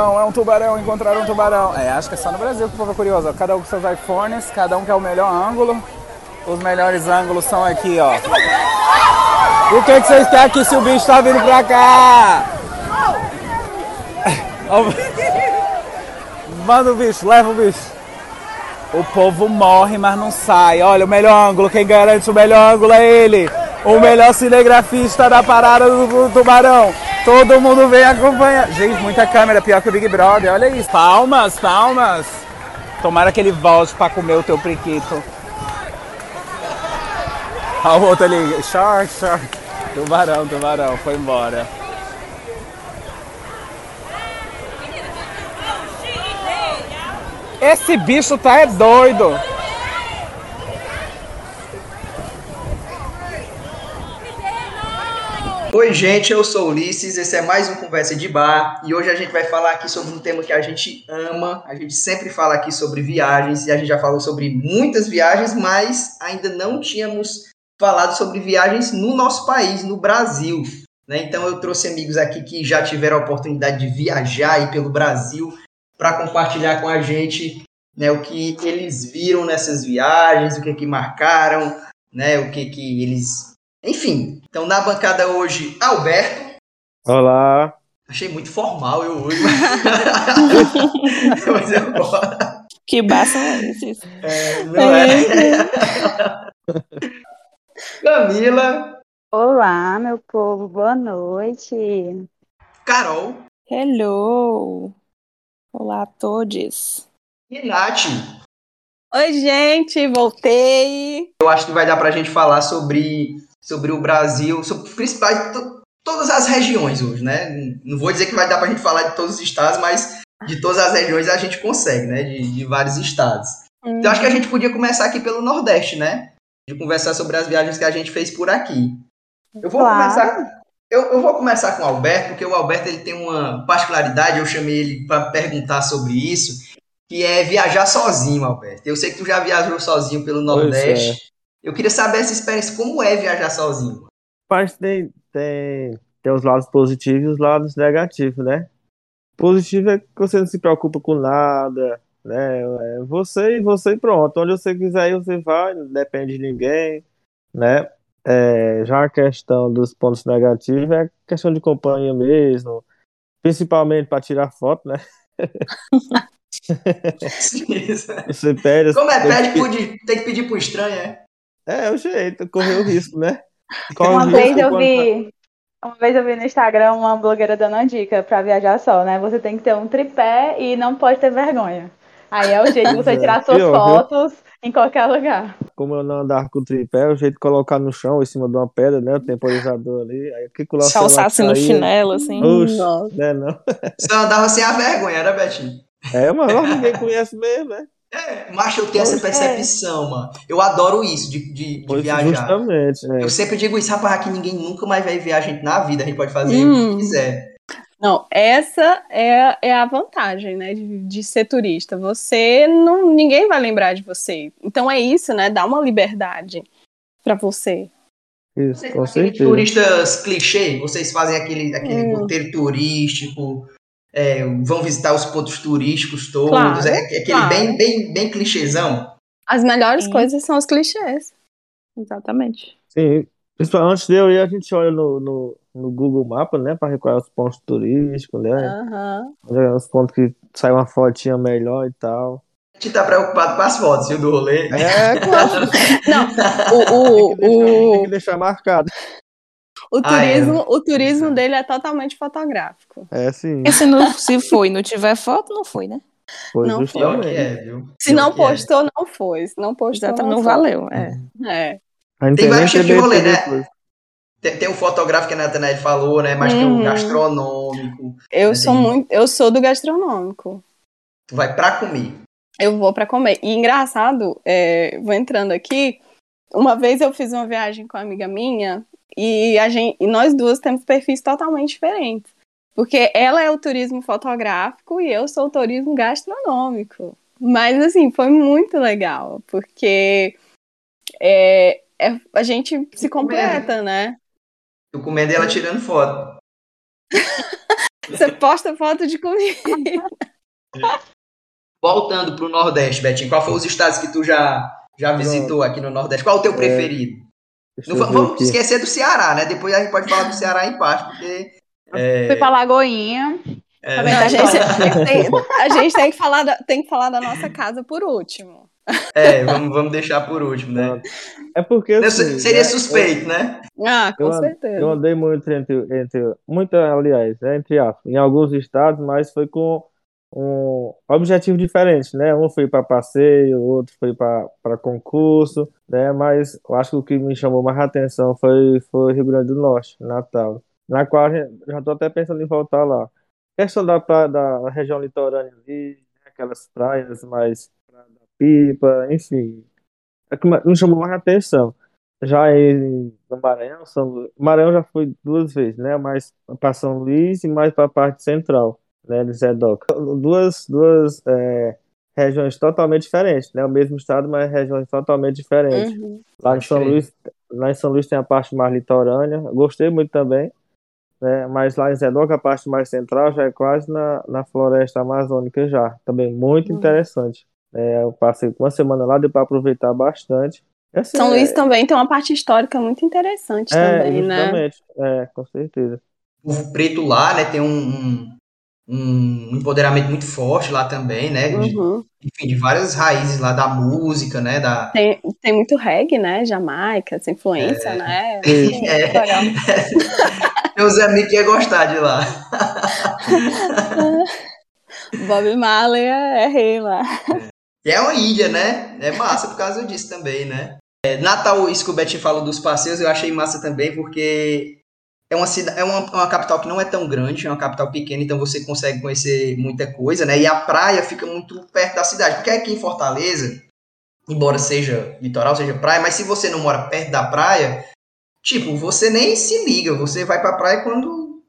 É um tubarão, encontraram um tubarão. É, acho que é só no Brasil que o povo é curioso. Cada um com seus iPhones, cada um quer o melhor ângulo. Os melhores ângulos são aqui, ó. O que, que vocês querem aqui se o bicho tá vindo pra cá? Manda o bicho, leva o bicho. O povo morre, mas não sai. Olha, o melhor ângulo, quem garante o melhor ângulo é ele. O melhor cinegrafista da parada do, do tubarão. Todo mundo vem acompanhar. Gente, muita câmera, pior que o Big Brother. Olha isso. Palmas, palmas. Tomara que ele volte pra comer o teu priquito. Olha o outro ali. Shark, shark. Tubarão, tubarão. Foi embora. Esse bicho tá é doido. Oi, gente, eu sou Ulisses, esse é mais um Conversa de Bar e hoje a gente vai falar aqui sobre um tema que a gente ama. A gente sempre fala aqui sobre viagens e a gente já falou sobre muitas viagens, mas ainda não tínhamos falado sobre viagens no nosso país, no Brasil. Né? Então eu trouxe amigos aqui que já tiveram a oportunidade de viajar aí pelo Brasil para compartilhar com a gente né, o que eles viram nessas viagens, o que que marcaram, né, o que que eles enfim, então na bancada hoje, Alberto. Olá. Achei muito formal eu hoje. Mas eu gosto. Que basta esses. É, não é? Camila. Olá, meu povo, boa noite. Carol. Hello. Olá a todos. E Nath. Oi, gente, voltei. Eu acho que vai dar pra gente falar sobre sobre o Brasil, sobre principais todas as regiões hoje, né? Não vou dizer que vai dar para a gente falar de todos os estados, mas de todas as regiões a gente consegue, né? De, de vários estados. Uhum. Então acho que a gente podia começar aqui pelo Nordeste, né? De conversar sobre as viagens que a gente fez por aqui. Eu vou claro. começar. Eu, eu, vou começar com o Alberto, porque o Alberto ele tem uma particularidade, eu chamei ele para perguntar sobre isso, que é viajar sozinho, Alberto. Eu sei que tu já viajou sozinho pelo Nordeste. Eu queria saber essa experiência, como é viajar sozinho? Mas tem, tem, tem os lados positivos e os lados negativos, né? Positivo é que você não se preocupa com nada, né? É você e você pronto. Onde você quiser ir, você vai, não depende de ninguém, né? É, já a questão dos pontos negativos é questão de companhia mesmo, principalmente para tirar foto, né? você pede, Como é, pede, tem que pedir pro estranho, é? É, é o jeito, correr o risco, né? Corre uma vez eu vi. Uma vez eu vi no Instagram uma blogueira dando uma dica pra viajar só, né? Você tem que ter um tripé e não pode ter vergonha. Aí é o jeito de você tirar suas Pior, fotos viu? em qualquer lugar. Como eu não andava com o tripé, é o jeito de colocar no chão, em cima de uma pedra, né? O temporizador ali. Aí que Chalçar assim no chinelo, assim. Oxe, né, não. Você andava sem a vergonha, era, Betinho? É, mas ninguém conhece mesmo, né? É, mas eu tenho essa é. percepção, é. mano. Eu adoro isso de, de, de viajar. Justamente, é. Eu sempre digo isso, rapaz, que ninguém nunca mais vai ver a gente na vida, a gente pode fazer hum. o que hum. quiser. Não, essa é, é a vantagem, né, de, de, ser turista. Você não, ninguém vai lembrar de você. Então é isso, né, dá uma liberdade para você. Isso, vocês com certeza. turistas clichê, vocês fazem aquele, aquele hum. roteiro turístico, é, vão visitar os pontos turísticos todos, claro, é, aquele claro. bem, bem, bem clichêzão. As melhores Sim. coisas são os clichês. Exatamente. Sim, antes de eu ir, a gente olha no, no, no Google Maps, né, para recolher os pontos turísticos, né? Uhum. Os pontos que sai uma fotinha melhor e tal. A gente tá preocupado com as fotos, viu, do rolê. É, claro. Não, o, o, tem, que deixar, o... tem que deixar marcado. O turismo, ah, é. o turismo dele é totalmente fotográfico. É, sim. E se, não, se foi e não tiver foto, não foi, né? Foi não justamente. Foi. É, viu? Se não postou, é. não foi. Se não postou, não, não valeu. É. é. Tem vários tipos de rolê, né? Tem, tem o fotográfico que a Nathanael falou, né? Mas uhum. tem o uhum. gastronômico. Eu sou muito. Eu sou do gastronômico. Tu vai pra comer. Eu vou pra comer. E engraçado, é, vou entrando aqui. Uma vez eu fiz uma viagem com uma amiga minha e, a gente, e nós duas temos perfis totalmente diferentes. Porque ela é o turismo fotográfico e eu sou o turismo gastronômico. Mas, assim, foi muito legal, porque é, é a gente se completa, né? Eu comendo ela tirando foto. Você posta foto de comida. Voltando pro Nordeste, Betinho, qual foram os estados que tu já, já visitou aqui no Nordeste? Qual o teu preferido? Não vamos aqui. esquecer do Ceará, né? Depois a gente pode falar do Ceará em parte, porque. É, Fui pra Lagoinha. é, Também A tá gente, tem, a gente tem, que falar da, tem que falar da nossa casa por último. é, vamos, vamos deixar por último, né? É porque assim, se- seria né, suspeito, né? Ah, com Eu, certeza. eu andei muito entre, entre muito, aliás, né, entre aspas, em alguns estados, mas foi com um objetivo diferente, né? Um foi para passeio, o outro foi para concurso, né? Mas eu acho que o que me chamou mais atenção foi foi Rio Grande do Norte, Natal, na qual a já estou até pensando em voltar lá. Questão da da região litorânea ali, né, aquelas praias mais Pipa, enfim, é que me chamou mais atenção. Já em no Maranhão, São. Maranhão já fui duas vezes, né? Mais para São Luís e mais para a parte central, né? De Zedoca. Duas, duas é, regiões totalmente diferentes, né? O mesmo estado, mas regiões totalmente diferentes. Uhum. Lá em São. Luís, lá em São Luís tem a parte mais litorânea. Gostei muito também, né? Mas lá em Zedoca, a parte mais central já é quase na, na floresta amazônica já. Também muito Uhum. interessante. É, eu passei uma semana lá, deu para aproveitar bastante. Assim, São é- Luís também tem uma parte histórica muito interessante é, também, né? justamente. É, com certeza. O preto lá, né, tem um, um, um empoderamento muito forte lá também, né? De, Uhum. enfim, de várias raízes lá da música, né? Da, Tem, tem muito reggae, né? Jamaica, essa influência, né? Isso. É. Legal. Meus amigos iam gostar de lá. Bob Marley é, é rei lá. E é uma ilha, né? É massa por causa disso também, né? É, Natal, isso que o Betinho falou dos passeios, eu achei massa também, porque é uma, cida- é uma, uma capital que não é tão grande, é uma capital pequena, então você consegue conhecer muita coisa, né? E a praia fica muito perto da cidade, porque aqui em Fortaleza, embora seja litoral, seja praia, mas se você não mora perto da praia, tipo, você nem se liga, você vai pra praia quando,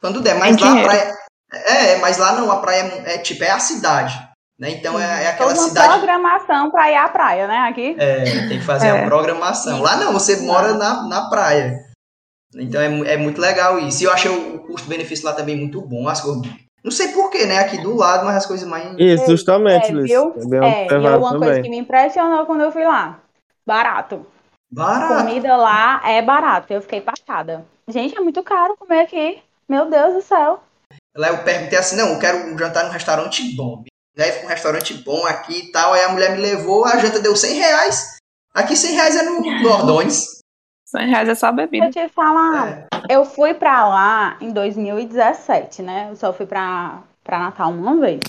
quando der. Mas lá a praia. É, mas lá não, a praia é, é, tipo, é a cidade. Né? Então é, é aquela Toda cidade. programação pra ir à praia, né? Aqui. É, tem que fazer É. a programação. Lá não, você mora na, na praia. Então é, é muito legal isso. E eu achei o custo-benefício lá também muito bom. As coisas. Não sei porquê, né? Aqui do lado, mas as coisas mais. Isso, justamente, É, Luiz. viu? É bem É, e observado uma coisa que me impressionou quando eu fui lá. Barato. Barato. Comida lá é barato. Eu fiquei passada. Gente, é muito caro comer aqui. Meu Deus do céu. Lá eu perguntei assim: não, eu quero um jantar num restaurante bom. Aí foi um restaurante bom aqui e tal. Aí a mulher me levou, a janta deu 100 reais. Aqui 100 reais é no Nordões. 100 reais é só a bebida. Eu te falar, É. eu fui pra lá em 2017, né? Eu só fui pra, pra Natal uma vez.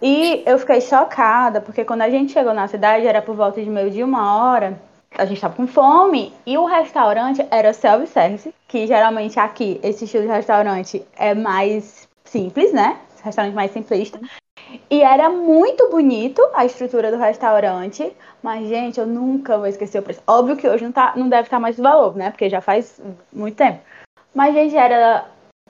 E eu fiquei chocada, porque quando a gente chegou na cidade, era por volta de meio de uma hora. A gente tava com fome. E o restaurante era self-service, que geralmente aqui, esse estilo de restaurante é mais simples, né? Restaurante mais simplista. E era muito bonito a estrutura do restaurante. Mas, gente, eu nunca vou esquecer o preço. Óbvio que hoje não, tá, não deve estar mais o valor, né? Porque já faz muito tempo. Mas, gente, era.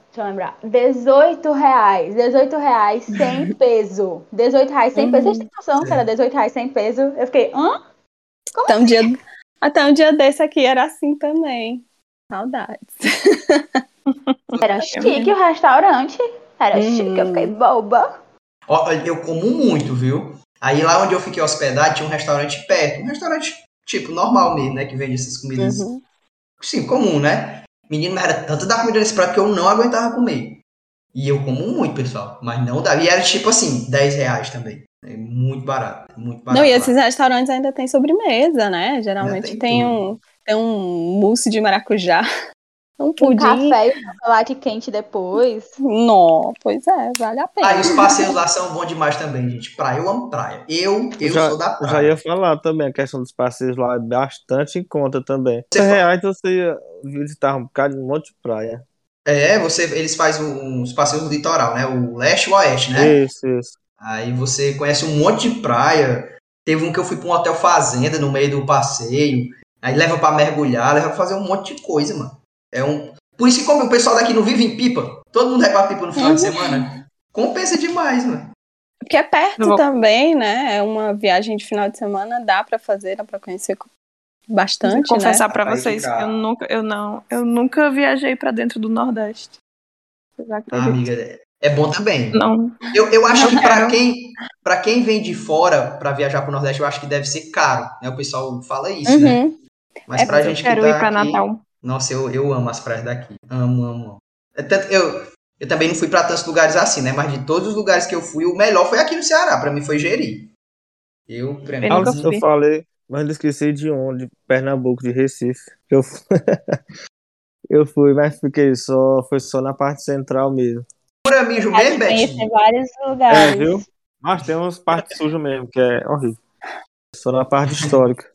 Deixa eu lembrar. 18 reais. 18 reais sem peso. 18 reais sem peso. Vocês têm noção que era 18 reais sem peso? Eu fiquei, hã? Até um dia, até um dia desse aqui era assim também. Saudades. Era chique o restaurante. Era Hum. chique. Eu fiquei boba. Eu como muito, viu? Aí lá onde eu fiquei hospedado tinha um restaurante perto. Um restaurante, tipo, normal mesmo, né? Que vende essas comidas. Uhum. Sim, comum, né? Menino, mas era tanto da comida nesse prato que eu não aguentava comer. E eu como muito, pessoal. Mas não dava. E era tipo assim, 10 reais também. É muito barato. Muito barato. Não, e lá. esses restaurantes ainda tem sobremesa, né? Geralmente tem tem, um, tem um mousse de maracujá, um Um pudim. café e um chocolate quente depois. Não, pois é, vale a pena. Ah, e os passeios lá são bons demais também, gente. Praia, eu amo praia. Eu, eu já, sou da eu já praia. ia falar também, a questão dos passeios lá é bastante em conta também. Você 100 fa- reais você ia visitar um bocado de um monte de praia. É, você, eles fazem uns passeios no litoral, né? O leste e o oeste, né? Isso, isso. Aí você conhece um monte de praia. Teve um que eu fui pra um hotel fazenda no meio do passeio. Aí leva pra mergulhar, leva pra fazer um monte de coisa, mano. É um. Por isso que como o pessoal daqui não vive em pipa, todo mundo vai pra pipa no final de Uhum. semana. Compensa demais, mano. Porque é perto vou- também, né? É uma viagem de final de semana, dá pra fazer, dá pra conhecer bastante, Vou confessar né? pra Vai vocês, ficar. eu nunca, eu não, eu nunca viajei pra dentro do Nordeste. Ah, amiga, é bom também. Não. Eu, eu acho Não que para quero. quem, pra quem vem de fora para viajar pro Nordeste, eu acho que deve ser caro, né? O pessoal fala isso, né? Uhum. Mas É, pra mas eu gente que Quero tá ir pra aqui, Natal. Nossa, eu, eu amo as praias daqui. Amo, amo, amo. É tanto- Eu, eu também não fui pra tantos lugares assim, né? Mas de todos os lugares que eu fui, o melhor foi aqui no Ceará. Pra mim foi Jeri. Eu, pra mim, Eu nunca Ah, eu falei, mas não esqueci de onde, Pernambuco, de Recife. Eu fui, eu fui, mas fiquei só, foi só na parte central mesmo. Mesmo, gente conhece Betinho? vários É, lugares. viu? Mas tem umas partes sujas mesmo, que é horrível. Só na parte histórica.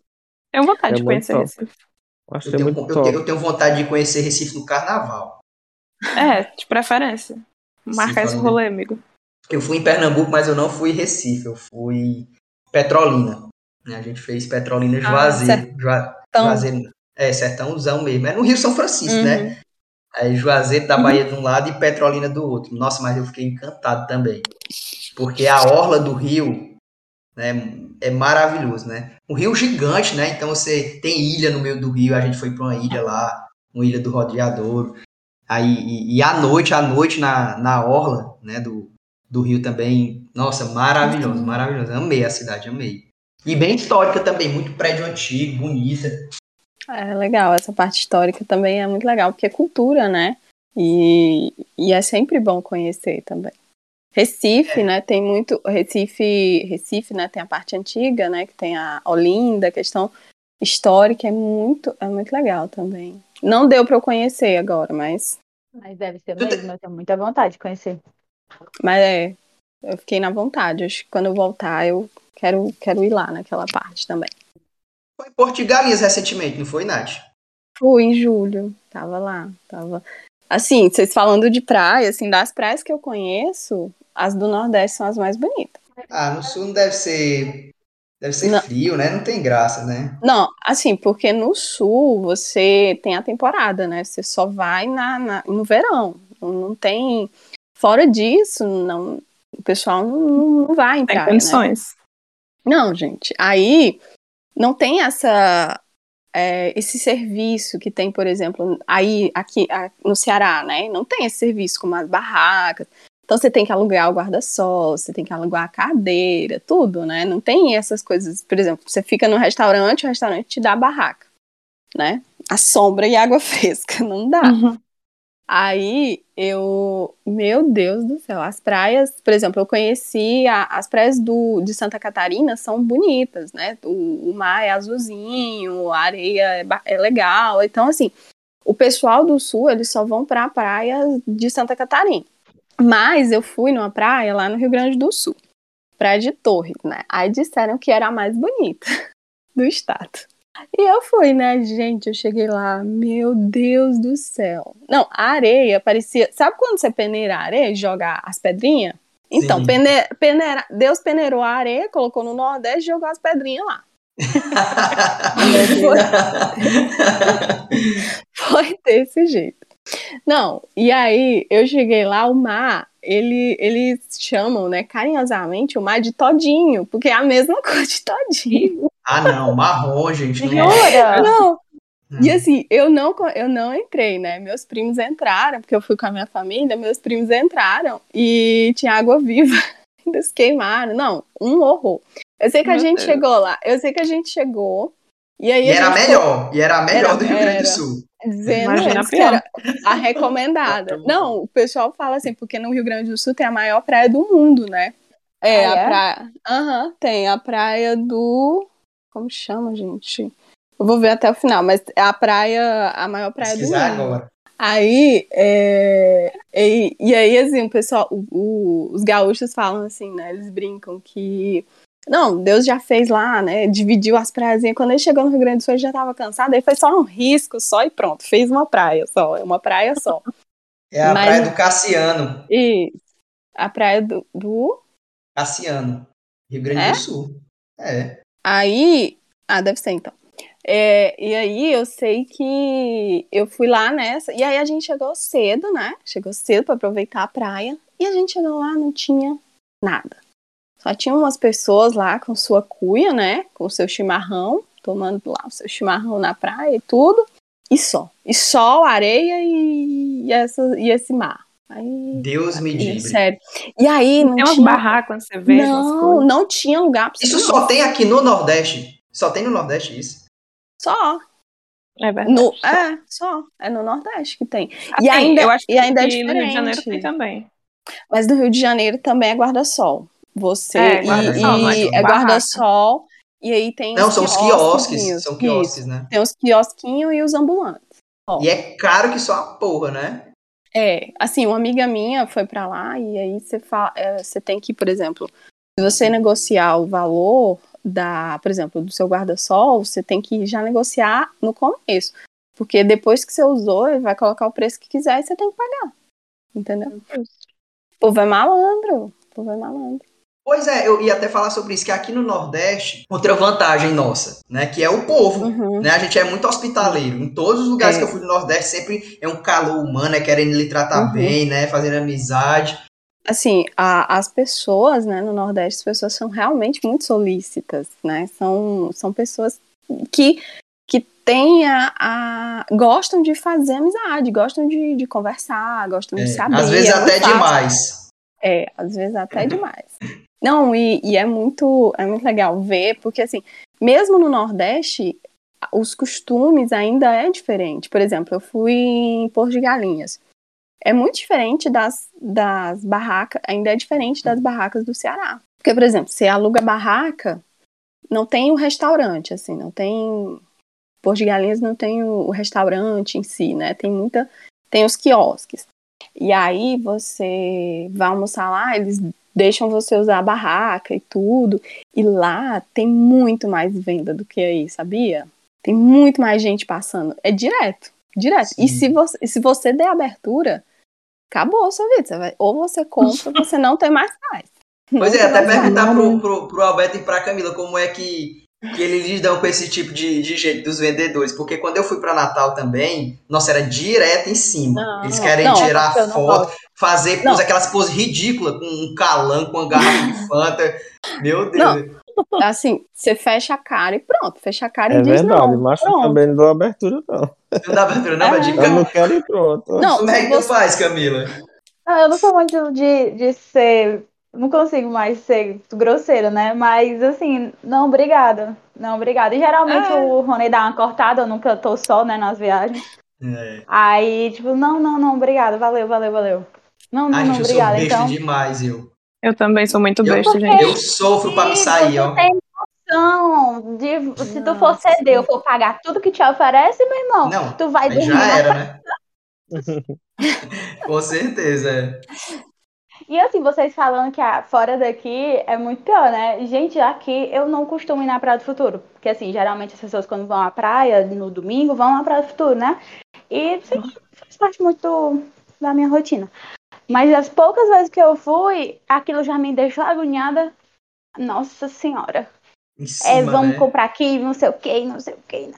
Tenho vontade É de muito conhecer top. Recife. Acho Eu é tenho, muito eu, tenho, eu tenho vontade de conhecer Recife no carnaval. É, de preferência. Marcar esse rolê, amigo. Eu fui em Pernambuco, mas eu não fui em Recife. Eu fui Petrolina. né? A gente fez Petrolina Juazeiro. Jua- Então, Juazeiro. É, sertãozão mesmo. É no Rio São Francisco, Uhum. né? Aí Juazeiro da Bahia de um lado e Petrolina do outro. Nossa, mas eu fiquei encantado também. Porque a orla do rio né, é maravilhoso, né? Um rio gigante, né? Então você tem ilha no meio do rio. A gente foi para uma ilha lá, uma ilha do Rodeadouro. Aí, e, e à noite, à noite na, na orla né, do, do rio também. Nossa, maravilhoso, maravilhoso. Amei a cidade, amei. E bem histórica também, muito prédio antigo, bonita. É legal, essa parte histórica também é muito legal, porque é cultura, né? E, e é sempre bom conhecer também. Recife, É. né, tem muito, Recife, Recife, né, tem a parte antiga, né, que tem a Olinda, a questão histórica, é muito, é muito legal também. Não deu para eu conhecer agora, mas, Mas deve ser mesmo, eu tenho muita vontade de conhecer. mas é, eu fiquei na vontade, acho que quando eu voltar eu quero, quero ir lá naquela parte também. Foi em Porto de Galinhas recentemente, não foi, Nath? Fui em julho, tava lá, tava. Assim, vocês falando de praia, assim, das praias que eu conheço, as do Nordeste são as mais bonitas. Ah, no sul não deve ser. Deve ser Não. frio, né? Não tem graça, né? Não, assim, porque no sul você tem a temporada, né? Você só vai na, na- no verão. Não, não tem. Fora disso, não, o pessoal não, não vai em Tem praia, né? condições. Não, gente. Aí não tem essa é, esse serviço que tem, por exemplo, aí aqui a- no Ceará, né? Não tem esse serviço como as barracas. Então você tem que alugar o guarda-sol, você tem que alugar a cadeira, tudo, né? Não tem essas coisas. Por exemplo, você fica no restaurante, o restaurante te dá a barraca, né? A sombra e água fresca, não dá. Uhum. Aí eu, meu Deus do céu, as praias, por exemplo, eu conheci a- as praias do, de Santa Catarina são bonitas, né? O, o mar é azulzinho, a areia é, é legal. Então, assim, o pessoal do sul, eles só vão pra praia de Santa Catarina. Mas eu fui numa praia lá no Rio Grande do Sul, praia de Torres, né? Aí disseram que era a mais bonita do estado. E eu fui, né, gente? Eu cheguei lá, meu Deus do céu. Não, a areia parecia. Sabe quando você peneira a areia e joga as pedrinhas? Então, pene- peneira- Deus peneirou a areia, colocou no Nordeste e jogou as pedrinhas lá. Foi desse jeito. Não, e aí eu cheguei lá, o mar, ele, eles chamam, né, carinhosamente o mar de todinho, porque é a mesma cor de todinho. ah, não, marrom, gente. Não Jura? Não, Hum. E assim, eu não, eu não entrei, né? Meus primos entraram, porque eu fui com a minha família, meus primos entraram e tinha água viva. Eles queimaram. Não, um horror. Eu sei que a Meu gente Deus. chegou lá, eu sei que a gente chegou. E aí E era melhor, e era a melhor Era- do Rio Grande era. do Sul. dizendo Imagina que pior. era a recomendada. Não, o pessoal fala assim, porque no Rio Grande do Sul tem a maior praia do mundo, né? É, Ah, a é? praia. Aham, tem a praia do. Como chama, gente? Eu vou ver até o final, mas é a praia, a maior praia do mundo. agora. Aí, é, e, e aí, assim, o pessoal, o- o- os gaúchos falam assim, né? Eles brincam que. Não, Deus já fez lá, né? Dividiu as praias. Quando ele chegou no Rio Grande do Sul, ele já estava cansado. Aí foi só um risco só e pronto. Fez uma praia só. É uma praia só. É a Mas- praia do Cassiano. E a praia do. do... Cassiano. Rio Grande É? do Sul. É. Aí. Ah, deve ser então. É, e aí eu sei que eu fui lá nessa. E aí a gente chegou cedo, né? Chegou cedo para aproveitar a praia. E a gente chegou lá, não tinha nada. Só tinha umas pessoas lá com sua cuia, né? Com o seu chimarrão, tomando lá o seu chimarrão na praia e tudo. E só. E só areia e, e, essa, e esse mar. Aí, Deus me livre. sério. E aí não Tem umas tinha, barracas, você vê. umas não, coisas. não tinha lugar pra você Isso só tem aqui no Nordeste? Só tem no Nordeste isso? Só. É verdade. No, é, só. É no Nordeste que tem. Assim, e ainda, eu acho que e ainda é no Rio de Janeiro diferente. tem também. Mas no Rio de Janeiro também é guarda-sol. Você É, e, guarda-sol, e é guarda-sol e aí tem Não, são os quiosques. São Isso. quiosques, né? Tem os quiosquinhos e os ambulantes. E é caro que só a porra, né? É, assim, uma amiga minha foi pra lá e aí você fa- é, você tem que, por exemplo, se você negociar o valor da, por exemplo, do seu guarda-sol, você tem que já negociar no começo. Porque depois que você usou, ele vai colocar o preço que quiser e você tem que pagar. Entendeu? O povo é malandro. O povo é malandro. Pois é, eu ia até falar sobre isso, que aqui no Nordeste, outra vantagem nossa, né? Que é o povo. Uhum. Né? A gente é muito hospitaleiro. Em todos os lugares É. que eu fui no Nordeste, sempre é um calor humano, é querendo lhe tratar Uhum. bem, né? Fazendo amizade. Assim, a- as pessoas, né, no Nordeste, as pessoas são realmente muito solícitas, né? São, são pessoas que, que têm a, a- gostam de fazer amizade, gostam de, de conversar, gostam É, de saber. às vezes é até fácil. demais. É, às vezes até demais. Não, e, e é muito é muito legal ver, porque assim, mesmo no Nordeste, os costumes ainda é diferente. Por exemplo, eu fui em Porto de Galinhas. É muito diferente das, das barracas, ainda é diferente das barracas do Ceará. Porque, por exemplo, você aluga barraca, não tem o restaurante, assim, não tem. Porto de Galinhas não tem o restaurante em si, né? Tem muita. Tem os quiosques. E aí você vai almoçar lá, eles deixam você usar a barraca e tudo. E lá tem muito mais venda do que aí, sabia? Tem muito mais gente passando. É direto, direto. E se você, se você der abertura, acabou a sua vida. Você vai- ou você compra, ou você não tem mais paz. Pois é, até mais perguntar pro, pro, pro Alberto e pra Camila como é que, que eles lidam com esse tipo de, de jeito dos vendedores. Porque quando eu fui pra Natal também, nossa, era direto em cima. Não, eles querem não, tirar eu não foto, fazer Não. pose, aquelas poses ridículas com um calanco, com uma garrafa de Fanta. Meu Deus. Assim, você fecha a cara e pronto. Fecha a cara É e diz verdade, não. mas eu pronto. também não dou abertura, não. Não dá abertura, não, É. mas dica. Eu não quero ir pronto. Não, Como é que tu você- faz, Camila? Não, eu não sou muito de, de ser. Não consigo mais ser grosseira, né? Mas assim, não, obrigada. Não, obrigada. E geralmente É. o Rony dá uma cortada, eu nunca tô só, né, nas viagens. É. Aí, tipo, não, não, não, obrigada, valeu, valeu, valeu. Não, não, Ai, não, gente, eu sou obrigada. besta Então, demais, eu. Eu também sou muito Eu- besta, gente. Eu sofro pra me sair, você ó. tem noção de se tu for ceder ou for pagar tudo que te oferece, meu irmão, Não, tu vai dormir já era, né? Com certeza. E assim, vocês falando que a, fora daqui é muito pior, né? Gente, aqui eu não costumo ir na Praia do Futuro. Porque assim, geralmente as pessoas quando vão à praia no domingo vão na Praia do Futuro, né? E lá, faz parte muito da minha rotina. Mas as poucas vezes que eu fui, aquilo já me deixou agoniada. Nossa senhora. É, cima, vamos né? comprar aqui, não sei o que, não sei o que.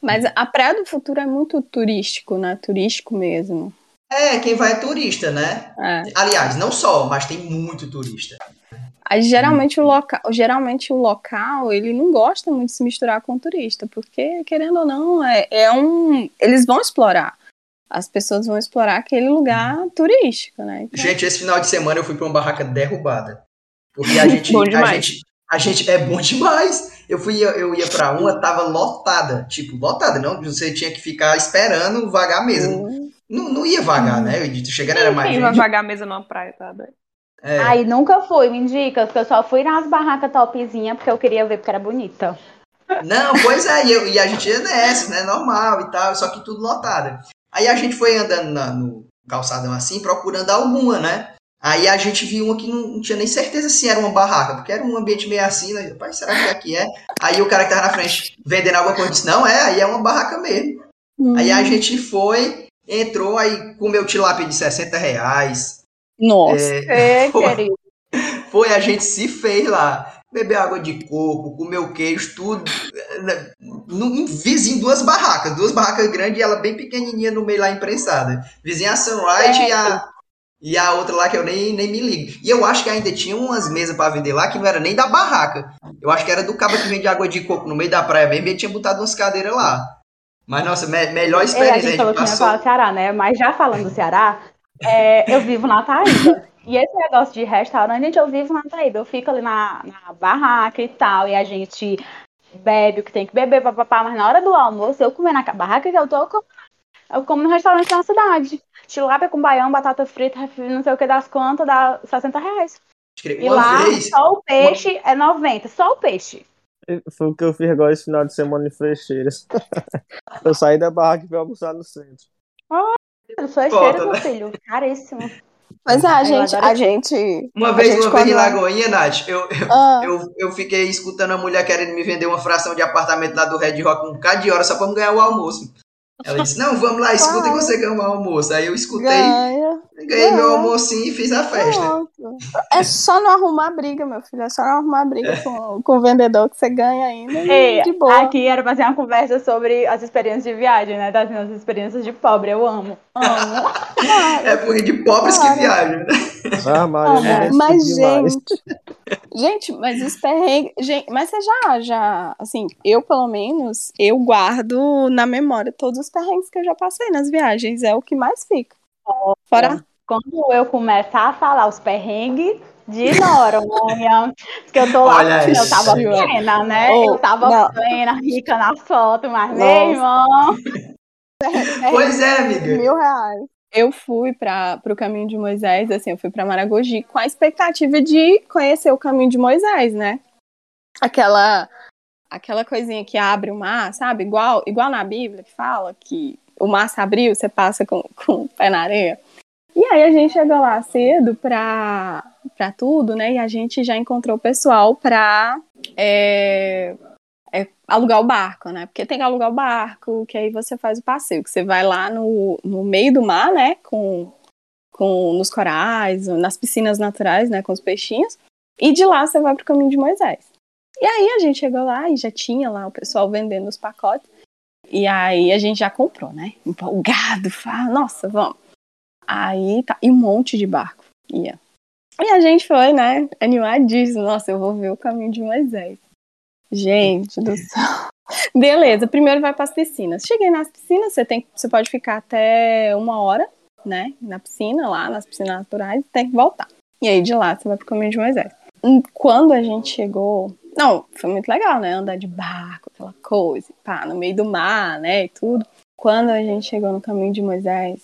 Mas a Praia do Futuro é muito turístico, né? Turístico mesmo. É, quem vai é turista, né? É. Aliás, não só, mas tem muito turista. Aí, geralmente, o local, geralmente o local, ele não gosta muito de se misturar com o turista, porque, querendo ou não, é, é um. Eles vão explorar. As pessoas vão explorar aquele lugar turístico, né? Então, Gente, esse final de semana eu fui pra uma barraca derrubada. Porque a gente. Bom a demais. gente, a gente é bom demais. Eu fui, eu ia pra uma, tava lotada. Tipo, lotada, não? Você tinha que ficar esperando vagar mesmo. hum, Não, não ia vagar, Uhum. né? Eu chegando era mais Quem vai pagar a mesa numa praia, tá doido? É. Aí nunca fui, me indica, porque eu só fui nas barracas topzinha porque eu queria ver porque era bonita. Não, pois é, e, eu- e a gente ia nessa, né? Normal e tal, só que tudo lotado. Aí a gente foi andando na- no calçadão assim, procurando alguma, né? Aí a gente viu uma que não, não tinha nem certeza se era uma barraca, porque era um ambiente meio assim, né? Pai, será que aqui é? Aí o cara que tava na frente vendendo alguma coisa disse, não, é, aí é uma barraca mesmo. Aí a gente foi, entrou, aí comeu tilápia de 60 reais. Nossa. É, É, Pô. querido. foi, a gente se fez lá. Bebeu água de coco, comeu queijo, tudo. eh, No, em- vizinho, duas barracas. Duas barracas grandes e ela bem pequenininha no meio lá imprensada. Vizinha a Sunrise e, a, e a outra lá que eu nem, nem me ligo. E eu acho que ainda tinha umas mesas pra vender lá que não era nem da barraca. Eu acho que era do cabo que vende água de coco no meio da praia mesmo. E ele tinha botado umas cadeiras lá. Mas, nossa, me- melhor É, a experiência. gente falou que não ia falar do Ceará, né? Mas já falando do Ceará, é, eu vivo na Taíba. E esse negócio de restaurante, gente, eu vivo na Taíba. Eu fico ali na, na barraca e tal, e a gente bebe o que tem que beber, papapá, mas na hora do almoço, eu comer na barraca que eu tô, eu como, eu como no restaurante na cidade. Tilápia com baião, batata frita, não sei o que das contas, dá 60 reais. E lá, vez, só o peixe uma... é 90, só o peixe. Foi o que eu fiz agora esse final de semana em Frecheiras. eu saí da barraca e fui almoçar no centro. Ah, Frecheiras, meu né? filho, caríssimo. Mas a gente, a gente. Uma a vez, gente uma vez em Lagoinha, Nath, eu, eu, ah. eu, eu, fiquei escutando a mulher querendo me vender uma fração de apartamento lá do Red Rock um bocado de hora só pra me ganhar o almoço. Ela disse, não, vamos lá, escuta e você ganha o almoço. Aí eu escutei, Ganha. Ganhei Ganha. meu almocinho e fiz a festa. Pronto. É só não arrumar briga, meu filho. É só não arrumar briga é. com, com o vendedor que você ganha ainda. Ei, de boa. Aqui era fazer uma conversa sobre as experiências de viagem, né? Das minhas experiências de pobre. Eu amo. Amo. é porque de pobres que viajam, né? Ah, Maria, mas, gente, gente, mas os perrengues. Gente, mas você já, já, assim, eu pelo menos, eu guardo na memória todos os perrengues que eu já passei nas viagens. É o que mais fica. Fora. Quando eu começar a falar os perrengues de Noronha, porque eu tô lá, Olha eu tava plena, né? Oh, eu tava não. plena, rica na foto, mas Nossa. meu irmão. Pois é, amiga. Mil reais eu fui para o caminho de Moisés, assim, eu fui para Maragogi com a expectativa de conhecer o caminho de Moisés, né? Aquela aquela coisinha que abre o mar, sabe? Igual, igual na Bíblia que fala que o mar se abriu, você passa com, com o pé na areia. E aí a gente chegou lá cedo para para tudo, né? E a gente já encontrou o pessoal para é, é alugar o barco, né? Porque tem que alugar o barco, que aí você faz o passeio, que você vai lá no, no meio do mar, né? Com, com nos corais, nas piscinas naturais, né? Com os peixinhos. E de lá você vai pro caminho de Moisés. E aí a gente chegou lá e já tinha lá o pessoal vendendo os pacotes. E aí a gente já comprou, né? Empolgado, fala, nossa, vamos. Aí tá, e um monte de barco ia. E a gente foi, né? Animadíssimo, nossa, eu vou ver o caminho de Moisés. Gente do céu. Beleza, primeiro vai para as piscinas. Cheguei nas piscinas, você tem, você pode ficar até uma hora, né, na piscina lá, nas piscinas naturais, tem que voltar. E aí de lá você vai pro caminho de Moisés. Hum, quando a gente chegou, não, foi muito legal, né, andar de barco, aquela coisa, pá, no meio do mar, né, e tudo. Quando a gente chegou no caminho de Moisés,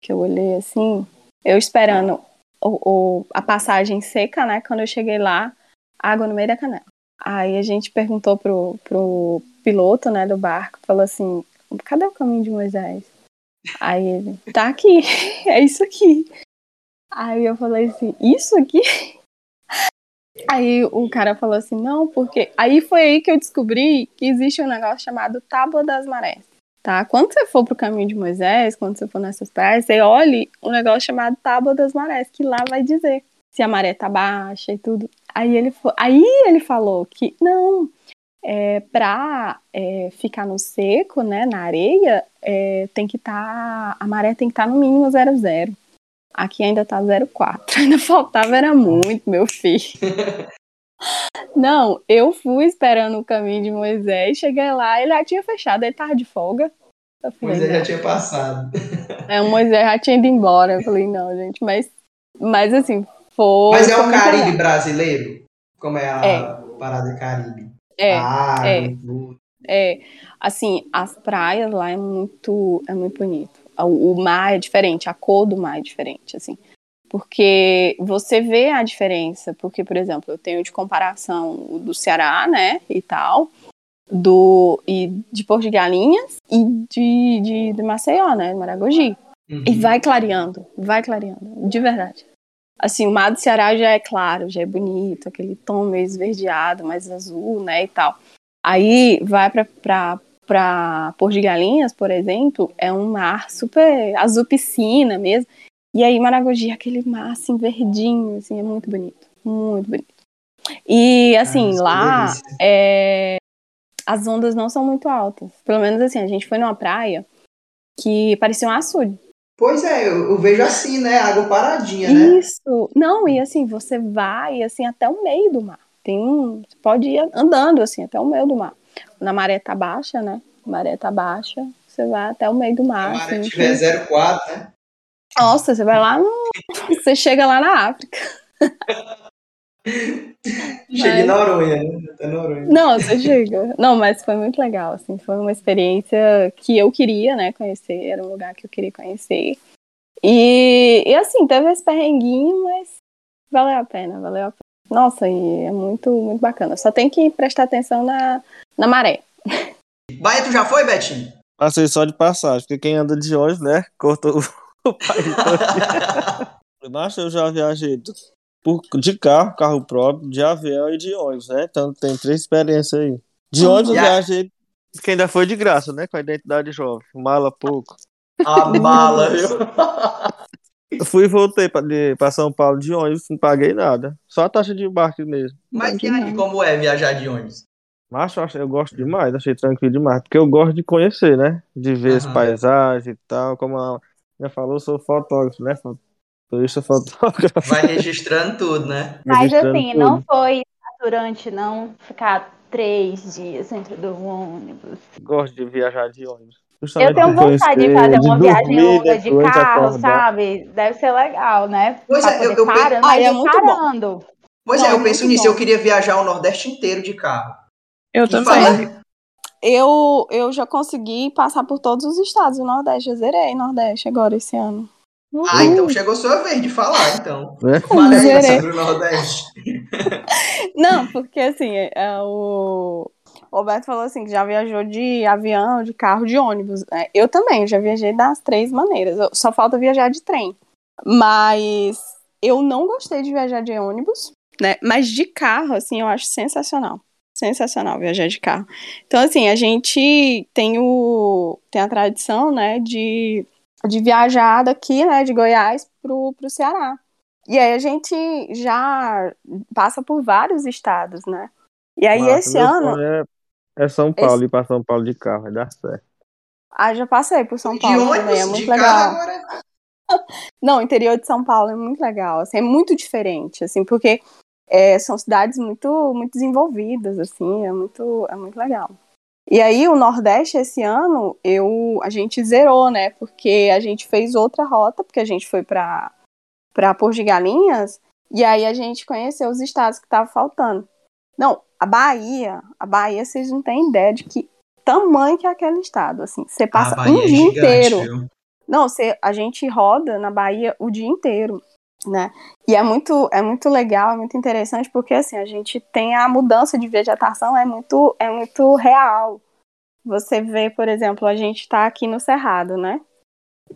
que eu olhei assim, eu esperando o, o, a passagem seca, né, quando eu cheguei lá, água no meio da canela. Aí a gente perguntou pro, pro piloto, né, do barco, falou assim, cadê o caminho de Moisés? Aí ele, tá aqui, é isso aqui. Aí eu falei assim, isso aqui? Aí o cara falou assim, não, porque. Aí foi aí que eu descobri que existe um negócio chamado Tábua das Marés. Tá? Quando você for pro caminho de Moisés, quando você for nessas praias, você olhe um negócio chamado Tábua das Marés, que lá vai dizer se a maré tá baixa e tudo. Aí ele, aí ele falou que não, é, para é, ficar no seco, né, na areia, é, tem que estar, tá, a maré tem que estar tá no mínimo 00. Aqui ainda tá 04. Ainda faltava era muito, meu filho. Não, eu fui esperando o caminho de Moisés, cheguei lá, ele já tinha fechado, ele tava de folga. Falei, Moisés já tinha passado. É, o Moisés já tinha ido embora. Eu falei, não, gente, mas, mas assim, foi. Mas é o Caribe brasileiro? Como é a é. parada Caribe? É. Ah, é. é. Assim, as praias lá é muito, é muito bonito. O, mar é diferente, a cor do mar é diferente, assim. Porque você vê a diferença, porque, por exemplo, eu tenho de comparação o do Ceará, né, e tal, do e de Porto de Galinhas e de, de, de Maceió, né, Maragogi. Uhum. E vai clareando, vai clareando, de verdade. Assim, o mar do Ceará já é claro, já é bonito, aquele tom meio esverdeado, mais azul, né, e tal. Aí vai para para Porto de Galinhas, por exemplo, é um mar super azul piscina mesmo. E aí Maragogi, aquele mar assim verdinho, assim, é muito bonito, muito bonito. E assim, ah, lá é, as ondas não são muito altas. Pelo menos assim, a gente foi numa praia que parecia um açude. Pois é, eu, eu, vejo assim, né? Água paradinha, né? Isso. Não, e assim, você vai assim até o meio do mar. Tem um, você pode ir andando assim até o meio do mar. Na maré tá baixa, né? Maré tá baixa, você vai até o meio do mar. Se a maré assim, tiver 0,4, né? Nossa, você vai lá no. Você chega lá na África. Cheguei na Noronha, né? Até Noronha. Não, você chega. Não, mas foi muito legal, assim, foi uma experiência que eu queria, né, conhecer, era um lugar que eu queria conhecer. E, e assim, teve esse perrenguinho, mas valeu a pena, valeu a pena. Nossa, e é muito, muito bacana. Só tem que prestar atenção na, na maré. Bahia, tu já foi, Betinho? Passei só de passagem, porque quem anda de ônibus, né? Cortou o país. Mas eu já viajei do- por, de carro, carro próprio, de avião e de ônibus, né? Então tem três experiências aí. De ônibus eu viajei, que ainda foi de graça, né? Com a identidade jovem. Mala pouco. A mala, viu? Eu fui e voltei pra, de, pra São Paulo de ônibus, não paguei nada. Só a taxa de embarque mesmo. Mas e aí, como é viajar de ônibus? Mas eu, eu gosto demais, achei tranquilo demais. Porque eu gosto de conhecer, né? De ver as paisagens e tal. Como a já falou, eu sou fotógrafo, né? Turista fotógrafo. Vai registrando tudo, né? Mas registrando assim, tudo. não foi saturante não ficar três dias dentro do ônibus. Gosto de viajar de ônibus. Eu Justamente tenho por vontade de fazer uma dormir viagem longa de carro, acordar. sabe? Deve ser legal, né? Pois Pra é, eu- eu parando, Ah, mas é muito bom. parando. Pois Não, é, é eu penso muito nisso. bom. Eu queria viajar o Nordeste inteiro de carro. Eu também. Eu, eu já consegui passar por todos os estados do Nordeste. Eu zerei Nordeste agora esse ano. Ah, então chegou a sua vez de falar, então. Né? Fala Zerei. sobre o Nordeste. Não, porque assim, é, é, o o Roberto falou assim que já viajou de avião, de carro, de ônibus. né? Eu também, já viajei das três maneiras. Eu- Só falta viajar de trem. Mas eu não gostei de viajar de ônibus, né? Mas de carro, assim, eu acho sensacional. Sensacional viajar de carro. Então, assim, a gente tem o tem a tradição, né, de, de viajar daqui, né, de Goiás pro, pro Ceará. E aí a gente já passa por vários estados, né? E aí Massa, esse ano, É, é São Paulo, ir pra São Paulo de carro, vai dar certo. ah, já passei por São de Paulo ônibus, também, é de muito carro legal. agora. Não, o interior de São Paulo é muito legal, assim, é muito diferente, assim, porque é, são cidades muito, muito desenvolvidas, assim, é muito, é muito legal. E aí o Nordeste esse ano eu a gente zerou, né? Porque a gente fez outra rota, porque a gente foi para para Porto de Galinhas e aí a gente conheceu os estados que estavam faltando. Não, a Bahia, a Bahia vocês não têm ideia de que tamanho que é aquele estado, assim. Você passa Bahia um é dia gigante, inteiro. viu? Não, você, a gente roda na Bahia o dia inteiro, né? E é muito, é muito legal, é muito interessante, porque assim, a gente tem a mudança de vegetação, é muito, é muito real. Você vê, por exemplo, a gente tá aqui no Cerrado, né?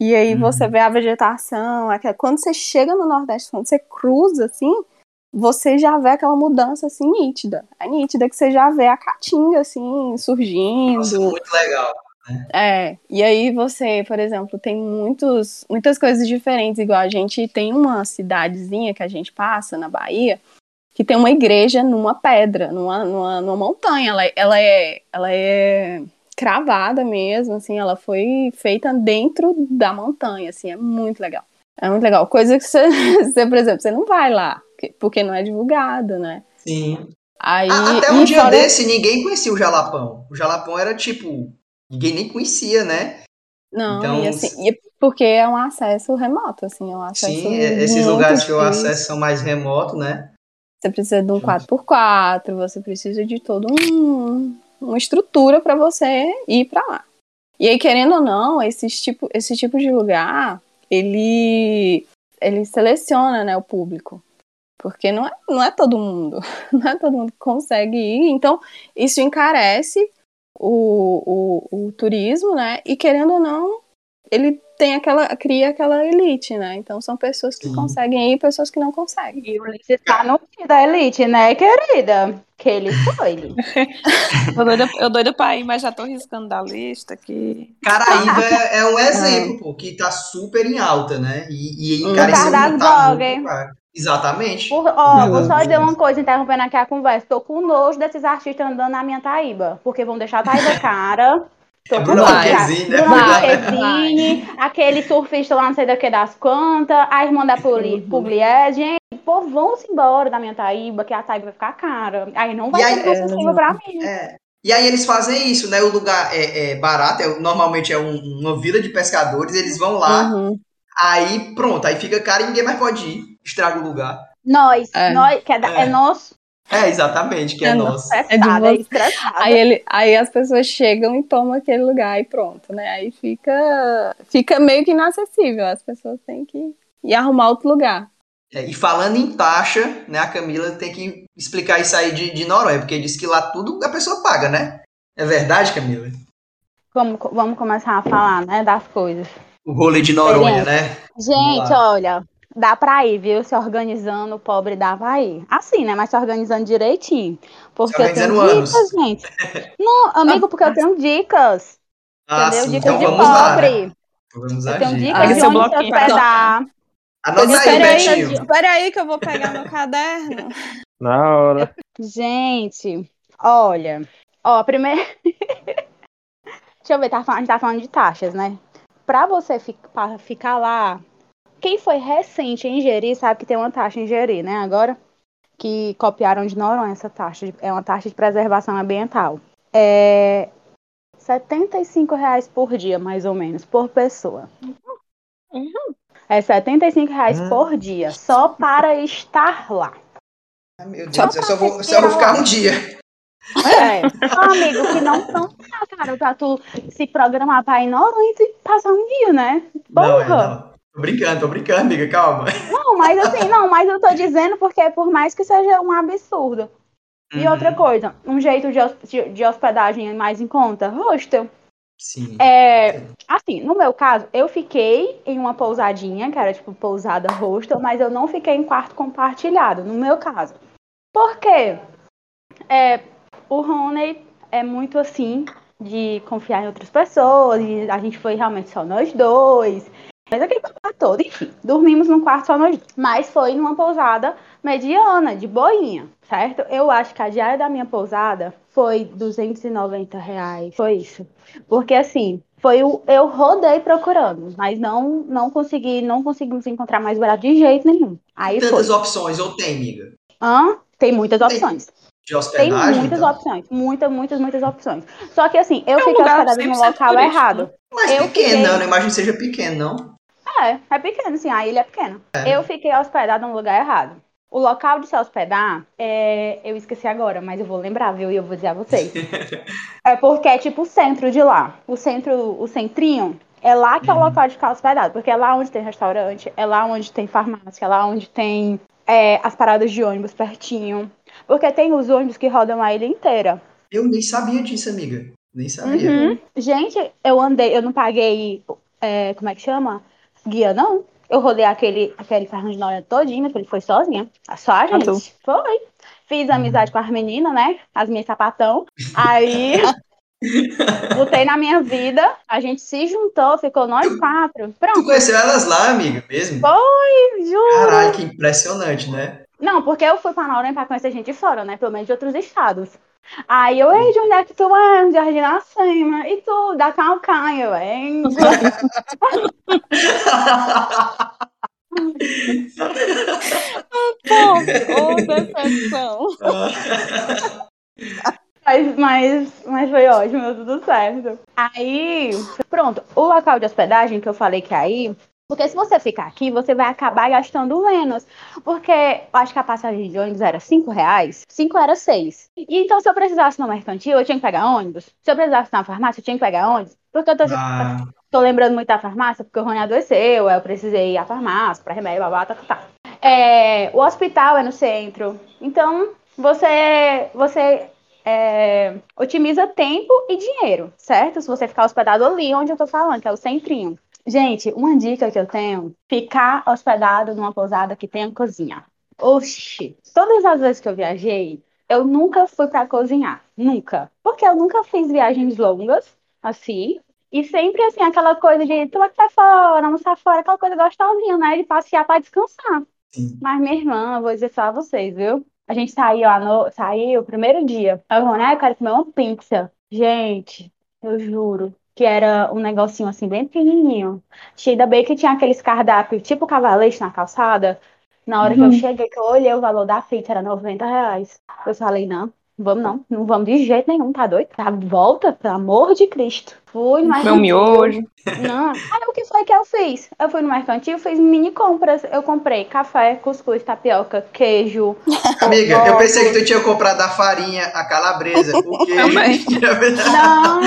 E aí Uhum. você vê a vegetação, aquela- quando você chega no Nordeste, quando você cruza, assim, você já vê aquela mudança, assim, nítida. É nítida que você já vê a caatinga, assim, surgindo. Nossa, muito legal. É, e aí você, por exemplo, tem muitos, muitas coisas diferentes, igual a gente tem uma cidadezinha que a gente passa na Bahia, que tem uma igreja numa pedra, numa, numa, numa montanha. Ela, ela, é, ela é cravada mesmo, assim, ela foi feita dentro da montanha, assim, é muito legal. É muito legal. Coisa que você, você, por exemplo, você não vai lá, porque- não é divulgado, né? Sim. Aí, Até um dia fora- desse, ninguém conhecia o Jalapão. O Jalapão era tipo. Ninguém nem conhecia, né? Não, Então, e assim, e porque é um acesso remoto, assim, é um acesso Sim, é- esses lugares que o difícil. acesso são mais remotos, né? Você precisa de um 4x4, você precisa de todo um uma estrutura para você ir para lá. E aí, querendo ou não, esses tipo, esse tipo de lugar, ele ele seleciona, né, o público. Porque não é, não é todo mundo, não é todo mundo que consegue ir. Então, isso encarece o, o, o turismo, né? E querendo ou não, ele tem aquela, cria aquela elite, né? Então são pessoas que Sim. conseguem ir e pessoas que não conseguem. E o Ulisses tá no fim da elite, né, querida? Que ele foi. Eu doida, eu doida pra ir, mas já tô riscando da lista aqui. Caraíba é, é um exemplo, pô, que tá super em alta, né? E, e caso muito, das tá caro. Exatamente. Por- ó, vou só dizer uma coisa, interrompendo aqui a conversa. Tô com nojo desses artistas andando na minha Taíba. Porque vão deixar a Taíba cara. Tô É com nojo, cara. Marquezine, né? Marquezine, aquele surfista lá não sei daqui das quantas, a irmã da Uhum. Pugliese. Gente, pô, vão-se embora da minha Taíba, que a Taíba vai ficar cara. Aí não vai ter mais acessível pra mim. É. E aí eles fazem isso, né? O lugar é, é barato, é- normalmente é um- uma vila de pescadores, eles vão lá, Uhum. Aí pronto, aí fica caro e ninguém mais pode ir. Estraga o lugar. Nós, É. nós, que é, da- é É. nosso. É, exatamente, que é, É nosso. É de é você. estressada. Aí, ele, aí as pessoas chegam e tomam aquele lugar e pronto, né? Aí fica, fica meio que inacessível. As pessoas têm que ir arrumar outro lugar. É, e falando em taxa, né, a Camila tem que explicar isso aí de, de Noronha, porque diz que lá tudo a pessoa paga, né? É verdade, Camila? Vamos, vamos começar a falar, né, das coisas. O rolê de Noronha, né? Gente, olha, dá pra ir, viu? Se organizando, o pobre dá pra ir. Assim, né? Mas se organizando direitinho. Porque eu tenho dicas, gente. Não, amigo, porque eu tenho dicas. Ah, entendeu? sim, Dicas então de vamos lá. pobre. Né? Vamos Eu tenho agir. dicas Pega de seu onde se bloquinho. hospedar. Anota aí, Espera aí, Betinho. espera aí que eu vou pegar meu caderno. Na hora. Gente, olha. Ó, primeiro. Deixa eu ver, tá falando, a gente tá falando de taxas, né? Pra você fi- pra ficar lá. Quem foi recente em Jeri sabe que tem uma taxa em Jeri, né? Agora. Que copiaram de Noronha essa taxa. de- É uma taxa de preservação ambiental. É. 75 reais por dia, mais ou menos, por pessoa. É 75 reais Hum. por dia, só para estar lá. Ah, Meu Deus, eu só vou, só vou ficar um dia. É. Amigo, que não são cara, pra tu se programar pra ir Noronha e passar um dia, né? Não, é, Porra! não. Tô brincando, tô brincando, amiga, calma. Não, mas assim, não, mas eu tô dizendo porque por mais que seja um absurdo. E Uhum. outra coisa, um jeito de, de hospedagem mais em conta, hostel. Sim. É, assim, no meu caso, eu fiquei em uma pousadinha, que era tipo pousada hostel, mas eu não fiquei em quarto compartilhado, no meu caso. Por quê? É, o Rony é muito assim, de confiar em outras pessoas, e a gente foi realmente só nós dois. Mas aquele papo todo, enfim, dormimos num quarto só nós dois. Mas foi numa pousada mediana, de boinha, certo? Eu acho que a diária da minha pousada foi 290 reais. Foi isso. Porque assim, foi o eu rodei procurando, mas não não consegui, não conseguimos encontrar mais barato de jeito nenhum. Aí foi. Tantas opções, ou tem, amiga? Hã? Tem muitas Tem De Tem hospedagem? muitas então? opções. Muitas, muitas, muitas opções. Só que assim, eu É um fiquei hospedada no 100% local turístico, errado. Mas Eu pequeno, fiquei- não, não imagino que seja pequeno, não. É, é pequeno, sim, a ilha é pequena. Eu fiquei hospedada no lugar errado. O local de se hospedar, é, eu esqueci agora, mas eu vou lembrar, viu? E eu vou dizer a vocês. é porque é tipo o centro de lá. O centro, o centrinho, é lá que é o Uhum. local de ficar hospedado. Porque é lá onde tem restaurante, é lá onde tem farmácia, é lá onde tem é, as paradas de ônibus pertinho. Porque tem os ônibus que rodam a ilha inteira. Eu nem sabia disso, amiga. Nem sabia. Uhum. Gente, eu andei, eu não paguei, é, como é que chama? Guia, não. Eu rodei aquele, aquele Noronha todinho, mas ele foi sozinha. Só a gente. tu? Foi. Fiz amizade com as meninas, né? As minhas sapatão. Aí, botei na minha vida, a gente se juntou, ficou nós quatro. Tu Pronto, conheceu elas lá, amiga, mesmo? juro. Caralho, que impressionante, né? Não, porque eu fui pra Noronha pra conhecer gente de fora, né? Pelo menos de outros estados. Aí eu, ei, de onde é que tu é? De Argenacema. E tu, da Calcaia, eu, hein? Pô, ô, decepção. Mas, mas, mas foi ótimo, deu tudo certo. Aí, pronto, o local de hospedagem que eu falei que é aí, porque se você ficar aqui, você vai acabar gastando menos. Porque eu acho que a passagem de ônibus era 5 reais, 5 era 6. E então, se eu precisasse no mercantil, eu tinha que pegar ônibus. Se eu precisasse na farmácia, eu tinha que pegar ônibus. Porque eu tô, Ah, tô lembrando muito da farmácia, porque o Rony adoeceu, eu precisei ir à farmácia para remédio, babá, tá, tá, tá. É, o hospital é no centro. Então, você, você é, otimiza tempo e dinheiro, certo? Se você ficar hospedado ali onde eu tô falando, que é o centrinho. Gente, uma dica que eu tenho: ficar hospedado numa pousada que tenha cozinha. Oxi, todas as vezes que eu viajei, eu nunca fui pra cozinhar. Nunca. Porque eu nunca fiz viagens longas, assim. E sempre, assim, aquela coisa de tomar café fora, almoçar fora, aquela coisa gostosinha, né? De passear pra descansar. sim. Mas, minha irmã, eu vou dizer só a vocês, viu? A gente saiu, no... saiu o primeiro dia. Eu falei, né? Eu quero comer uma pizza. Gente, eu juro que era um negocinho assim, bem pequenininho. Ainda bem que tinha aqueles cardápios, tipo cavalete na calçada. Na hora que eu cheguei, que eu olhei o valor da pizza, era 90 reais. Eu falei, não, vamos não, não vamos de jeito nenhum, tá doido? Tá, volta, pelo amor de Cristo. Fui no Meu mercantil. miojo. Não. Aí o que foi que eu fiz? Eu fui no mercantil, fiz mini compras. Eu comprei café, cuscuz, tapioca, queijo. Amiga, eu pensei que tu tinha comprado a farinha, a calabresa, o queijo. Não,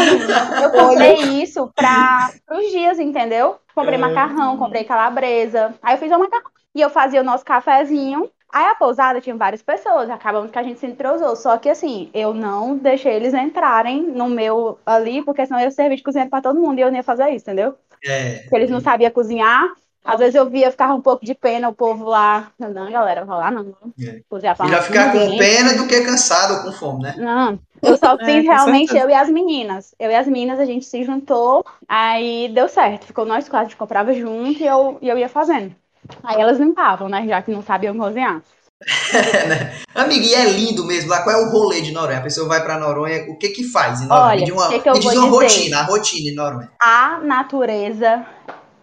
eu comprei isso para os dias, entendeu? Comprei É. macarrão, comprei calabresa. Aí eu fiz o macarrão. E eu fazia o nosso cafezinho. Aí a pousada tinha várias pessoas, acabamos que a gente se entrosou. Só que assim, eu não deixei eles entrarem no meu ali, porque senão eu ia servir de cozinha pra todo mundo e eu não ia fazer isso, entendeu? É. Porque eles não sabiam cozinhar. Às vezes eu via, ficava um pouco de pena o povo lá. Não, galera, vou lá não. É. Cozinhar pra Melhor ficar com ninguém. pena do que cansado ou com fome, né? Não, eu só É, fiz com realmente eu e as meninas. Eu e as meninas, a gente se juntou, aí deu certo. Ficou nós quatro, a gente comprava junto e eu, e eu ia fazendo. Aí elas limpavam, né? Já que não sabiam cozinhar. Amiga, e é lindo mesmo lá. Qual é o rolê de Noronha? A pessoa vai pra Noronha, o que que faz em Noronha? Olha, me diz uma, que que me diz uma rotina, a rotina em Noronha. A natureza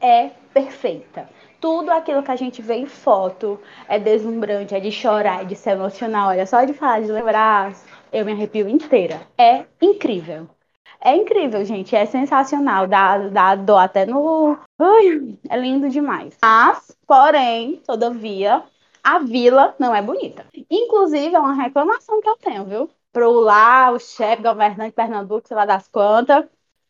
é perfeita. Tudo aquilo que a gente vê em foto é deslumbrante, é de chorar, é de se emocionar. Olha, só de falar, de lembrar, eu me arrepio inteira. É incrível. É incrível, gente. É sensacional. Dá, dá dó até no. Ai, é lindo demais. Mas, porém, todavia, a vila não é bonita. Inclusive, é uma reclamação que eu tenho, viu? Pro lá, o chefe governante de Pernambuco, sei lá das quantas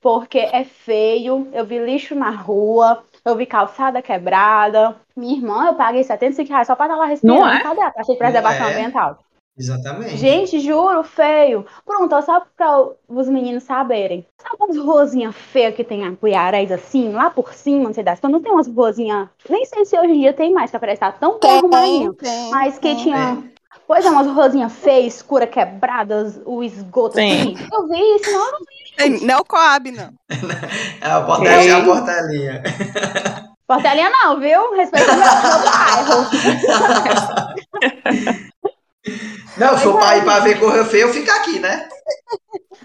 porque é feio. Eu vi lixo na rua, eu vi calçada quebrada. Minha irmã, eu paguei 75 reais só pra estar lá respirando. Não é? Cadê a taxa de preservação é? ambiental? Exatamente. Gente, juro, feio. Pronto, ó, só pra os meninos saberem. Sabe umas ruazinhas feias que tem a Puiarés assim, lá por cima, não sei das quando não tem umas ruazinhas. Nem sei se hoje em dia tem mais, que parece estar tão bem arrumadinho. tem, Mas que tem. tinha. Pois é, umas ruazinhas feias, escuras, quebradas, o esgoto Sim. assim. Eu vi isso na hora. Tem, não é o Coab, não. É a portelinha, é a portelinha. Portelinha não, viu? Respeita o meu, meu bairro. Não, se for Mas pra é, ir pra ver correr feio, eu fico aqui, né?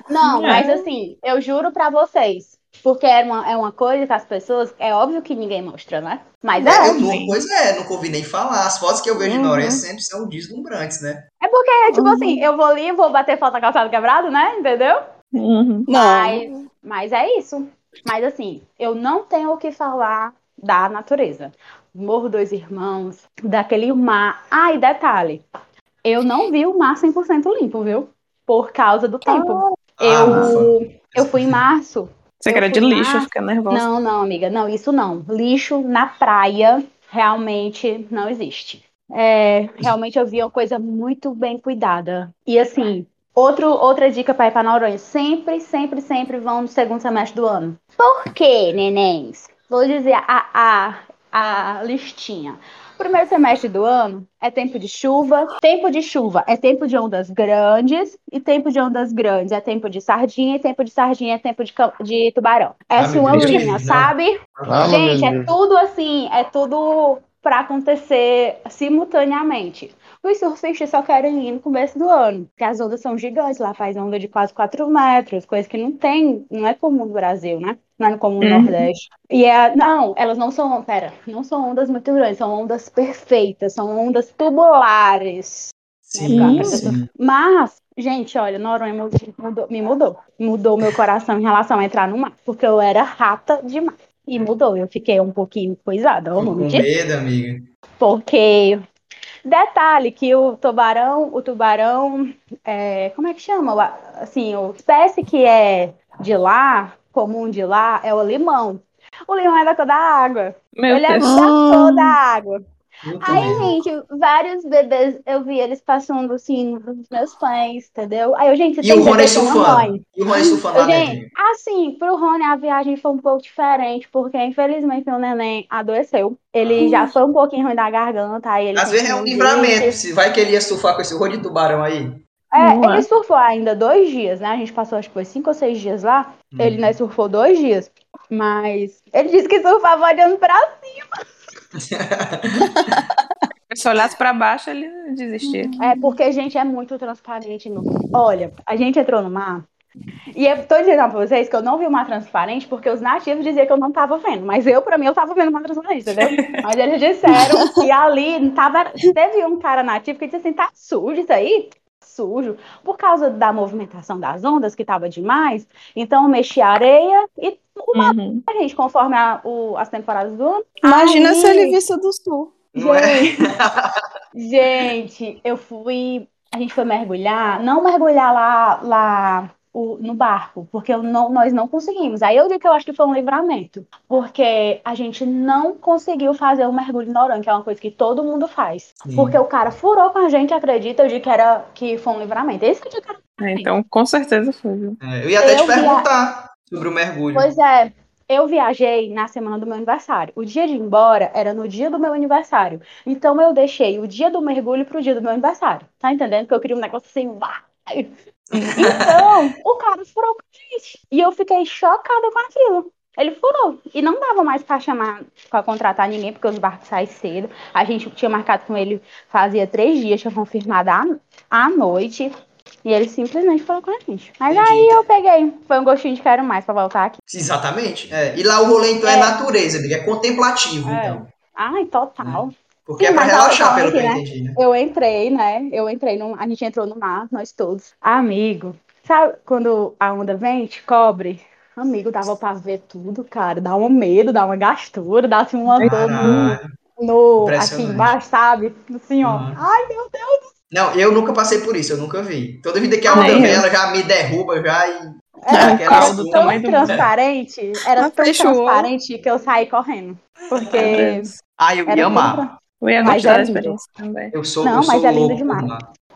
Não, É. mas assim, eu juro pra vocês. Porque é uma, é uma coisa que as pessoas. É óbvio que ninguém mostra, né? Mas É, é. eu não, pois é, nunca ouvi nem falar. As fotos que eu vejo de Uhum. Noronha sempre são deslumbrantes, né? É porque, é tipo assim, eu vou ali, vou bater foto na calçada quebrada, né? Entendeu? Uhum. Não. Mas, mas é isso. Mas assim, eu não tenho o que falar da natureza. Morro Dois Irmãos, daquele mar. Ah, e detalhe, eu não vi o mar 100% limpo, viu? Por causa do tempo. Ah, eu, eu fui em março. Você Eu quer de lixo, março. fica nervosa. Não, não, amiga, não, isso não. Lixo na praia realmente não existe. É, realmente eu vi uma coisa muito bem cuidada. E assim, outro, outra dica para ir para Noronha: sempre, sempre, sempre vão no segundo semestre do ano. Por quê, nenéns? Vou dizer a, a, a listinha. Primeiro semestre do ano é tempo de chuva. Tempo de chuva é tempo de ondas grandes. E tempo de ondas grandes é tempo de sardinha. E tempo de sardinha é tempo de, de tubarão. É Deus, linha, não. sabe? Ah, Gente, é tudo assim, é tudo pra acontecer simultaneamente. Os surfistas só querem ir no começo do ano, porque as ondas são gigantes, lá faz onda de quase 4 metros, coisa que não tem, não é comum no Brasil, né? Não é comum no Uhum. Nordeste. E é, não, elas não são, pera, não são ondas muito grandes, são ondas perfeitas, são ondas tubulares. Sim, Né, sim. Mas, gente, olha, Noronha mudou- me mudou. Mudou meu coração em relação a entrar no mar, porque eu era rata demais. E mudou, eu fiquei um pouquinho coisada, com medo, amiga. Porque, detalhe, que o tubarão, o tubarão, é, como é que chama? Assim, a espécie que é de lá, comum de lá, é o limão. O limão é da cor da água. Meu Ele é Deus. da cor da água. Aí, gente, vários bebês, eu vi eles passando assim nos meus pés, entendeu? Aí eu, gente, E tem o Rony uma surfando? E o Rony surfando lá dentro? Gente, assim, pro Rony a viagem foi um pouco diferente, porque infelizmente meu neném adoeceu. Ele já foi um pouquinho ruim da garganta, aí ele Às vezes é um livramento. Se vai que ele ia surfar com esse rolo de tubarão aí. É, Não é? ele surfou ainda dois dias, né? A gente passou acho que foi cinco ou seis dias lá. Ele Uhum. né, surfou dois dias. Mas ele disse que surfava olhando pra Se olhasse pra baixo, ele desistia. É porque a gente é muito transparente. No... Olha, a gente entrou no mar. E eu tô dizendo pra vocês que eu não vi o mar transparente porque os nativos diziam que eu não tava vendo. Mas eu, pra mim, eu tava vendo o mar transparente, entendeu? Mas eles disseram que ali tava. Teve um cara nativo que disse assim: tá sujo isso aí? Sujo por causa da movimentação das ondas, que estava demais. Então, eu mexi a areia e o mar, Uhum. gente, conforme a- o- as temporadas do ano. Imagina Aí- se ele visse do sul. Não é? Gente, eu fui. A gente foi mergulhar, não mergulhar lá, lá o- no barco, porque eu não, nós não conseguimos. Aí eu digo que eu acho que foi um livramento, porque a gente não conseguiu fazer o mergulho no Oran, que é uma coisa que todo mundo faz. Sim. Porque o cara furou com a gente, acredita, eu digo que, era, que foi um livramento. Esse que eu digo que era É, então, com certeza foi, viu? É, eu ia até te Eu via- perguntar sobre o mergulho. Pois é, eu viajei na semana do meu aniversário. O dia de ir embora era no dia do meu aniversário. Então eu deixei o dia do mergulho pro dia do meu aniversário. Tá entendendo? Porque eu queria um negócio assim, vai. Então, o cara furou com a gente. E eu fiquei chocada com aquilo. Ele furou. E não dava mais pra chamar, pra contratar ninguém, porque os barcos saem cedo. A gente tinha marcado com ele fazia três dias, tinha confirmado à, à noite. E ele simplesmente falou com a gente. Mas Entendi. aí eu peguei. Foi um gostinho de quero mais pra voltar aqui. Exatamente. É. E lá o rolê, então, é, É. natureza, amiga. É contemplativo, É. então. Ai, total. Porque Sim, é pra relaxar, pelo que eu né? entendi, né? Eu entrei, né? Eu entrei no. A gente entrou no mar, nós todos. Amigo, sabe quando a onda vem, te cobre? Amigo, dava pra ver tudo, cara. Dá um medo, dá uma gastura, dá assim uma dor no, no aqui Impressionante. embaixo, sabe? Assim, ó. Uhum. Ai, meu Deus. Não, eu nunca passei por isso, eu nunca vi. Toda vida que a onda vem, ela já me derruba já e. Era, aquela era tão tamanho do transparente, era tão fechou. transparente que eu saí correndo. Porque. Ah, eu ia tão amar. Eu ia Mas gostar é da lindo. experiência também. Eu sou, Não, eu sou mas é lindo demais.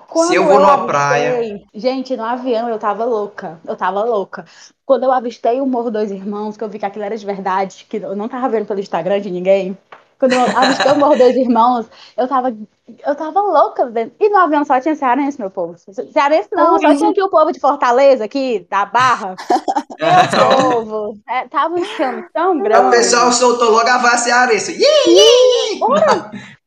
Quando Se eu vou numa avistei- praia. Gente, no avião eu tava louca. Eu tava louca. Quando eu avistei o Morro Dois Irmãos, que eu vi que aquilo era de verdade, que eu não tava vendo pelo Instagram de ninguém. Quando eu avistei o Morro Dois Irmãos, eu tava, eu tava louca. vendo. E no avião só tinha cearense, meu povo. Cearense não, só tinha aqui o povo de Fortaleza, aqui, da Barra. Meu povo. É, tava um chão tão grande. o pessoal soltou logo a vaca cearense. Ih!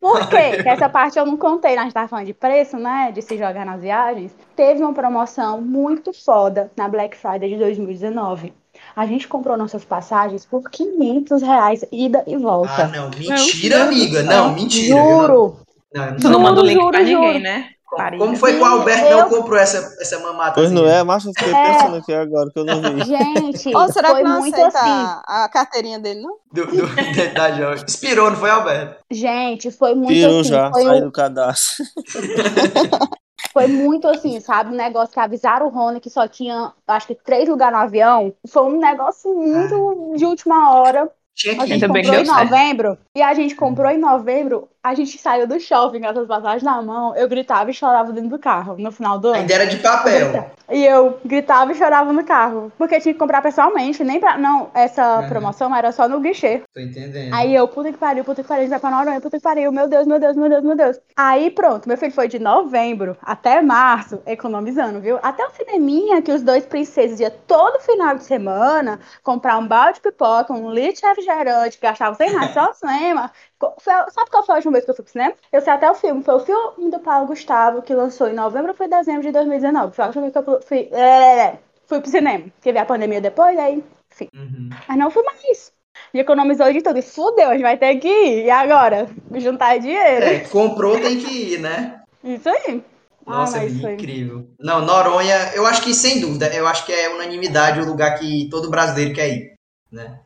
Por quê? Que essa parte eu não contei, né? a gente tava falando de preço, né? De se jogar nas viagens. Teve uma promoção muito foda na Black Friday de 2019. A gente comprou nossas passagens por 500 reais, ida e Ah, volta. não, Meu mentira, do amiga. Não, mentira. Não- Juro. não, não- Tu não manda o link Juro, pra ninguém, juro. né? Parinha. Como foi que o Alberto Eu- não comprou essa, essa mamata? Pois não é, mas eu fiquei É. pensando aqui agora que eu não vi. Gente, Ou será foi que não muito aceita assim. a carteirinha dele, não? Do, do, da Jorge. Inspirou, não foi, Alberto? Gente, foi muito Tirou assim. já, Foi, saí um- do cadastro. foi muito assim, sabe? Um negócio que avisaram o Rony que só tinha, acho que, três lugares no avião. Foi um negócio muito de última hora. Tinha A que gente Ainda comprou em deu certo. novembro. E a gente comprou em novembro. A gente saiu do shopping com essas passagens na mão. Eu gritava e chorava dentro do carro no final do ano. Ainda era de papel. E eu gritava e chorava no carro. Porque tinha que comprar pessoalmente. Nem pra. Não, essa Uhum. promoção era só no guichê. Tô entendendo. Aí eu, puta que pariu, puta que pariu, a gente vai pra Noronha, puta que pariu, meu Deus, meu Deus, meu Deus, meu Deus. Aí pronto, meu filho foi de novembro até março, economizando, viu? Até o cineminha, que os dois princesos iam todo final de semana comprar um balde de pipoca, um litro de refrigerante, gastavam 100 reais só cinema. Foi sabe qual foi a última vez que eu fui pro cinema? Eu sei até o filme, foi o filme do Paulo Gustavo, que lançou em novembro ou foi dezembro de 2019. Foi a última vez que eu fui, é, fui pro cinema. Teve a pandemia depois, aí, enfim. Uhum. Mas não fui mais. E economizou de tudo. E fudeu, a gente vai ter que ir. E agora? Juntar dinheiro. É, comprou tem que ir, né? Isso aí. Nossa, ah, é foi. incrível. Não, Noronha, eu acho que sem dúvida, eu acho que é unanimidade o lugar que todo brasileiro quer ir, né?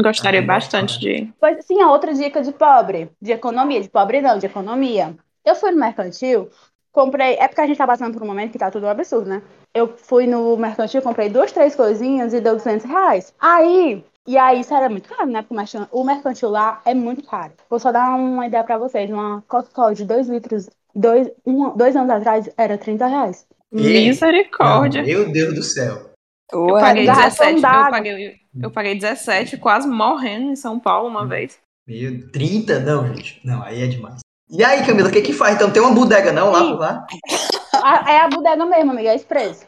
Gostaria Ah, bastante de. Pois sim, a outra dica de pobre. De economia. De pobre não, de economia. Eu fui no mercantil, comprei. É porque a gente tá passando por um momento que tá tudo um absurdo, né? Eu fui no mercantil, comprei duas, três coisinhas e deu 200 reais. Aí. E aí, isso era muito caro, né? Porque o mercantil lá é muito caro. Vou só dar uma ideia pra vocês. Uma Coca-Cola de 2 litros, dois, um, dois anos atrás, era 30 reais. Misericórdia. Não, meu Deus do céu. Eu paguei garrafão 17, eu paguei, eu paguei 17, quase morrendo em São Paulo uma vez. Meu, 30? Não, gente. Não, aí é demais. E aí, Camila, o que que faz? Então tem uma bodega não lá por lá? A- É a bodega mesmo, amiga, é esse preço.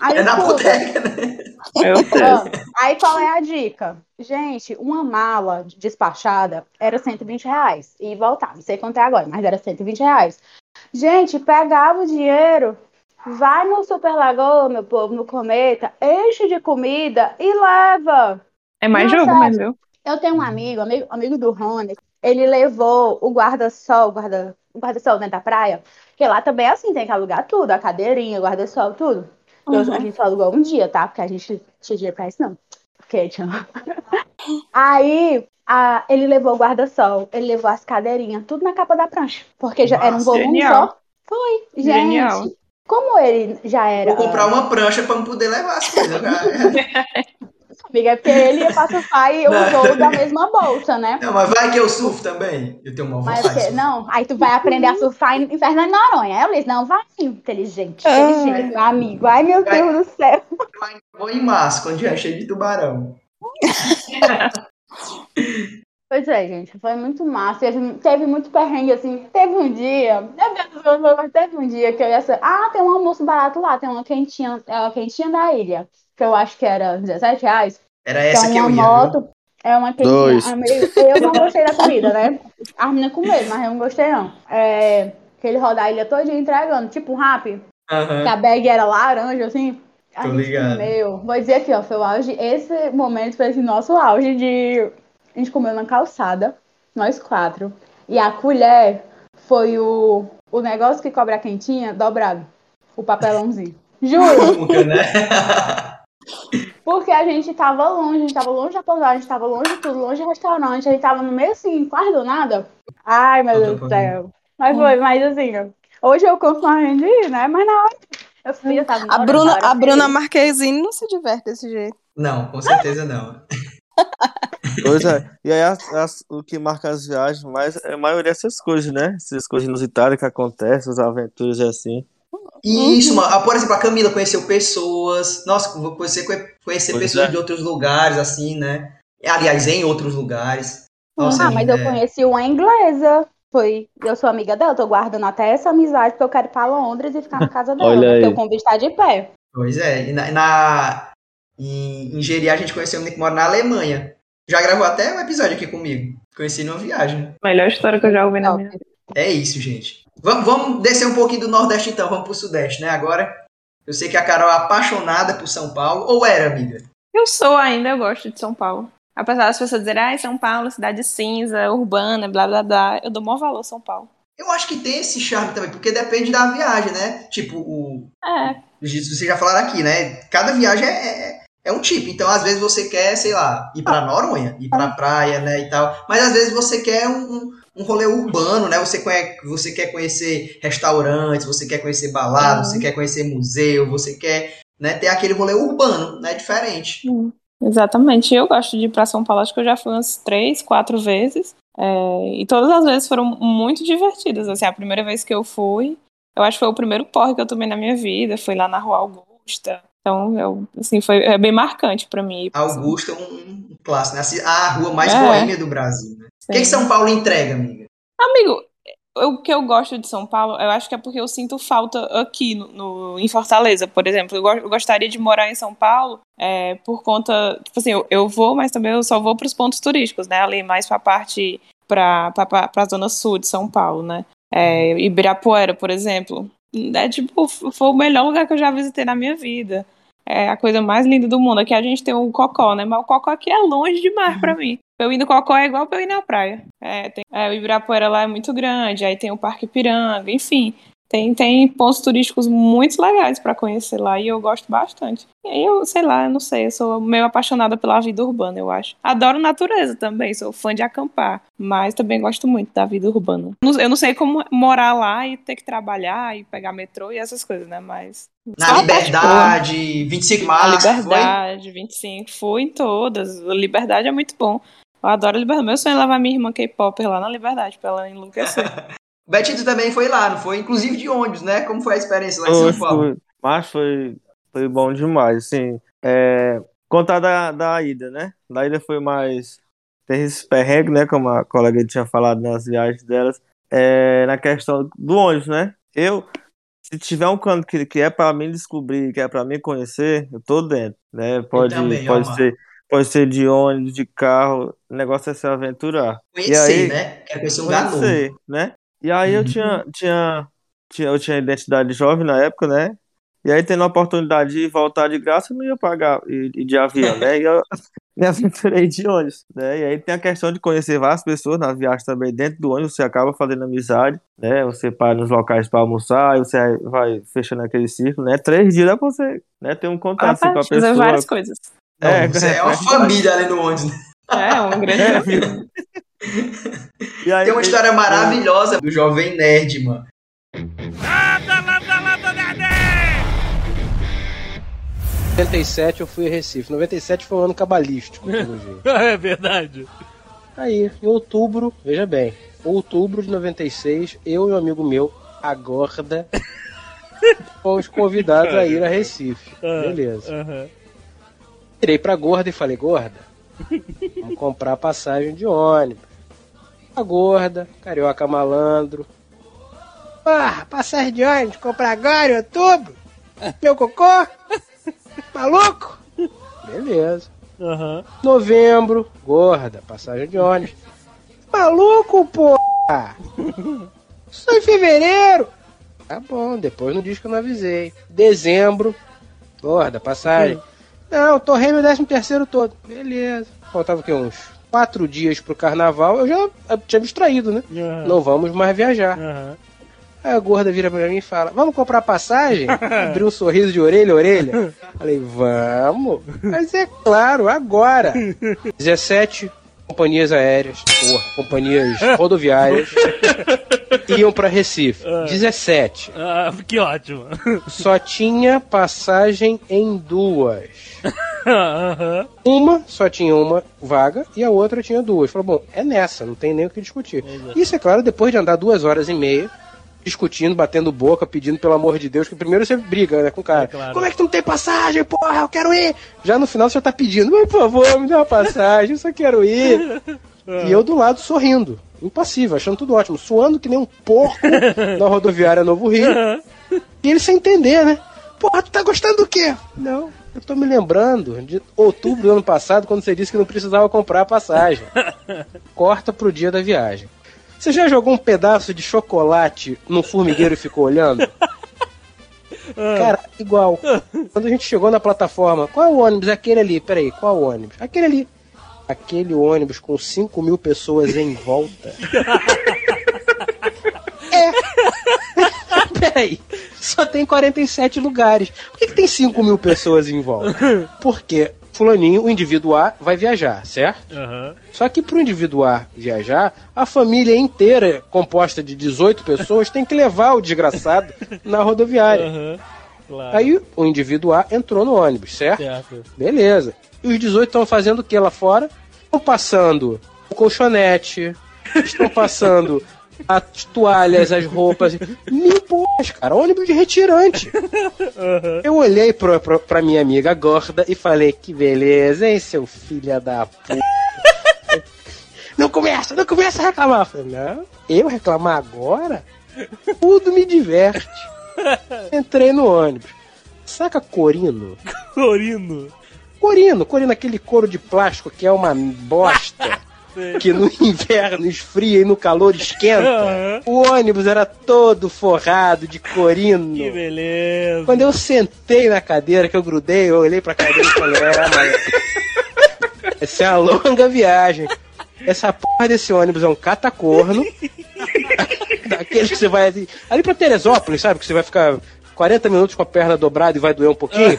Aí, É na escuta, bodega, né? Meu Deus. ó, aí qual é a dica? Gente, uma mala despachada era 120 reais. E voltava, não sei quanto é agora, mas era 120 reais. Gente, pegava o dinheiro, vai no Super Lagoa, meu povo, no Cometa, enche de comida e leva. É mais Não, jogo sério. mesmo, viu? Eu tenho um amigo, amigo, amigo do Rony, ele levou o guarda-sol, guarda, o guarda-sol dentro da praia, Porque lá também é assim, tem que alugar tudo, a cadeirinha, o guarda-sol, tudo. Eu- Uhum. a gente só alugou um dia, tá? Porque a gente tinha dinheiro pra isso, não. Porque tinha... Aí, a- ele levou o guarda-sol, ele levou as cadeirinhas, tudo na capa da prancha. Porque já era um Nossa, volume genial. só. Foi, gente. Genial. Como ele já era... Vou comprar uma prancha pra não poder levar as coisas. Amiga, é porque ele ia pra surfar e Não. usou da mesma bolsa, né? Não, mas vai que eu surfo também. Eu tenho uma Mas vontade. de que, não, aí tu vai aprender a surfar em Fernando de Noronha. Aí eu disse, não, vai inteligente, Ah. inteligente, meu amigo. Ai, meu Vai. Deus do céu. Vou em março, quando já é cheio de tubarão. Pois é, gente, foi muito massa. Teve, teve muito perrengue, assim. Teve um dia, meu Deus do céu, mas teve um dia que eu ia ser. Ah, tem um almoço barato lá, tem uma quentinha, é uma quentinha da ilha, que eu acho que era 17 reais. Era Que é essa que eu uma ia. viu? moto, é uma quentinha. Dois. Meio- Eu não gostei da comida, né? A menina comeu, mas eu não gostei, não. É, que ele roda a ilha todinha entregando, tipo um rap. Que a bag era laranja, assim. A Tô gente ligado. comeu. Vou dizer aqui, ó, foi o auge. Esse momento foi assim, nosso auge de. A gente comeu na calçada, nós quatro. E a colher foi o, o negócio que cobra a quentinha dobrado. O papelãozinho. Juro! Né? Porque a gente tava longe, a gente tava longe da pousada, a gente tava longe de tudo, longe do restaurante, a gente tava no meio assim, quase do nada. Ai, meu Deus do céu. Mas foi, mas assim, hoje eu mais de ir, né? Mas na hora. Eu fui, eu tava na A Bruna, na hora a Bruna fiquei- Marquezine não se diverte desse jeito. Não, com certeza não. Pois é. E aí as- as- o que marca as viagens mais é a maioria dessas coisas, né? Essas coisas inusitadas que acontecem, as aventuras e assim. Isso, mano. Por exemplo, a Camila conheceu pessoas. Nossa, você conhecer Pois pessoas é. de outros lugares, assim, né? Aliás, em outros lugares. Nossa, Ah, mas eu é- conheci uma inglesa. Foi. Eu sou amiga dela, tô guardando até essa amizade porque eu quero ir pra Londres e ficar na casa dela. Olha? Porque aí. o convite tá de pé. Pois é. E na, na- em, em a gente conheceu uma menina que mora na Alemanha. Já gravou até um episódio aqui comigo. Conheci numa viagem. Melhor história que eu já ouvi na minha vida. É isso, gente. Vamos, vamos descer um pouquinho do Nordeste então, vamos pro Sudeste, né? Agora, eu sei que a Carol é apaixonada por São Paulo. Ou era, amiga? Eu sou ainda, eu gosto de São Paulo. Apesar das pessoas dizerem, ai, São Paulo, cidade cinza, urbana, blá blá blá, eu dou maior valor a São Paulo. Eu acho que tem esse charme também, porque depende da viagem, né? Tipo, o, É, vocês já falaram aqui, né? Cada viagem é, é, é um tipo. Então, às vezes você quer, sei lá, ir pra Noronha, ir pra praia, né, e tal. Mas às vezes você quer um, um, rolê urbano, né? Você, conhe- você quer conhecer restaurantes, você quer conhecer balada, você quer conhecer museu, você quer né, ter aquele rolê urbano, né? Diferente. exatamente. Eu gosto de ir pra São Paulo, acho que eu já fui umas três, quatro vezes. é, e todas as vezes foram muito divertidas. Assim, a primeira vez que eu fui, eu acho que foi o primeiro porre que eu tomei na minha vida, foi lá na Rua Augusta. Então, eu, assim, foi é bem marcante pra mim. Augusta é um, um clássico, né? A ci- A rua mais É. boêmia do Brasil, né? O que, que Sim. São Paulo entrega, amiga? Amigo, o que eu gosto de São Paulo, eu acho que é porque eu sinto falta aqui no, no- em Fortaleza, por exemplo. Eu, go- eu gostaria de morar em São Paulo é, por conta. Tipo assim, eu, eu vou, mas também eu só vou para os pontos turísticos, né? Ali mais para a parte. para a zona sul de São Paulo, né? É, Ibirapuera, por exemplo. É tipo, foi o melhor lugar que eu já visitei na minha vida. É a coisa mais linda do mundo. Aqui a gente tem o Cocó, né? Mas o Cocó aqui é longe demais pra mim. Eu ir no Cocó é igual pra eu ir na praia. É, tem, é, o Ibirapuera lá é muito grande, aí tem o Parque Piranga, enfim. Tem, tem pontos turísticos muito legais pra conhecer lá e eu gosto bastante. E aí eu, sei lá, eu não sei, eu sou meio apaixonada pela vida urbana, eu acho. Adoro natureza também, sou fã de acampar, mas também gosto muito da vida urbana. Eu não sei como morar lá e ter que trabalhar e pegar metrô e essas coisas, né? Mas. Na boa. Liberdade, 25 de A março, foi? Liberdade, 25, fui em todas. A Liberdade é muito bom. Eu adoro a Liberdade. Meu sonho é levar minha irmã K-pop lá na Liberdade, pra ela enlouquecer. O Betito também foi lá, não foi? Inclusive de ônibus, né? Como foi a experiência lá em São Paulo? mas foi, foi bom demais, assim. É, contar da, da ida, né? Da ida foi mais. Tem esse perrengue, né? Como a colega tinha falado nas viagens delas. É, na questão do ônibus, né? Eu, se tiver um canto que, que é pra mim descobrir, que é pra mim conhecer, eu tô dentro, né? Pode, também, pode, ser, pode ser de ônibus, de carro. O negócio é se aventurar. Conhecer, E aí- né? Quero conhecer um lugar novo. conhecer, né? E aí eu Uhum. tinha, tinha, tinha, eu tinha identidade jovem na época, né? E aí, tendo a oportunidade de voltar de graça, eu não ia pagar e, de avião, né? E eu me aventurei de ônibus, né? E aí tem a questão de conhecer várias pessoas na viagem também. Dentro do ônibus, você acaba fazendo amizade, né? Você para nos locais para almoçar, e você vai fechando aquele círculo, né? Três dias dá pra você né, ter um contato assim, com a pessoa. fazer várias coisas. É, Não, você é, é uma família ali no ônibus, né? É, um grande é. Aí, tem uma história maravilhosa do jovem nerd, mano. Nada, nada, nada, nada! 97 eu fui a Recife. 97 foi um ano cabalístico. é verdade. Aí, em outubro, veja bem, outubro de 96, eu e um amigo meu, a Gorda, fomos convidados a ir a Recife. Ah, Beleza. Uhum. Virei pra Gorda e falei, Gorda, vamos comprar passagem de ônibus. A Gorda, Carioca Malandro. Ah, passagem de ônibus, comprar agora em outubro? Meu cocô? Maluco? Beleza. Uhum. Novembro, gorda, passagem de ônibus. Maluco, porra! É em fevereiro! Tá bom, depois não diz que eu não avisei. Dezembro, gorda, passagem. Uhum. Não, torrei meu décimo terceiro todo. Beleza. Faltava o quê? Uns quatro dias pro carnaval. Eu já tinha me distraído, né? Uhum. Não vamos mais viajar. Uhum. Aí a gorda vira pra mim e fala: Vamos comprar passagem? Abriu um sorriso de orelha a orelha. Falei: Vamos. Mas é claro, agora. 17 companhias aéreas, porra, companhias rodoviárias iam para Recife. 17. Ah. ah, que ótimo. Só tinha passagem em duas. Uma só tinha uma vaga e a outra tinha duas. Falou, bom, é nessa, não tem nem o que discutir. Isso é claro, depois de andar duas horas e meia discutindo, batendo boca, pedindo pelo amor de Deus, que primeiro você briga, né, com o cara. É claro. Como é que tu não tem passagem, porra? Eu quero ir! Já no final você tá pedindo, por favor, me dá uma passagem, eu só quero ir. E eu do lado sorrindo, impassível, achando tudo ótimo, suando que nem um porco na rodoviária Novo Rio. E ele sem entender, né? Porra, tu tá gostando do quê? Não, eu tô me lembrando de outubro do ano passado, quando você disse que não precisava comprar a passagem. Corta pro dia da viagem. Você já jogou um pedaço de chocolate no formigueiro e ficou olhando? Ah. Cara, igual. Quando a gente chegou na plataforma, qual é o ônibus? Aquele ali, peraí, qual é o ônibus? Aquele ali. Aquele ônibus com 5 mil pessoas em volta. é. peraí, só tem 47 lugares. Por que, que tem 5 mil pessoas em volta? Porque fulaninho, o indivíduo A, vai viajar, certo? Uhum. Só que para o indivíduo A viajar, a família inteira, composta de 18 pessoas, tem que levar o desgraçado na rodoviária. Uhum. Claro. Aí o indivíduo A entrou no ônibus, certo? certo. Beleza. E os 18 estão fazendo o que lá fora? Estão passando o colchonete, estão passando as toalhas, as roupas. Mil porras, cara. Ônibus de retirante. Uhum. Eu olhei pra, pra, pra, minha amiga gorda e falei: Que beleza, hein, seu filho da puta. não começa, não começa a reclamar. Eu falei: Não, eu reclamar agora? Tudo me diverte. Entrei no ônibus. Saca Corino? Corino? Corino, Corino, aquele couro de plástico que é uma bosta que no inverno esfria e no calor esquenta. Uhum. O ônibus era todo forrado de corino. Que beleza. Quando eu sentei na cadeira, que eu grudei, eu olhei pra cadeira e falei, é, mas... Essa é uma longa viagem. Essa porra desse ônibus é um catacorno. Daqueles que você vai ali, ali pra Teresópolis, sabe? Que você vai ficar 40 minutos com a perna dobrada e vai doer um pouquinho.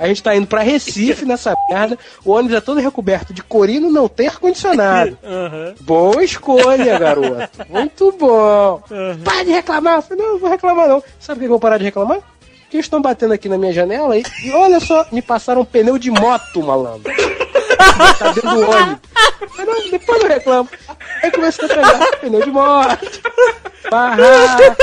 A gente tá indo pra Recife nessa merda. O ônibus é todo recoberto de corino, não tem ar-condicionado. Uhum. Boa escolha, garoto. Muito bom. Uhum. Para de reclamar. Eu falei, não, não vou reclamar não. Sabe por que eu vou parar de reclamar? Porque eles estão batendo aqui na minha janela e, e olha só, me passaram um pneu de moto, malandro. tá dentro do ônibus. Eu, não, depois eu reclamo. Aí comecei a pegar pneu de moto, barra,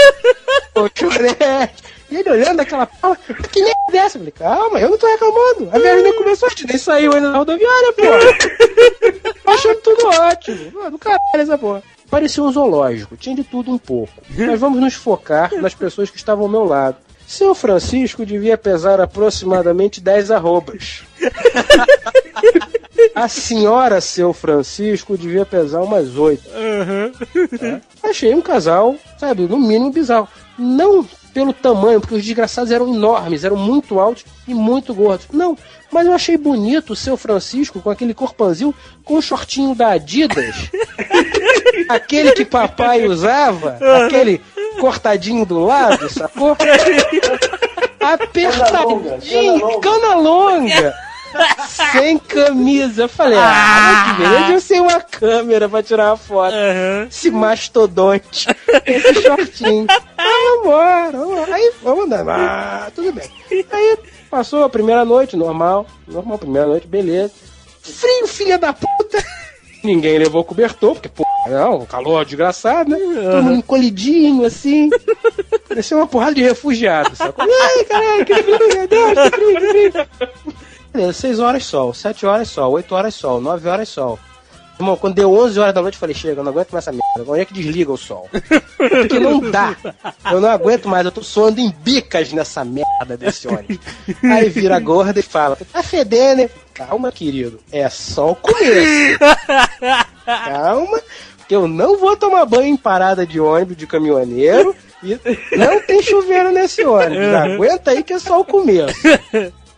colchonete. E ele olhando aquela porra, que nem dessa. Eu falei, calma, eu não tô reclamando. A viagem nem começou, a gente nem saiu ainda na rodoviária, pô. Achando tudo ótimo. Mano, do caralho essa porra. Parecia um zoológico, tinha de tudo um pouco. Mas vamos nos focar nas pessoas que estavam ao meu lado. Seu Francisco devia pesar aproximadamente 10 arrobas. A senhora, seu Francisco, devia pesar umas 8. Uhum. É. Achei um casal, sabe, no mínimo bizarro. Não pelo tamanho, porque os desgraçados eram enormes, eram muito altos e muito gordos. Não, mas eu achei bonito o seu Francisco com aquele corpanzil com o shortinho da Adidas. aquele que papai usava, aquele cortadinho do lado, sacou? Apertadinho, cana longa. Sem camisa. Eu falei, ah, que beleza, eu sei uma câmera pra tirar uma foto. Esse mastodonte, esse shortinho. Ah, vambora, vambora. Aí, vamos andar. Ah, tudo bem. Aí, passou a primeira noite, normal. Normal, primeira noite, beleza. Frio, filha da puta. Ninguém levou cobertor, porque, pô, não, calor desgraçado, né? Todo mundo encolhidinho, assim. Parecia uma porrada de refugiados, sacou? Ai, caralho, que frio, meu Deus, que frio, que frio. Beleza, 6 horas sol, 7 horas sol, 8 horas sol, 9 horas sol. Irmão, quando deu 11 horas da noite, eu falei, chega, eu não aguento mais essa merda. Onde é que desliga o sol? Porque não dá. Eu não aguento mais, eu tô suando em bicas nessa merda desse ônibus. Aí vira a gorda e fala, tá fedendo, né? Calma, querido, é só o começo. Calma, que eu não vou tomar banho em parada de ônibus de caminhoneiro e não tem chuveiro nesse ônibus. Aguenta aí que é só o começo.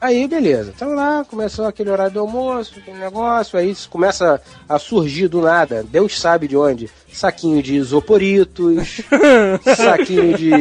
Aí, beleza. Então lá, começou aquele horário do almoço, aquele negócio, aí começa a surgir do nada, Deus sabe de onde, saquinho de isoporitos, saquinho de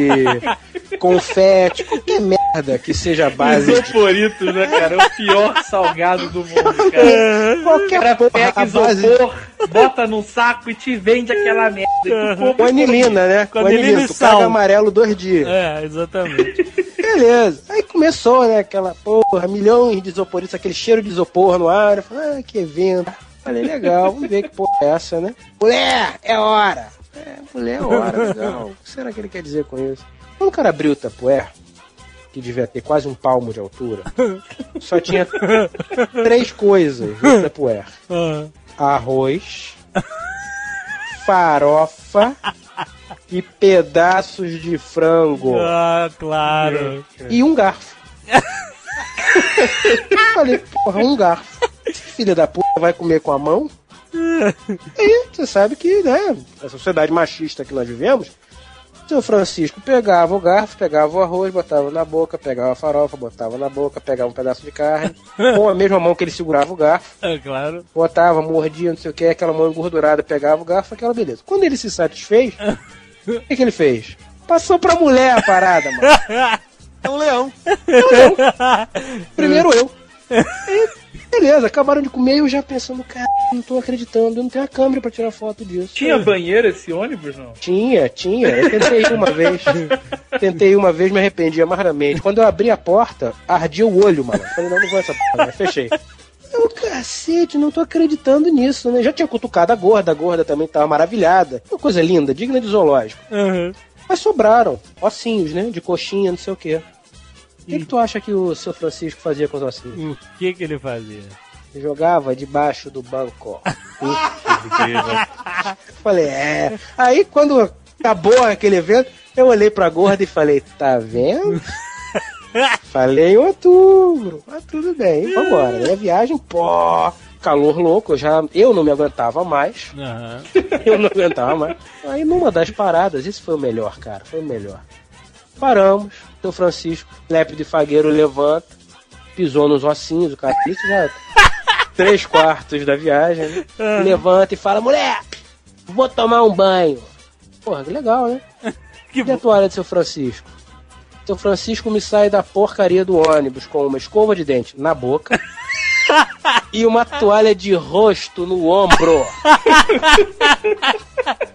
confete, qualquer merda que seja a base. de- Isoporitos, né, cara? É o pior salgado do mundo, cara. Qualquer cara porra, a base- isopor, bota num saco e te vende aquela merda. Compra Com anilina, né? Com anilina e tu sal. caga amarelo dois dias. É, exatamente. Beleza. Aí começou, né? Aquela porra, milhões de isoporitos, aquele cheiro de isopor no ar. Eu falei, ah, que evento. Falei, legal, vamos ver que porra é essa, né? Mulher, é hora. É, mulher é hora, legal. O que será que ele quer dizer com isso? Quando o cara abriu o tapué, que devia ter quase um palmo de altura, só tinha três coisas no tapué. Ah. Arroz, farofa e pedaços de frango. Ah, claro. E um garfo. Falei, porra, um garfo. Filho da puta vai comer com a mão? E você sabe que, né, a sociedade machista que nós vivemos, seu Francisco pegava o garfo, pegava o arroz, botava na boca, pegava a farofa, botava na boca, pegava um pedaço de carne, com a mesma mão que ele segurava o garfo, É, claro. botava, mordia, não sei o que, aquela mão engordurada, pegava o garfo, aquela beleza. Quando ele se satisfez, o que, que ele fez? Passou pra mulher a parada, mano. É um leão. Primeiro eu. E, beleza, acabaram de comer e eu já pensando, cara, não tô acreditando, eu não tenho a câmera pra tirar foto disso. Tinha banheiro esse ônibus, não? Tinha, tinha. Eu tentei uma vez. Tentei uma vez, me arrependi amargamente. Quando eu abri a porta, ardia o olho, mano. Falei, não, não vou essa porra, né? fechei. Eu, cacete, não tô acreditando nisso, né? Já tinha cutucado a gorda, a gorda também tava maravilhada. Uma coisa linda, digna de zoológico. Uhum. Mas sobraram ossinhos, né? De coxinha, não sei o quê. O que, que tu acha que o seu Francisco fazia com os ossinhos? O que que ele fazia? Jogava debaixo do banco. falei, é. Aí quando acabou aquele evento, eu olhei pra gorda e falei, tá vendo? falei em outubro. Mas tudo bem, vambora. Né? Viagem, pô, calor louco, eu já eu não me aguentava mais. Aham. Eu não aguentava mais. Aí numa das paradas, isso foi o melhor, cara, foi o melhor. Paramos, seu Francisco, lépido e fagueiro levanta, pisou nos ossinhos, o cara, isso já três quartos da viagem, né? Levanta e fala, mulher, vou tomar um banho. Porra, que legal, né? Que e a toalha de seu Francisco? Seu Francisco me sai da porcaria do ônibus com uma escova de dente na boca e uma toalha de rosto no ombro.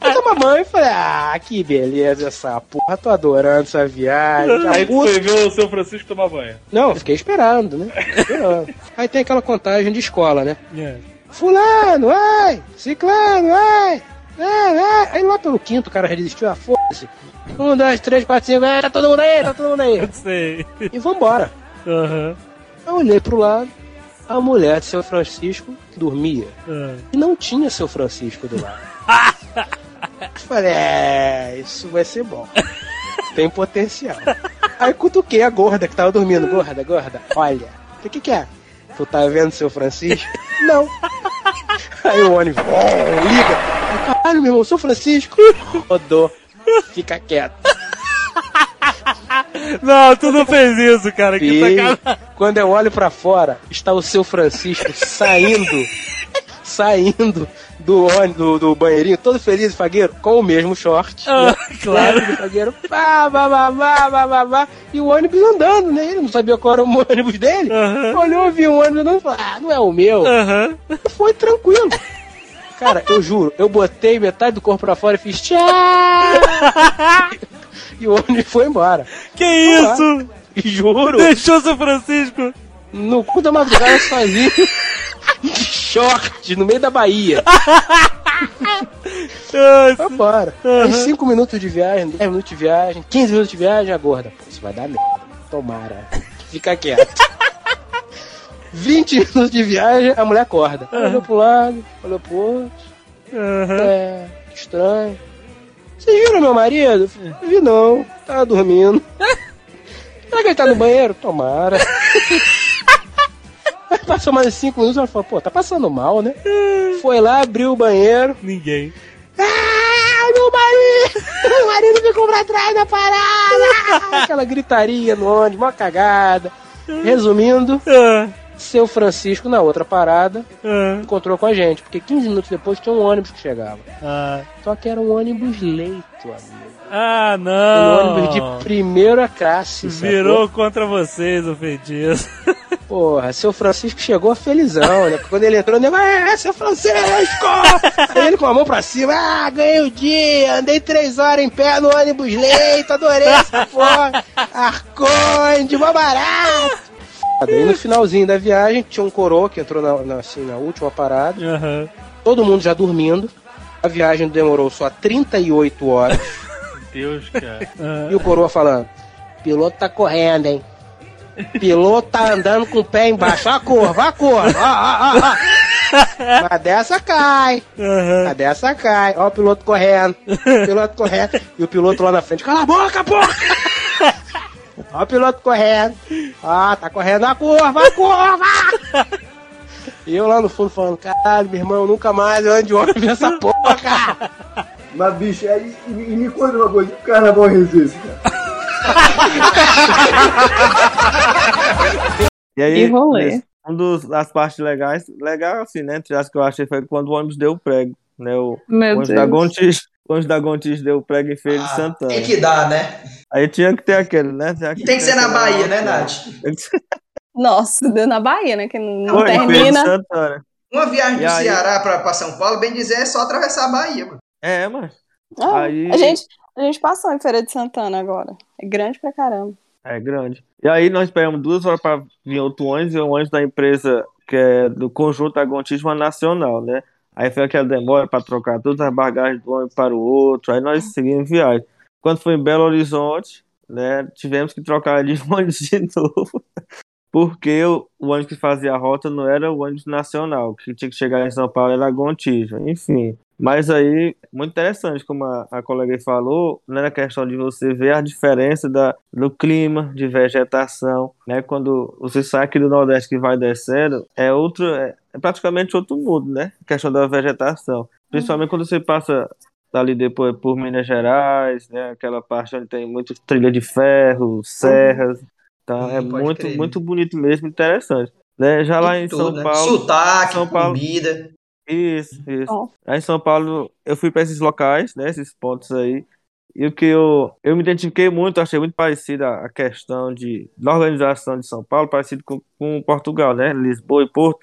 Eu tomar banho e falei, ah, que beleza essa porra, tô adorando essa viagem. Aí puto. foi ver o seu Francisco tomar banho. Não, eu fiquei esperando, né? Esperando. Aí tem aquela contagem de escola, né? É. Fulano, ai! Ciclano, ai! Ai, ai! Aí lá pelo quinto o cara já desistiu, ah, foda-se. Um, dois, três, quatro, cinco, ai, tá todo mundo aí, tá todo mundo aí. Sei. E vambora. Aham. Eu olhei pro lado, a mulher de seu Francisco dormia. Ah. E não tinha seu Francisco do lado. Falei, é, isso vai ser bom. Tem potencial. Aí cutuquei a gorda que tava dormindo. Gorda, gorda, olha. O que que é? Tu tá vendo seu Francisco? Não. Aí o ônibus, liga. Caralho, meu irmão, sou Francisco. Rodou. Fica quieto. Não, tu não fez isso, cara. Que E quando eu olho pra fora, está o seu Francisco saindo, saindo do ônibus, do, do banheirinho, todo feliz e fagueiro, com o mesmo short. Ah, né? claro. E fagueiro, pá, pá, pá, pá, pá, pá, pá, e o ônibus andando, né? Ele não sabia qual era o ônibus dele. Olhou, viu o ônibus andando e falou, ah, não é o meu. Aham. Foi tranquilo. Cara, eu juro, eu botei metade do corpo pra fora e fiz tchau. e o ônibus foi embora. Que isso? Juro. Deixou seu Francisco? No cu da madrugada sozinho. De short, no meio da Bahia. Foi embora. Aí 5 minutos de viagem, 10 minutos de viagem, 15 minutos de viagem, a gorda. Pô, isso vai dar merda. Tomara. Fica quieto. 20 minutos de viagem, a mulher acorda. Olhou pro lado, olhou pro outro. É, que estranho. Vocês viram meu marido? Não vi não, tava dormindo. Será que ele tá no banheiro? Tomara. Aí Passou mais 5 minutos, ela falou, pô, tá passando mal, né? Foi lá, abriu o banheiro. Ninguém. Ah, meu marido! Meu marido ficou pra trás da parada! Aquela gritaria no ônibus, uma cagada. Resumindo, seu Francisco na outra parada encontrou com a gente, porque 15 minutos depois tinha um ônibus que chegava. Ah, Só que era um ônibus leito, amigo. ah Um não. ônibus de primeira classe. sacou? Virou contra vocês o feitiço. Porra, seu Francisco chegou felizão, né? Porque quando ele entrou, o nego, é, seu Francisco! Aí ele com a mão pra cima, ah, ganhei o dia, andei três horas em pé no ônibus leito, adorei essa porra, Arconde, mó barato! Aí no finalzinho da viagem, tinha um coroa que entrou na, na, assim, na última parada, Aham. todo mundo já dormindo, a viagem demorou só 38 horas, Deus, cara. Ah, e o coroa falando, piloto tá correndo, hein? Piloto tá andando com o pé embaixo. Ó a curva, ó a curva. Ó, ó, ó, ó. A dessa cai. A dessa cai. Ó o piloto correndo. O piloto correndo. E o piloto lá na frente. Cala a boca, porra! Ó o piloto correndo. Ó, tá correndo a curva, a curva! E eu lá no fundo falando, caralho, meu irmão, nunca mais eu ando de ônibus nessa porra, cara. Mas, bicho, aí, e, e me conta uma coisa, que carnaval é esse, cara? E aí, E rolê. nesse- um dos, das partes legais, legal assim, né? Entre as que eu achei foi quando o ônibus deu o prego, né? O, Meu o ônibus Deus. da Gontijo, o ônibus da Gontijo deu o prego em Feira de Santana. Tem que dar, né? Aí tinha que ter aquele, né? Tinha E tem que ser na Bahia, né, Nath? Nossa, deu na Bahia, né? Que não, Foi, Feira de termina. Santana. Uma viagem do aí? Ceará pra, pra São Paulo, bem dizer, é só atravessar a Bahia, mano. É, mas. Ah, Aí- a, gente, a gente passou em Feira de Santana agora. É grande pra caramba. É grande. E aí nós esperamos duas horas para vir outro ônibus, e o ônibus da empresa que é do conjunto Agontismo Nacional, né? Aí foi aquela demora para trocar todas as bagagens do ônibus para o outro, aí nós seguimos viagem. Quando foi em Belo Horizonte, né, tivemos que trocar de ônibus de novo, porque o, ônibus que fazia a rota não era o ônibus nacional, que tinha que chegar em São Paulo era Gontijo, enfim. Mas aí, muito interessante, como a, a colega falou, né, na questão de você ver a diferença da, do clima, de vegetação, né? Quando você sai aqui do Nordeste que vai descendo, é outro, é, é praticamente outro mundo, né? A questão da vegetação. Principalmente quando você passa ali depois por Minas Gerais, né? Aquela parte onde tem muito trilha de ferro, serras, então é Hum, muito, crer. muito bonito mesmo, interessante. Né? Já lá em tudo, São né? Paulo, Sotaque, São Paulo, comida. isso, isso. Ó. Aí em São Paulo, eu fui para esses locais, né, esses pontos aí, e o que eu, eu me identifiquei muito, achei muito parecido a, a questão de, da organização de São Paulo, parecido com, com Portugal, né, Lisboa e Porto,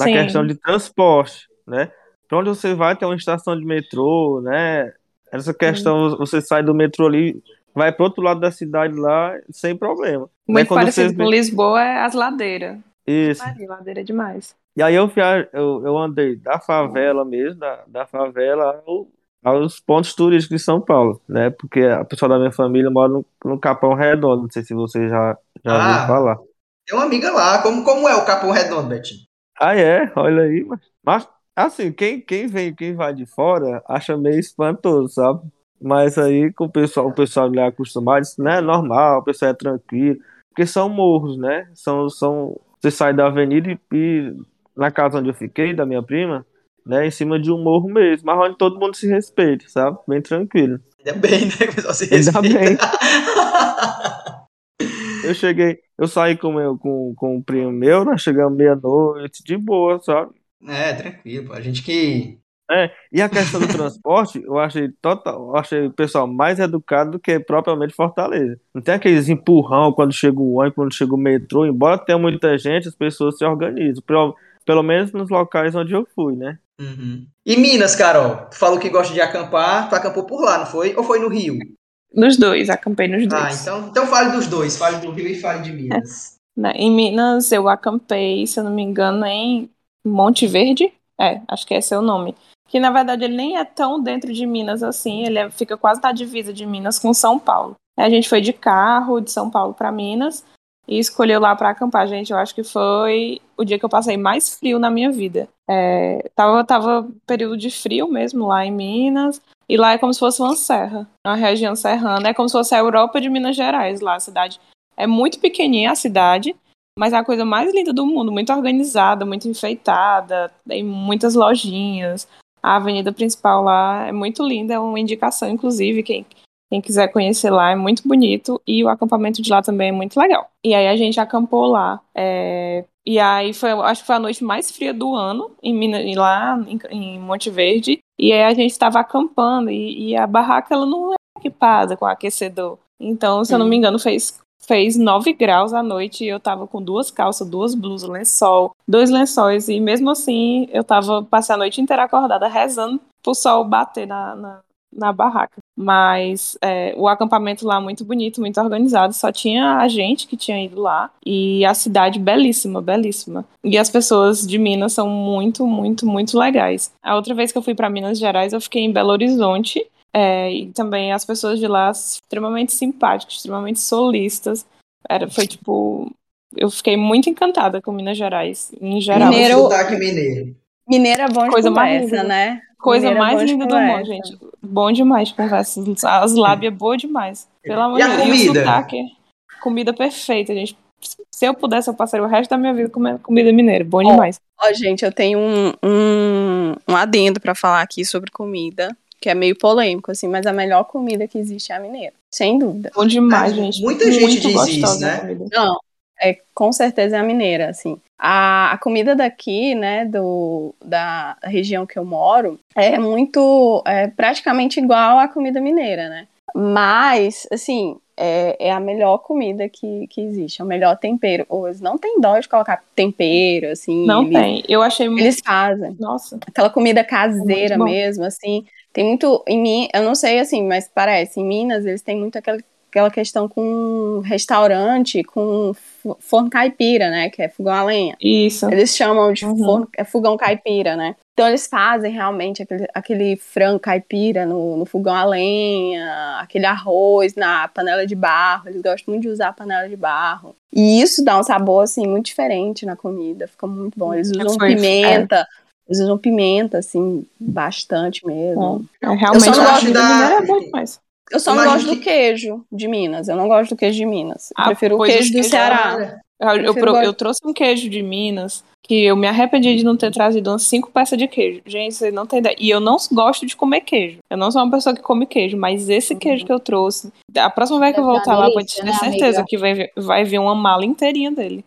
na Sim. questão de transporte, né, para onde você vai tem uma estação de metrô, né, essa questão, você sai do metrô ali, vai para outro lado da cidade lá, sem problema. né, Muito quando parecido você com Lisboa é as ladeiras. Isso. Maria, ladeira é demais. E aí eu, via, eu, eu andei da favela mesmo, da, da favela ao- aos pontos turísticos de São Paulo, né? Porque a pessoa da minha família mora no, no Capão Redondo, não sei se você já, já Ah. ouviu falar. Tem uma amiga lá. Como, como é o Capão Redondo, Betinho? Ah, é? Olha aí, mas, mas assim, quem, quem vem, quem vai de fora acha meio espantoso, sabe? Mas aí com o pessoal, o pessoal lá acostumado, isso não é normal, o pessoal é tranquilo, porque são morros, né? São, são, você sai da avenida e, e na casa onde eu fiquei, da minha prima, né, em cima de um morro mesmo, mas onde todo mundo se respeita, sabe? Bem tranquilo. Ainda bem, né? que o pessoal se Ainda respeita. bem. Eu cheguei, eu saí com, meu, com, com um primo meu, nós chegamos meia-noite, de boa, sabe? É, tranquilo. A gente que. É, e a questão do transporte, eu achei total, eu achei o pessoal mais educado do que propriamente Fortaleza. Não tem aqueles empurrão quando chega o ônibus, quando chega o metrô, embora tenha muita gente, as pessoas se organizam. Pelo, pelo menos nos locais onde eu fui, né? Uhum. E Minas, Carol? Tu falou que gosta de acampar, tu acampou por lá, não foi? Ou foi no Rio? Nos dois, acampei nos dois. Ah, então, então fale dos dois, fale do Rio e fale de Minas. Né, Em Minas, eu acampei, se eu não me engano, em Monte Verde. É, acho que esse é o nome. Que na verdade ele nem é tão dentro de Minas assim, ele é- fica quase na divisa de Minas com São Paulo. A gente foi de carro de São Paulo para Minas e escolheu lá para acampar. Gente, eu acho que foi o dia que eu passei mais frio na minha vida. É, tava, tava período de frio mesmo lá em Minas. E lá é como se fosse uma serra, uma região serrana. É como se fosse a Europa de Minas Gerais lá, a cidade. É muito pequenininha a cidade, mas é a coisa mais linda do mundo, muito organizada, muito enfeitada, tem muitas lojinhas. A avenida principal lá é muito linda, é uma indicação, inclusive, quem, quem quiser conhecer lá, é muito bonito. E o acampamento de lá também é muito legal. E aí a gente acampou lá. é, E aí foi, acho que foi a noite mais fria do ano, em Minas, lá em, em Monte Verde. E aí a gente estava acampando, e, e a barraca ela não é equipada com aquecedor. Então, se eu não me engano, fez fez 9 graus à noite e eu tava com duas calças, duas blusas, lençol, dois lençóis, e mesmo assim eu tava passei a noite inteira acordada rezando pro sol bater na, na, na barraca. Mas é, o acampamento lá muito bonito, muito organizado, só tinha a gente que tinha ido lá e a cidade belíssima, belíssima. E as pessoas de Minas são muito, muito, muito legais. A outra vez que eu fui para Minas Gerais, eu fiquei em Belo Horizonte é, e também as pessoas de lá extremamente simpáticas, extremamente solistas. Era, foi tipo. Eu fiquei muito encantada com Minas Gerais, em geral. Mineiro- mineiro. Mineiro é bom de Coisa mais conversa, né? Coisa mais linda do mundo, gente. Bom demais de conversa. As lábias boas demais. Pelo amor E a de Deus. E o comida? sotaque. Comida perfeita, gente. Se eu pudesse, eu passaria o resto da minha vida comendo comida mineira. Bom demais. Ó, gente, eu tenho um, um, um adendo pra falar aqui sobre comida, que é meio polêmico, assim, mas a melhor comida que existe é a mineira. Sem dúvida. Bom demais, Mas gente. muita gente Muito diz isso, a né? Não, é, com certeza é a mineira, assim. A, a comida daqui, né, do, da região que eu moro, é muito, é praticamente igual à comida mineira, né? Mas, assim, é, é a melhor comida que, que existe, é o melhor tempero. Eles não tem dó de colocar tempero, assim. Não eles, tem. Eu achei muito. Eles fazem. Nossa. Aquela comida caseira É muito bom. mesmo, assim. Tem muito. Em mim, eu não sei assim, mas parece. Em Minas, eles têm muito aquela, aquela questão com restaurante, com fo- forno caipira, né? Que é fogão a lenha. Isso. Eles chamam de Uhum. forno, é fogão caipira, né? Então eles fazem realmente aquele, aquele frango caipira no, no fogão a lenha, aquele arroz na panela de barro. Eles gostam muito de usar a panela de barro. E isso dá um sabor, assim, muito diferente na comida. Fica muito bom. Eles usam Foi- pimenta. Eles usam pimenta, assim, bastante mesmo. É, realmente, Eu só não a gosto da- é demais. Eu só não gosto do que- queijo de Minas. Eu não gosto do queijo de Minas. Eu Ah, prefiro o queijo do queijos- Ceará. Eu, eu, eu trouxe um queijo de Minas que eu me arrependi de não ter trazido umas cinco peças de queijo. Gente, vocês não têm ideia. E eu não gosto de comer queijo. Eu não sou uma pessoa que come queijo, mas esse queijo que eu trouxe, a próxima vez que eu voltar lá, pode ter né, certeza amiga? que vai, vir- vai vir uma mala inteirinha dele.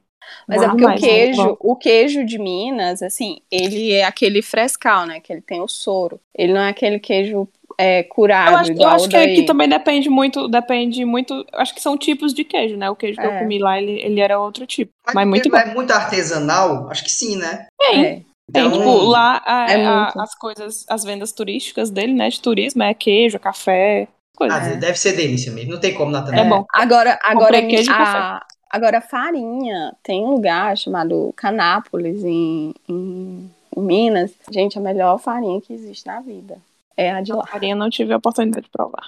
Mas é porque o muito queijo, o queijo de Minas, assim, ele é aquele frescal, né? Que ele tem o soro. Ele não é aquele queijo é, curado, Eu acho, eu acho que daí. aqui também depende muito, depende muito. Acho que são tipos de queijo, né? O queijo que eu É. comi lá, ele, ele era outro tipo. Mas, Mas muito bom. é muito artesanal? Acho que sim, né? Tem. É. Tem, Então- tipo, lá a- É a- as coisas, as vendas turísticas dele, né? De turismo, é queijo, café, coisas. Ah, deve ser delícia mesmo. Não tem como, É Natanael. bom. Agora, agora, queijo a, agora farinha, tem um lugar chamado Canápolis, em, em, em Minas. Gente, a melhor farinha que existe na vida é a de lá. Farinha não tive a oportunidade de provar.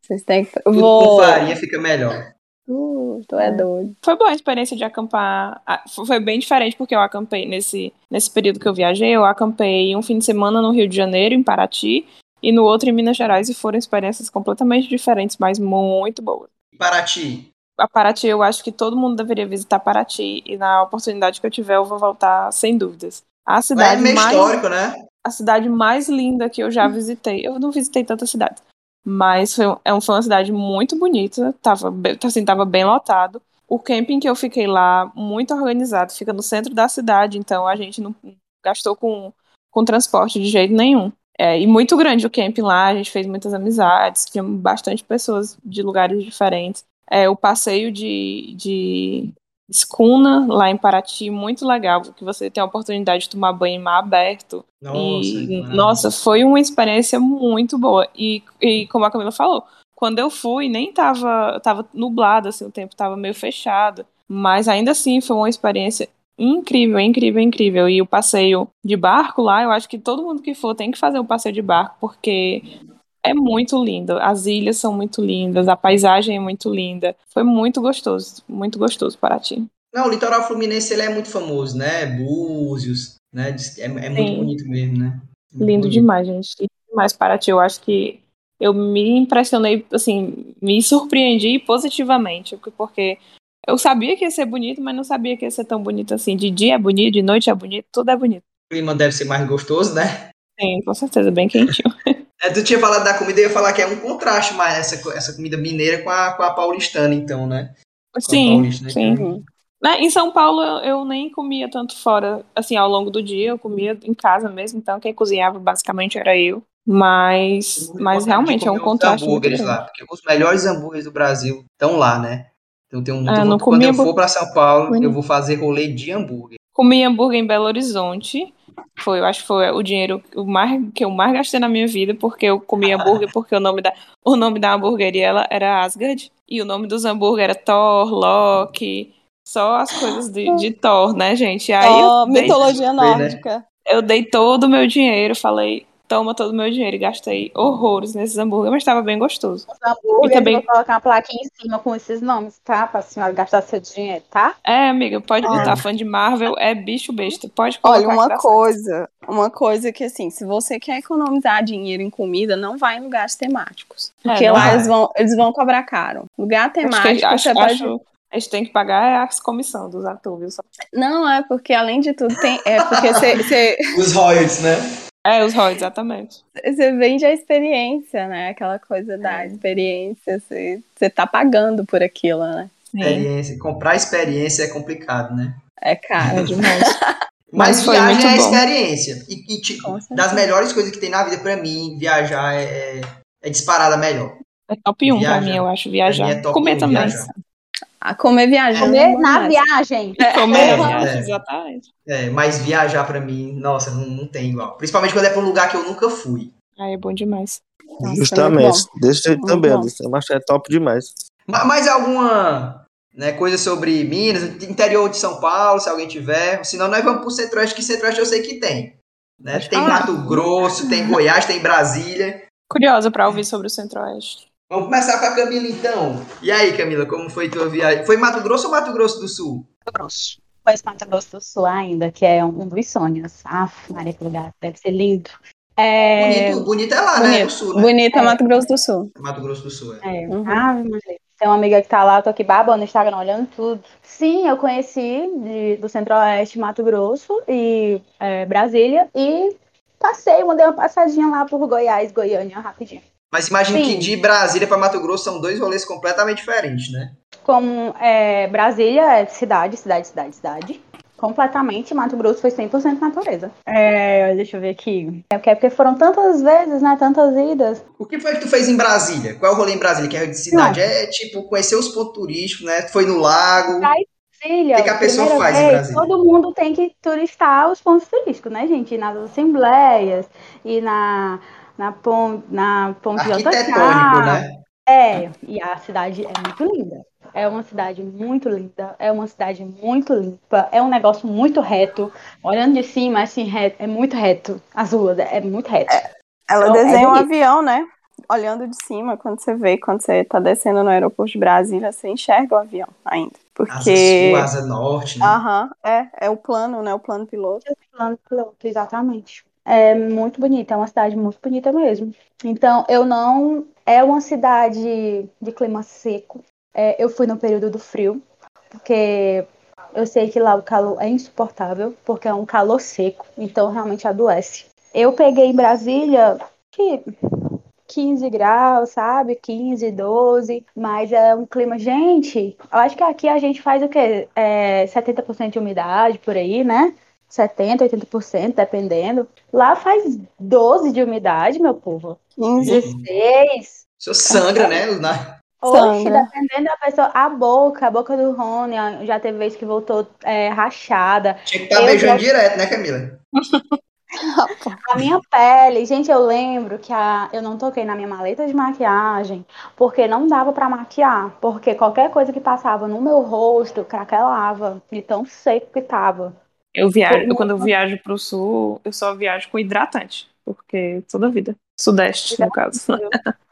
Vocês têm que... Tudo Vou... com farinha fica melhor. Uh, tu é doido. Foi boa a experiência de acampar. Ah, Foi bem diferente porque eu acampei nesse, nesse período que eu viajei. Eu acampei um fim de semana no Rio de Janeiro, em Paraty, e no outro em Minas Gerais, e foram experiências completamente diferentes, mas muito boas. Paraty. A Paraty, eu acho que todo mundo deveria visitar Paraty, e na oportunidade que eu tiver, eu vou voltar sem dúvidas. A é cidade meio mais histórico, né? A cidade mais linda que eu já visitei. Eu não visitei tantas cidades, Mas foi, é, foi uma cidade muito bonita, tava, assim, tava bem lotado. O camping que eu fiquei lá, muito organizado, fica no centro da cidade, então a gente não gastou com, com transporte de jeito nenhum. É, e muito grande o camping lá, a gente fez muitas amizades, tinha bastante pessoas de lugares diferentes. É, o passeio de, de escuna lá em Paraty, muito legal, que você tem a oportunidade de tomar banho em mar aberto. Nossa, e, nossa, foi uma experiência muito boa. E, e como a Camila falou, quando eu fui, nem tava, tava nublado, assim, o tempo tava meio fechado. Mas ainda assim, foi uma experiência incrível, incrível, incrível. E o passeio de barco lá, eu acho que todo mundo que for tem que fazer o passeio de barco, porque é muito lindo. As ilhas são muito lindas, a paisagem é muito linda. Foi muito gostoso, muito gostoso Paraty. Não, o litoral fluminense ele é muito famoso, né? Búzios, né? É, é muito bonito mesmo, né? Muito Lindo bonito. demais, gente. Lindo demais Paraty. Eu acho que eu me impressionei, assim, me surpreendi positivamente, porque eu sabia que ia ser bonito, mas não sabia que ia ser tão bonito assim. De dia é bonito, de noite é bonito, tudo é bonito. O clima deve ser mais gostoso, né? Sim, com certeza, bem quentinho. É, tu tinha falado da comida, eu ia falar que é um contraste mais essa, essa comida mineira com a, com a paulistana, então, né? Sim, Paulista, né? sim. Né, Em São Paulo eu, eu nem comia tanto fora, assim, ao longo do dia, eu comia em casa mesmo, então quem cozinhava basicamente era eu. Mas, mas realmente é um contraste hambúrgueres lá, porque os melhores hambúrgueres do Brasil estão lá, né? Então tem um, Ah, quando eu for para São Paulo, eu vou fazer rolê de hambúrguer. Comi hambúrguer em Belo Horizonte. Foi, eu acho que foi o dinheiro o mais, que eu mais gastei na minha vida, porque eu comi hambúrguer, porque o nome da, o nome da hamburgueria ela era Asgard, e o nome dos hambúrguer era Thor, Loki, só as coisas de, de Thor, né, gente? Aí Ó, eu dei, mitologia né? nórdica. eu dei todo o meu dinheiro, falei, toma todo o meu dinheiro, e gastei horrores nesses hambúrguer, mas estava bem gostoso. Os hambúrgueres, E também- vou colocar uma plaquinha em cima com esses nomes, tá? Pra senhora gastar seu dinheiro, tá? É, amiga, pode botar, fã de Marvel é bicho besta, pode colocar Olha, uma dá certo. coisa, uma coisa que assim, se você quer economizar dinheiro em comida, não vai em lugares temáticos. Porque É, lá eles vão, eles vão cobrar caro. Lugar Acho que, temático, acho, você pode. acho- a gente tem que pagar as comissão dos atores, Não, é porque além de tudo tem. É porque você, você, Os royalties, né? É, os royalties, exatamente. você vende a experiência, né? Aquela coisa da experiência. Você, você tá pagando por aquilo, né? Experiência. Comprar experiência é complicado, né? É caro. É demais. Mas, Mas viagem é bom. experiência. E, e, tipo, das melhores coisas que tem na vida pra mim, viajar é, é, é disparada melhor. É top 1 pra Viajar. mim, eu acho, Pra viajar. é top Comer também. viajar. A comer viajando. Comer é na demais. viagem. Comer É, na viagem, é. exatamente. É, mas viajar pra mim, nossa, não, não tem igual. Principalmente quando é pra um lugar que eu nunca fui. Aí é bom demais. Nossa, Justamente. muito Desse jeito também, acho que é top demais. Ma- Mais alguma né, coisa sobre Minas, interior de São Paulo, se alguém tiver. Senão nós vamos pro Centro-Oeste, que Centro-Oeste eu sei que tem. Né? Tem. Mato Grosso, tem Goiás, tem Brasília. Curiosa pra ouvir sobre o Centro-Oeste. Vamos começar com a Camila então. E aí, Camila, como foi tua viagem? Foi Mato Grosso ou Mato Grosso do Sul? Mato Grosso. Conheço Mato Grosso do Sul ainda, que é um dos sonhos. Ah, Maria, que lugar. Deve ser lindo. É... Bonito, bonito é lá, né? Bonito. Do Sul, né? Bonito é Mato Grosso do Sul. Mato Grosso do Sul, é. É. Uhum. Maria. Tem uma amiga que tá lá, eu tô aqui babando no Instagram, olhando tudo. Sim, eu conheci de- do Centro-Oeste, Mato Grosso e é, Brasília. E passei, mandei uma passadinha lá por Goiás, Goiânia, rapidinho. Mas imagine Sim. que de Brasília para Mato Grosso são dois rolês completamente diferentes, né? Como é, Brasília é cidade, cidade, cidade, cidade. Completamente, Mato Grosso foi 100% natureza. É, deixa eu ver aqui. É porque, porque foram tantas vezes, né? Tantas idas. O que foi que tu fez em Brasília? Qual é o rolê em Brasília? Que é de cidade? É tipo conhecer os pontos turísticos, né? Tu foi no lago. Brasília, O que que a pessoa faz em vez, Brasília? Todo mundo tem que turistar os pontos turísticos, né, gente? Nas assembleias, e na, na, pon, na ponte de Arquitetônico, né? É, e a cidade é muito linda. É uma cidade muito linda, é uma cidade muito limpa, é um negócio muito reto. Olhando de cima, assim, reto, é muito reto. As ruas, é muito reto. Ela Então, é desenha um bonito. avião, né? Olhando de cima, quando você vê, quando você tá descendo no aeroporto de Brasília, você enxerga o avião ainda. Asa Porque. sul, asa norte, né? Aham, é, é o plano, né? O plano piloto. Plano piloto, exatamente. É muito bonita, é uma cidade muito bonita mesmo. Então, eu não. É uma cidade de clima seco. É, eu fui no período do frio, porque eu sei que lá o calor é insuportável, porque é um calor seco, então realmente adoece. Eu peguei em Brasília que 15 graus, sabe? 15, 12, mas é um clima. Gente, eu acho que aqui a gente faz o quê? É 70% de umidade por aí, né? 70, 80%, dependendo. Lá faz 12 de umidade, meu povo. 16. O senhor sangra, né? Oxe, Sangra. dependendo da pessoa, a boca, a boca do Rony, já teve vez que voltou é, rachada. Tinha que estar Eu beijando já- direto, né, Camila? A minha pele, gente, eu lembro que a, eu não toquei na minha maleta de maquiagem porque não dava pra maquiar, porque qualquer coisa que passava no meu rosto craquelava, de tão seco que tava. Eu viajo, Como- quando eu viajo pro sul, eu só viajo com hidratante, porque toda a vida. Sudeste, no caso.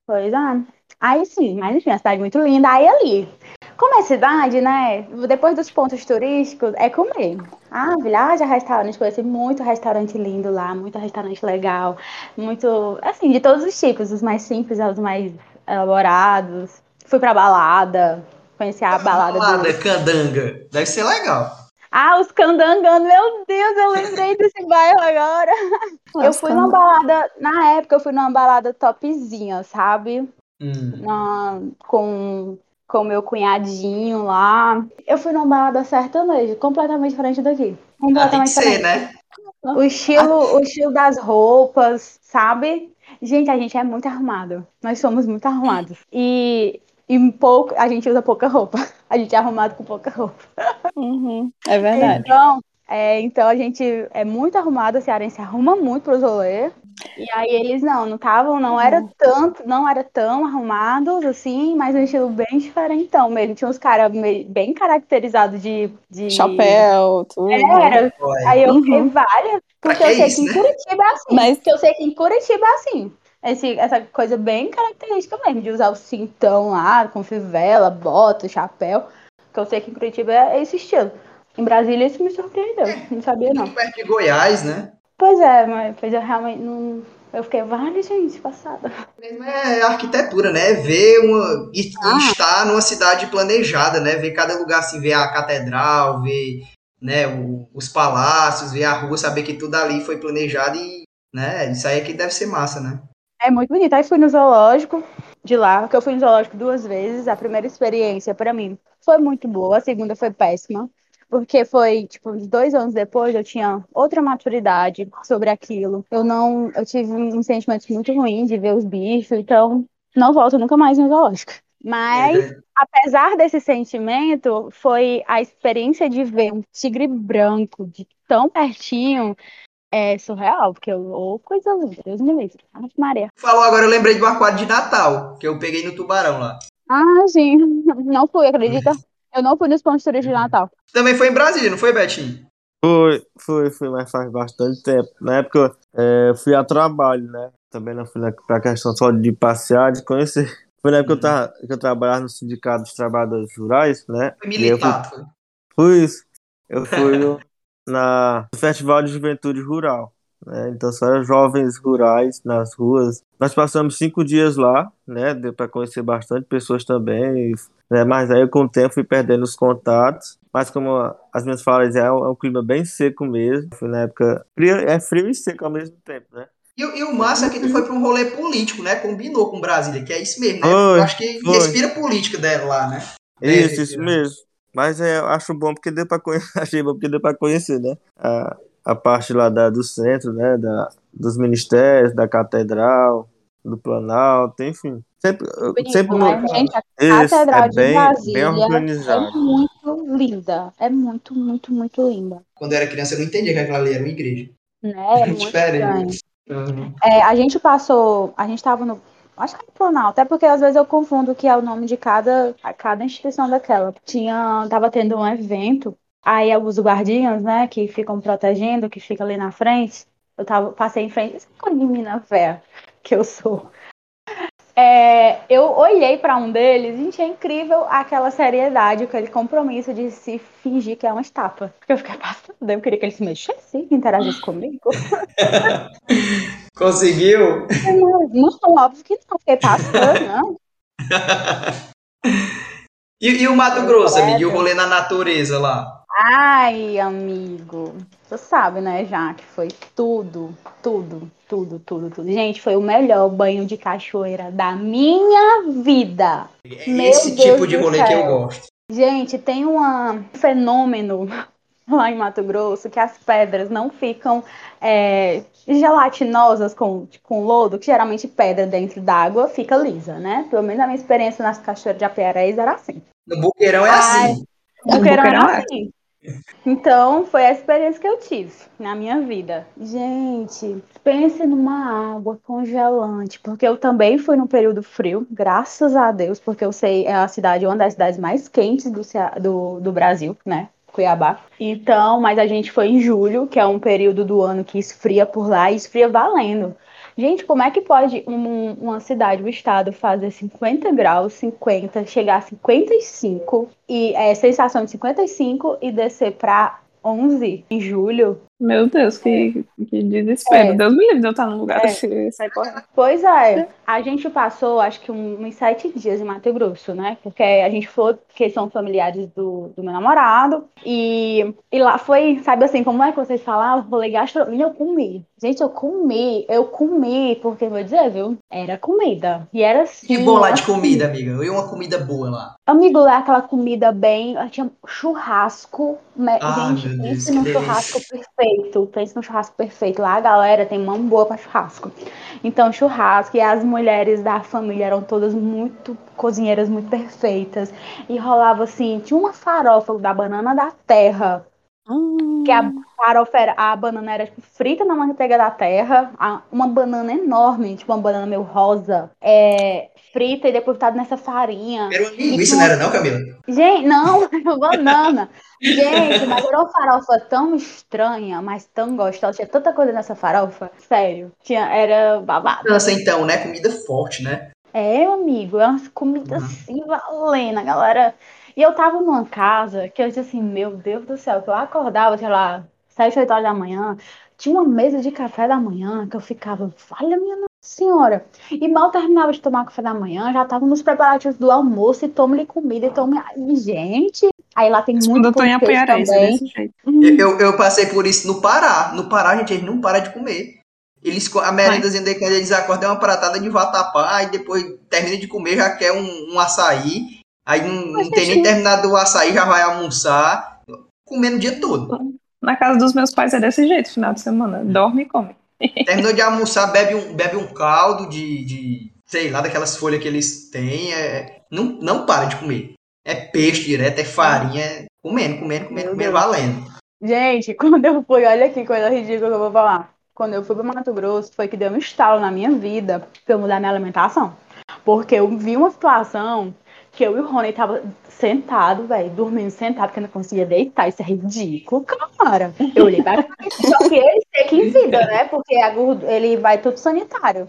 Pois é. Aí sim, mas enfim, a cidade é muito linda. Aí ali, como é cidade, né? Depois dos pontos turísticos, é comer. Ah, viagem a restaurante, conheci muito restaurante lindo lá, muito restaurante legal, muito, assim, de todos os tipos, os mais simples aos mais elaborados. Fui pra balada, conheci a balada Balada, do... candanga. Deve ser legal. Ah, os candangando, meu Deus, eu lembrei desse bairro agora. Eu fui numa balada, na época eu fui numa balada topzinha, sabe? Hum. na- com com meu cunhadinho lá. Eu fui numa balada sertaneja, completamente diferente daqui. Ah, tem que Completamente ser, diferente. né? O estilo, o estilo das roupas, sabe? Gente, a gente é muito arrumado. Nós somos muito arrumados. E, e pouco, a gente usa pouca roupa. A gente é arrumado com pouca roupa. Uhum, é verdade. Então, é, então a gente é muito arrumado, o cearense arruma muito pros rolê. E aí eles não, não estavam, não era tanto, não era tão arrumados assim, mas um estilo bem diferentão mesmo. Tinha uns caras bem caracterizados de, de Chapéu, tudo. Era. Ué. Aí eu fiquei Uhum. várias, porque que eu sei isso, que em né? Curitiba é assim. Mas- Porque eu sei que em Curitiba é assim. Esse, essa coisa bem característica mesmo, de usar o cintão lá, com fivela, bota, chapéu. Que eu sei que em Curitiba é esse estilo. Em Brasília isso me surpreendeu. Não sabia, não. Perto de Goiás, né? Pois é, mas pois eu realmente não. Eu fiquei, vale, gente, passada. Mesmo É arquitetura, né? Ver uma. Ah. estar numa cidade planejada, né? Ver cada lugar assim, ver a catedral, ver né, o- os palácios, ver a rua, saber que tudo ali foi planejado e. Né? Isso aí é que deve ser massa, né? É muito bonito. Aí fui no zoológico de lá, porque eu fui no zoológico duas vezes. A primeira experiência, pra mim, foi muito boa, a segunda foi péssima. Porque foi, tipo, dois anos depois eu tinha outra maturidade sobre aquilo. Eu não. Eu tive um sentimento muito ruim de ver os bichos, então não volto nunca mais no zoológico. Mas, apesar desse sentimento, foi a experiência de ver um tigre branco de tão pertinho é surreal, porque eu, ô, coisa linda, Deus me livre. Ave Maria. Falou agora, eu lembrei do aquário de Natal, que eu peguei no Tubarão lá. Ah, sim. Não fui, acredita? Eu não fui nos pontos turísticos de Natal. Também foi em Brasília, não foi, Betinho? Foi, foi, foi, mas faz bastante tempo. Na época é, eu fui a trabalho, né? Também não fui na, pra questão só de passear, de conhecer. Foi na época que eu, tava, que eu trabalhava no Sindicato dos Trabalhadores Rurais, né? Foi militar. Foi. fui isso. Eu fui no, na, Festival de Juventude Rural. Né? Então só eram jovens rurais nas ruas. Nós passamos cinco dias lá, né? Deu para conhecer bastante pessoas também. Né? Mas aí com o tempo fui perdendo os contatos. Mas como as minhas falas é um, é um clima bem seco mesmo. Foi na época. É frio e seco ao mesmo tempo, né? E, o- e o massa é que tu foi pra um rolê político, né? Combinou com Brasília, que é isso mesmo, né? Foi, eu acho que foi. respira política dela lá, né? Isso, É, isso mesmo. Mas é, eu acho bom porque deu para conhecer, achei bom porque deu para conhecer, né? A, a parte lá da, do centro, né? Da, dos ministérios, da catedral, do Planalto, enfim. Sempre, Bonito, sempre né? Gente, a Isso, Catedral é de bem, Brasília bem organizado. é muito linda. É muito, muito, muito linda. Quando eu era criança, eu não entendia que aquela ali era uma igreja. Né? É muito Diferente. estranho. É, a gente passou, a gente tava no, acho que é Planalto, até porque às vezes eu confundo que é o nome de cada, cada instituição daquela. Tinha, tava tendo um evento, aí os guardinhas, né, que ficam protegendo, que fica ali na frente, eu tava, passei em frente, de mina véia que eu sou. É, eu olhei pra um deles, gente, é incrível aquela seriedade, aquele compromisso de se fingir que é uma estátua. Porque eu fiquei passando, eu queria que ele se mexesse, interagisse comigo. Conseguiu? Não, óbvio que não, fiquei passando, não. E, e o Mato Grosso, amigo? E o rolê na natureza lá? Ai, amigo. Você sabe, né, já que foi tudo, tudo, tudo, tudo, tudo. Gente, foi o melhor banho de cachoeira da minha vida. Meu Esse Deus tipo de rolê que eu gosto. Gente, tem um fenômeno lá em Mato Grosso que as pedras não ficam é, gelatinosas com, com lodo, que geralmente pedra dentro d'água fica lisa, né? Pelo menos a minha experiência nas cachoeiras de Apiarés era assim. No buqueirão é Ai, assim. o Boqueirão Boqueirão era é. assim. Então, foi a experiência que eu tive na minha vida. Gente, pense numa água congelante, porque eu também fui no período frio, graças a Deus, porque eu sei, é a cidade, uma das cidades mais quentes do, do, do Brasil, né? Cuiabá. Então, mas a gente foi em julho, que é um período do ano que esfria por lá e esfria valendo. Gente, como é que pode um- uma cidade, um estado, fazer 50 graus, 50, chegar a 55 e é, sensação de 55 e descer para 11 em julho? Meu Deus, que, que desespero. É. Deus me livre de eu estar num lugar É. desse e sair correndo. Pois é, a gente passou acho que um- uns sete dias em Mato Grosso, né? Porque a gente foi, porque são familiares do, do meu namorado, e, e lá foi, sabe assim, como é que vocês falavam? Rolê gastronomia, eu comi. Gente, eu comi, eu comi, porque vou dizer, viu? Era comida. E era assim. Que bom lá de assim, comida, amiga. Eu ia uma comida boa lá. Amigo, lá aquela comida bem. Tinha churrasco. né? Ah, Gente, meu Deus, pense que num churrasco perfeito. Pense num churrasco perfeito. Lá a galera tem mão boa pra churrasco. Então, churrasco. E as mulheres da família eram todas muito cozinheiras, muito perfeitas. E rolava assim: tinha uma farofa da banana da terra. Que a farofa era, a banana era tipo, frita na manteiga da terra, a- uma banana enorme, tipo uma banana meio rosa, é, frita e depositada nessa farinha. Era uma linguiça, não era não, Camila? Gente, não, era banana. Gente, mas era uma farofa tão estranha, mas tão gostosa. Tinha tanta coisa nessa farofa. Sério. Tinha, era babado. Cansa então, né? Comida forte, né? É, meu amigo, é umas comidas assim, valendo, a galera. E eu tava numa casa que eu disse assim, meu Deus do céu, que eu acordava, sei lá, 7, 8 horas da manhã, tinha uma mesa de café da manhã que eu ficava, olha minha Nossa senhora. E mal terminava de tomar café da manhã, já tava nos preparativos do almoço e tome-lhe comida e tome. Ai, Gente, aí lá tem muito Quando eu tô em de Apoiarés, é também. desse jeito. Eu, eu, passei por isso no Pará. No Pará, gente, eles não param de comer. Eles, a merendazinha dele, quando eles acordam, é uma pratada de vatapá, e depois termina de comer, já quer um, um açaí. Aí não, não tem nem terminado o açaí, já vai almoçar. Comendo o dia todo. Na casa dos meus pais é desse jeito, final de semana. Dorme e come. Terminou de almoçar, bebe um, bebe um caldo de, de, sei lá, daquelas folhas que eles têm. É, não, não para de comer. É peixe direto, é farinha, é comendo, comendo, comendo, comendo, valendo. Gente, quando eu fui, olha que coisa ridícula que eu vou falar. Quando eu fui para Mato Grosso, foi que deu um estalo na minha vida pra eu mudar minha alimentação. Porque eu vi uma situação que eu e o Rony tava sentado, velho, dormindo sentado, porque eu não conseguia deitar. Isso é ridículo, cara. Eu olhei pra Só que ele seca em vida, né? Porque a gordu- ele vai tudo sanitário.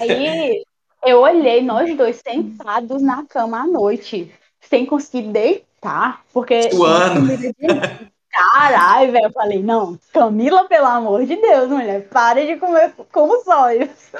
Aí eu olhei nós dois sentados na cama à noite, sem conseguir deitar, porque. Suando. Caralho, velho. Eu falei, não, Camila, pelo amor de Deus, mulher, pare de comer com os olhos.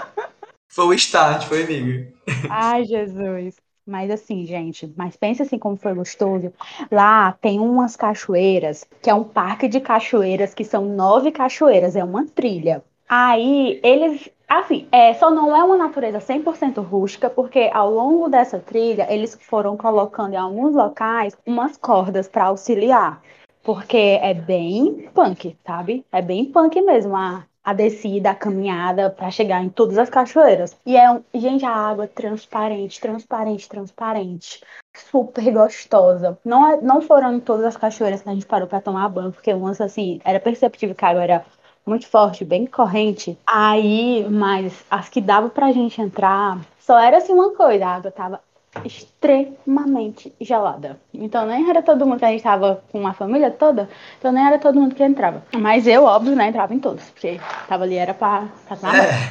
Foi o start, foi, amiga. Ai, Jesus. Mas assim, gente, mas pensa assim como foi gostoso. Lá tem umas cachoeiras, que é um parque de cachoeiras, que são nove cachoeiras, é uma trilha. Aí eles, assim, é, só não é uma natureza 100% rústica, porque ao longo dessa trilha eles foram colocando em alguns locais umas cordas para auxiliar. Porque é bem punk, sabe? É bem punk mesmo a, a descida, a caminhada para chegar em todas as cachoeiras. E é um, gente, a água é transparente, transparente, transparente. Super gostosa. Não, é- não foram em todas as cachoeiras que a gente parou para tomar banho, porque umas assim, era perceptível que a água era muito forte, bem corrente. Aí, mas as que dava pra gente entrar, só era assim uma coisa, a água tava extremamente gelada. Então nem era todo mundo que a gente tava com a família toda, então nem era todo mundo que entrava. Mas eu, óbvio, né, entrava em todos, porque tava ali era pra, pra tomar banho. É.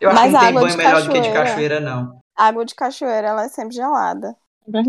Eu acho Mas que não tem água banho de melhor do que de cachoeira- cachoeira, não. A água de cachoeira, ela é sempre gelada.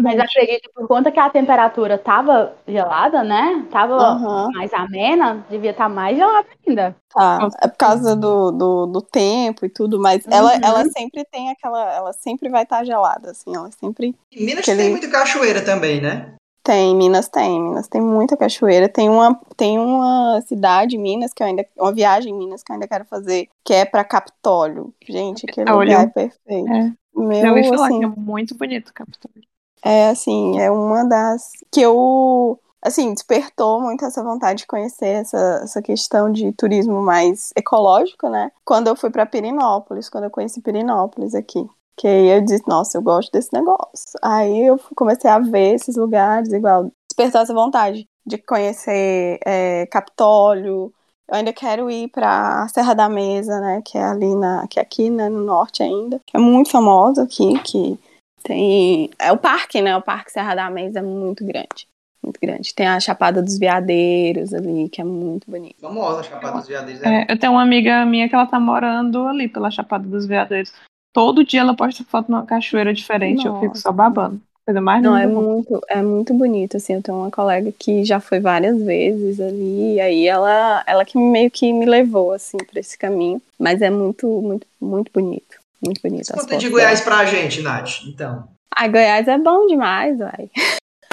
Mas acredito que por conta que a temperatura tava gelada, né? Tava Aham. mais amena, devia estar mais gelada ainda. Tá, é por causa do, do, do tempo e tudo, mas ela, Uhum. ela sempre tem aquela. Ela sempre vai estar gelada, assim, ela sempre. Em Minas Aquele- tem muita cachoeira também, né? Tem, Minas tem, Minas tem muita cachoeira. Tem uma, tem uma cidade, Minas, que eu ainda. Uma viagem em Minas que eu ainda quero fazer, que é pra Capitólio. Gente, aquele Olha, lugar é perfeito. É. Meu, Já ouvi falar assim, que é muito bonito o Capitólio. É assim, é uma das que eu assim, despertou muito essa vontade de conhecer essa, essa questão de turismo mais ecológico, né? Quando eu fui para Pirinópolis, quando eu conheci Pirinópolis aqui. Que aí eu disse, nossa, eu gosto desse negócio. Aí eu comecei a ver esses lugares, igual, despertou essa vontade de conhecer é, Capitólio. Eu ainda quero ir para Serra da Mesa, né? Que é ali na, que é aqui, né, no norte ainda. É muito famoso aqui, que tem. É o parque, né? O Parque Serra da Mesa é muito grande. Muito grande. Tem a Chapada dos Veadeiros ali, que é muito bonito. Famosa, Chapada dos Veadeiros. né? É, eu tenho uma amiga minha que ela tá morando ali pela Chapada dos Veadeiros. Todo dia ela posta foto numa cachoeira diferente, eu fico só babando. Coisa mais Não, linda é muito, é muito bonito, assim, eu tenho uma colega que já foi várias vezes ali, e aí ela, ela que meio que me levou, assim, pra esse caminho, mas é muito, muito, muito bonito, muito bonito. as Conta de dela. Goiás pra gente, Nath. Então. Ai, Goiás é bom demais, vai.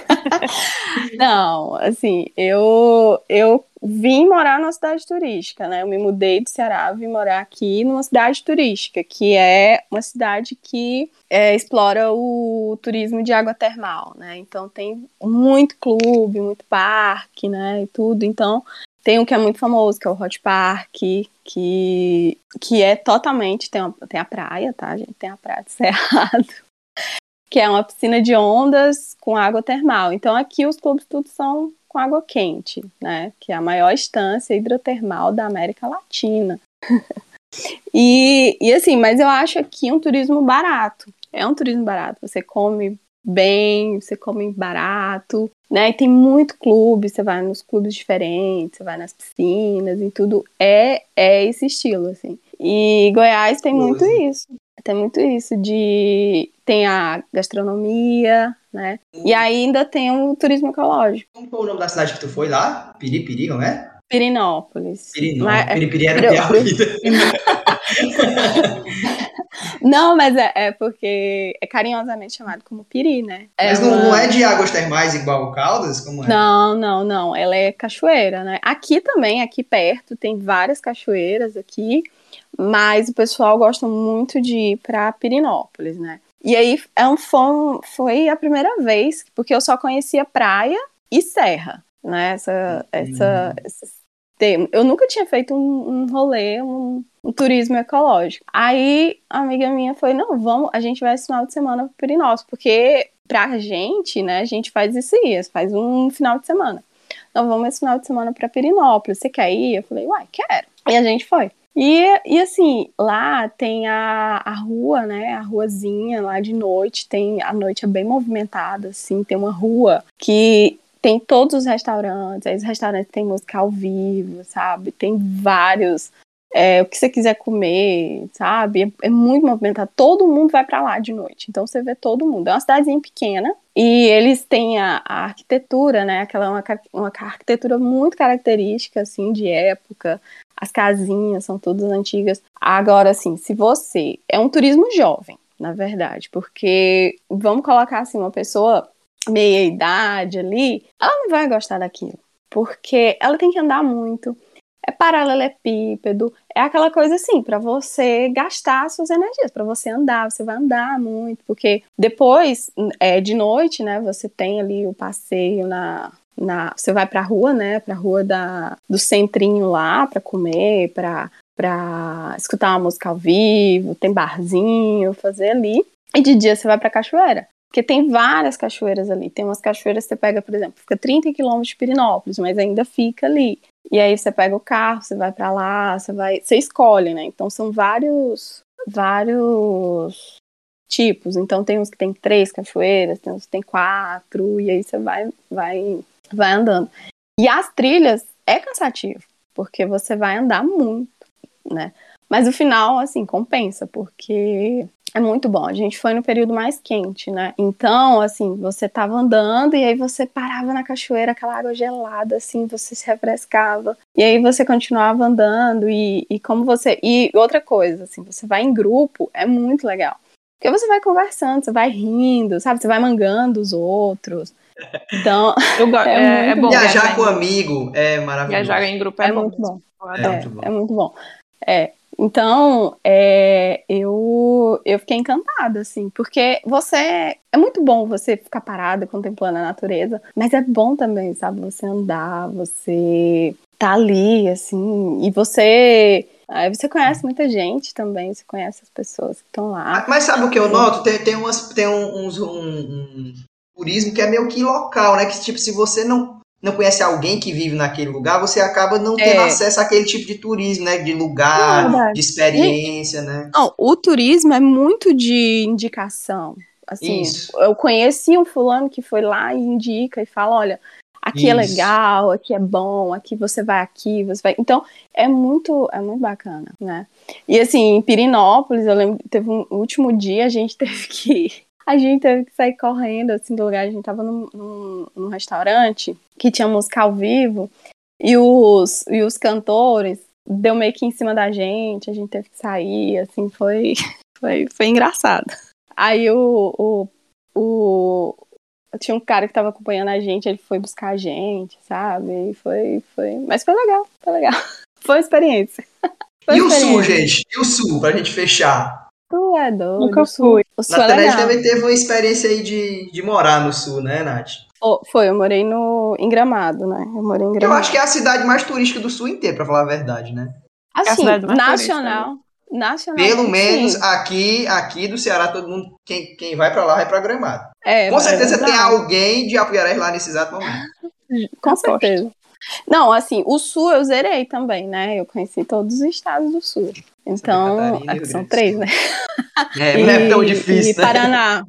Não, assim, eu eu vim morar numa cidade turística, né? Eu me mudei do Ceará, vim morar aqui numa cidade turística, que é uma cidade que é, explora o turismo de água termal, né? Então tem muito clube, muito parque, né? E tudo. Então tem um que é muito famoso, que é o Hot Park, que, que é totalmente. Tem, uma- tem a praia, tá, gente? Tem a praia do Cerrado que é uma piscina de ondas com água termal. Então aqui os clubes todos são com água quente, né? Que é a maior estância hidrotermal da América Latina. e, e assim, mas eu acho aqui um turismo barato. É um turismo barato. Você come bem, você come barato, né? E tem muito clube, você vai nos clubes diferentes, você vai nas piscinas e tudo. É, é esse estilo, assim. E Goiás tem muito isso. Tem muito isso de tem a gastronomia, né? E ainda tem o turismo ecológico. Como foi o nome da cidade que tu foi lá? Piripiri, não é? Pirinópolis. Pirinópolis. Mas- Piripiri era o vida. Não, mas é, é porque é carinhosamente chamado como Piri, né? Mas uma- não, não é de águas termais igual o Caldas? Como é? Não, não, não. Ela é cachoeira, né? Aqui também, aqui perto, tem várias cachoeiras aqui, mas o pessoal gosta muito de ir para Pirinópolis, né? E aí é um, foi, a primeira vez, porque eu só conhecia praia e serra, né? Essa, essa, esses termos. Eu nunca tinha feito um, um rolê, um, um turismo ecológico. Aí a amiga minha foi, não, vamos, a gente vai esse final de semana para Pirinópolis, porque pra gente, né, a gente faz isso aí, faz um final de semana. Então vamos esse final de semana pra Pirinópolis, você quer ir? Eu falei, uai, quero. E a gente foi. E, e assim, lá tem a, a rua, né, a ruazinha lá de noite, tem, a noite é bem movimentada, assim, tem uma rua que tem todos os restaurantes, aí os restaurantes tem música ao vivo, sabe, tem vários, é, o que você quiser comer, sabe, é, é muito movimentado, todo mundo vai pra lá de noite, então você vê todo mundo, é uma cidadezinha pequena, e eles têm a, a arquitetura, né, aquela uma, uma arquitetura muito característica, assim, de época, as casinhas são todas antigas. Agora, assim, se você é um turismo jovem, na verdade, porque vamos colocar assim, uma pessoa meia idade ali, ela não vai gostar daquilo, porque ela tem que andar muito. É paralelepípedo, é aquela coisa assim, para você gastar suas energias, para você andar, você vai andar muito, porque depois, é, de noite, né, você tem ali o passeio na, na você vai pra rua, né, pra rua da, do centrinho lá pra comer, pra, pra escutar uma música ao vivo, tem barzinho, fazer ali. E de dia você vai pra cachoeira. Porque tem várias cachoeiras ali. Tem umas cachoeiras que você pega, por exemplo, fica 30 quilômetros de Pirinópolis, mas ainda fica ali. E aí você pega o carro, você vai pra lá, você vai. Você escolhe, né? Então são vários. vários tipos. Então tem uns que tem três cachoeiras, tem uns que tem quatro, e aí você vai, vai, vai andando. E as trilhas é cansativo, porque você vai andar muito, né? Mas o final, assim, compensa, porque é muito bom. A gente foi no período mais quente, né? Então, assim, você tava andando e aí você parava na cachoeira, aquela água gelada, assim, você se refrescava. E aí você continuava andando e, e como você. E outra coisa, assim, você vai em grupo, é muito legal. Porque você vai conversando, você vai rindo, sabe? Você vai mangando os outros. Então, Eu go- é, é muito bom. Viajar com amigo é maravilhoso. Viajar em grupo é, É bom. muito bom. Eu É bom. É muito bom. É. Então, é, eu, eu fiquei encantada, assim, porque você. É muito bom você ficar parada contemplando a natureza, mas é bom também, sabe? Você andar, você tá ali, assim, e você. Aí você conhece muita gente também, você conhece as pessoas que estão lá. Mas- Mas sabe o que eu noto? Tem, tem, umas, tem um, uns, um, um turismo que é meio que local, né? Que tipo, se você não, não conhece alguém que vive naquele lugar, você acaba não tendo É. acesso àquele tipo de turismo, né? De É lugar, verdade. de experiência, né? Não, o turismo é muito de indicação. Assim, Isso. eu conheci um fulano que foi lá e indica e fala, olha, aqui é Isso. legal, aqui é bom, aqui você vai aqui, você vai. Então, é muito, é muito bacana, né? E assim, em Pirinópolis, eu lembro, teve um último dia, a gente teve que a gente teve que sair correndo assim do lugar, a gente tava num, num, num restaurante que tinha música ao vivo e os, e os cantores deu meio que em cima da gente, a gente teve que sair, assim, foi, foi, foi engraçado. Aí o, o, o tinha um cara que tava acompanhando a gente, ele foi buscar a gente, sabe? E foi, foi, mas foi legal, foi legal. Foi uma experiência. Foi E o sul, gente? E o sul, pra gente fechar? Tu é doido. Nunca o sul, fui. O sul é Natanete legal. também teve uma experiência aí de, de morar no sul, né, Nath? Fo- Foi, eu morei no, em Gramado, né? Eu morei em Eu Gramado. acho que é a cidade mais turística do sul inteiro, pra falar a verdade, né? a Assim, mais nacional. Nacional. Pelo sim. menos aqui, aqui do Ceará, todo mundo, quem, quem vai pra lá vai pra Gramado. É, Com é certeza tem alguém de Apuiarés lá nesse exato momento. Com certeza. Não, assim, o sul eu zerei também, né? Eu conheci todos os estados do sul. Então, Catarina e é, são três, né? É, não é tão difícil, e né? Paraná.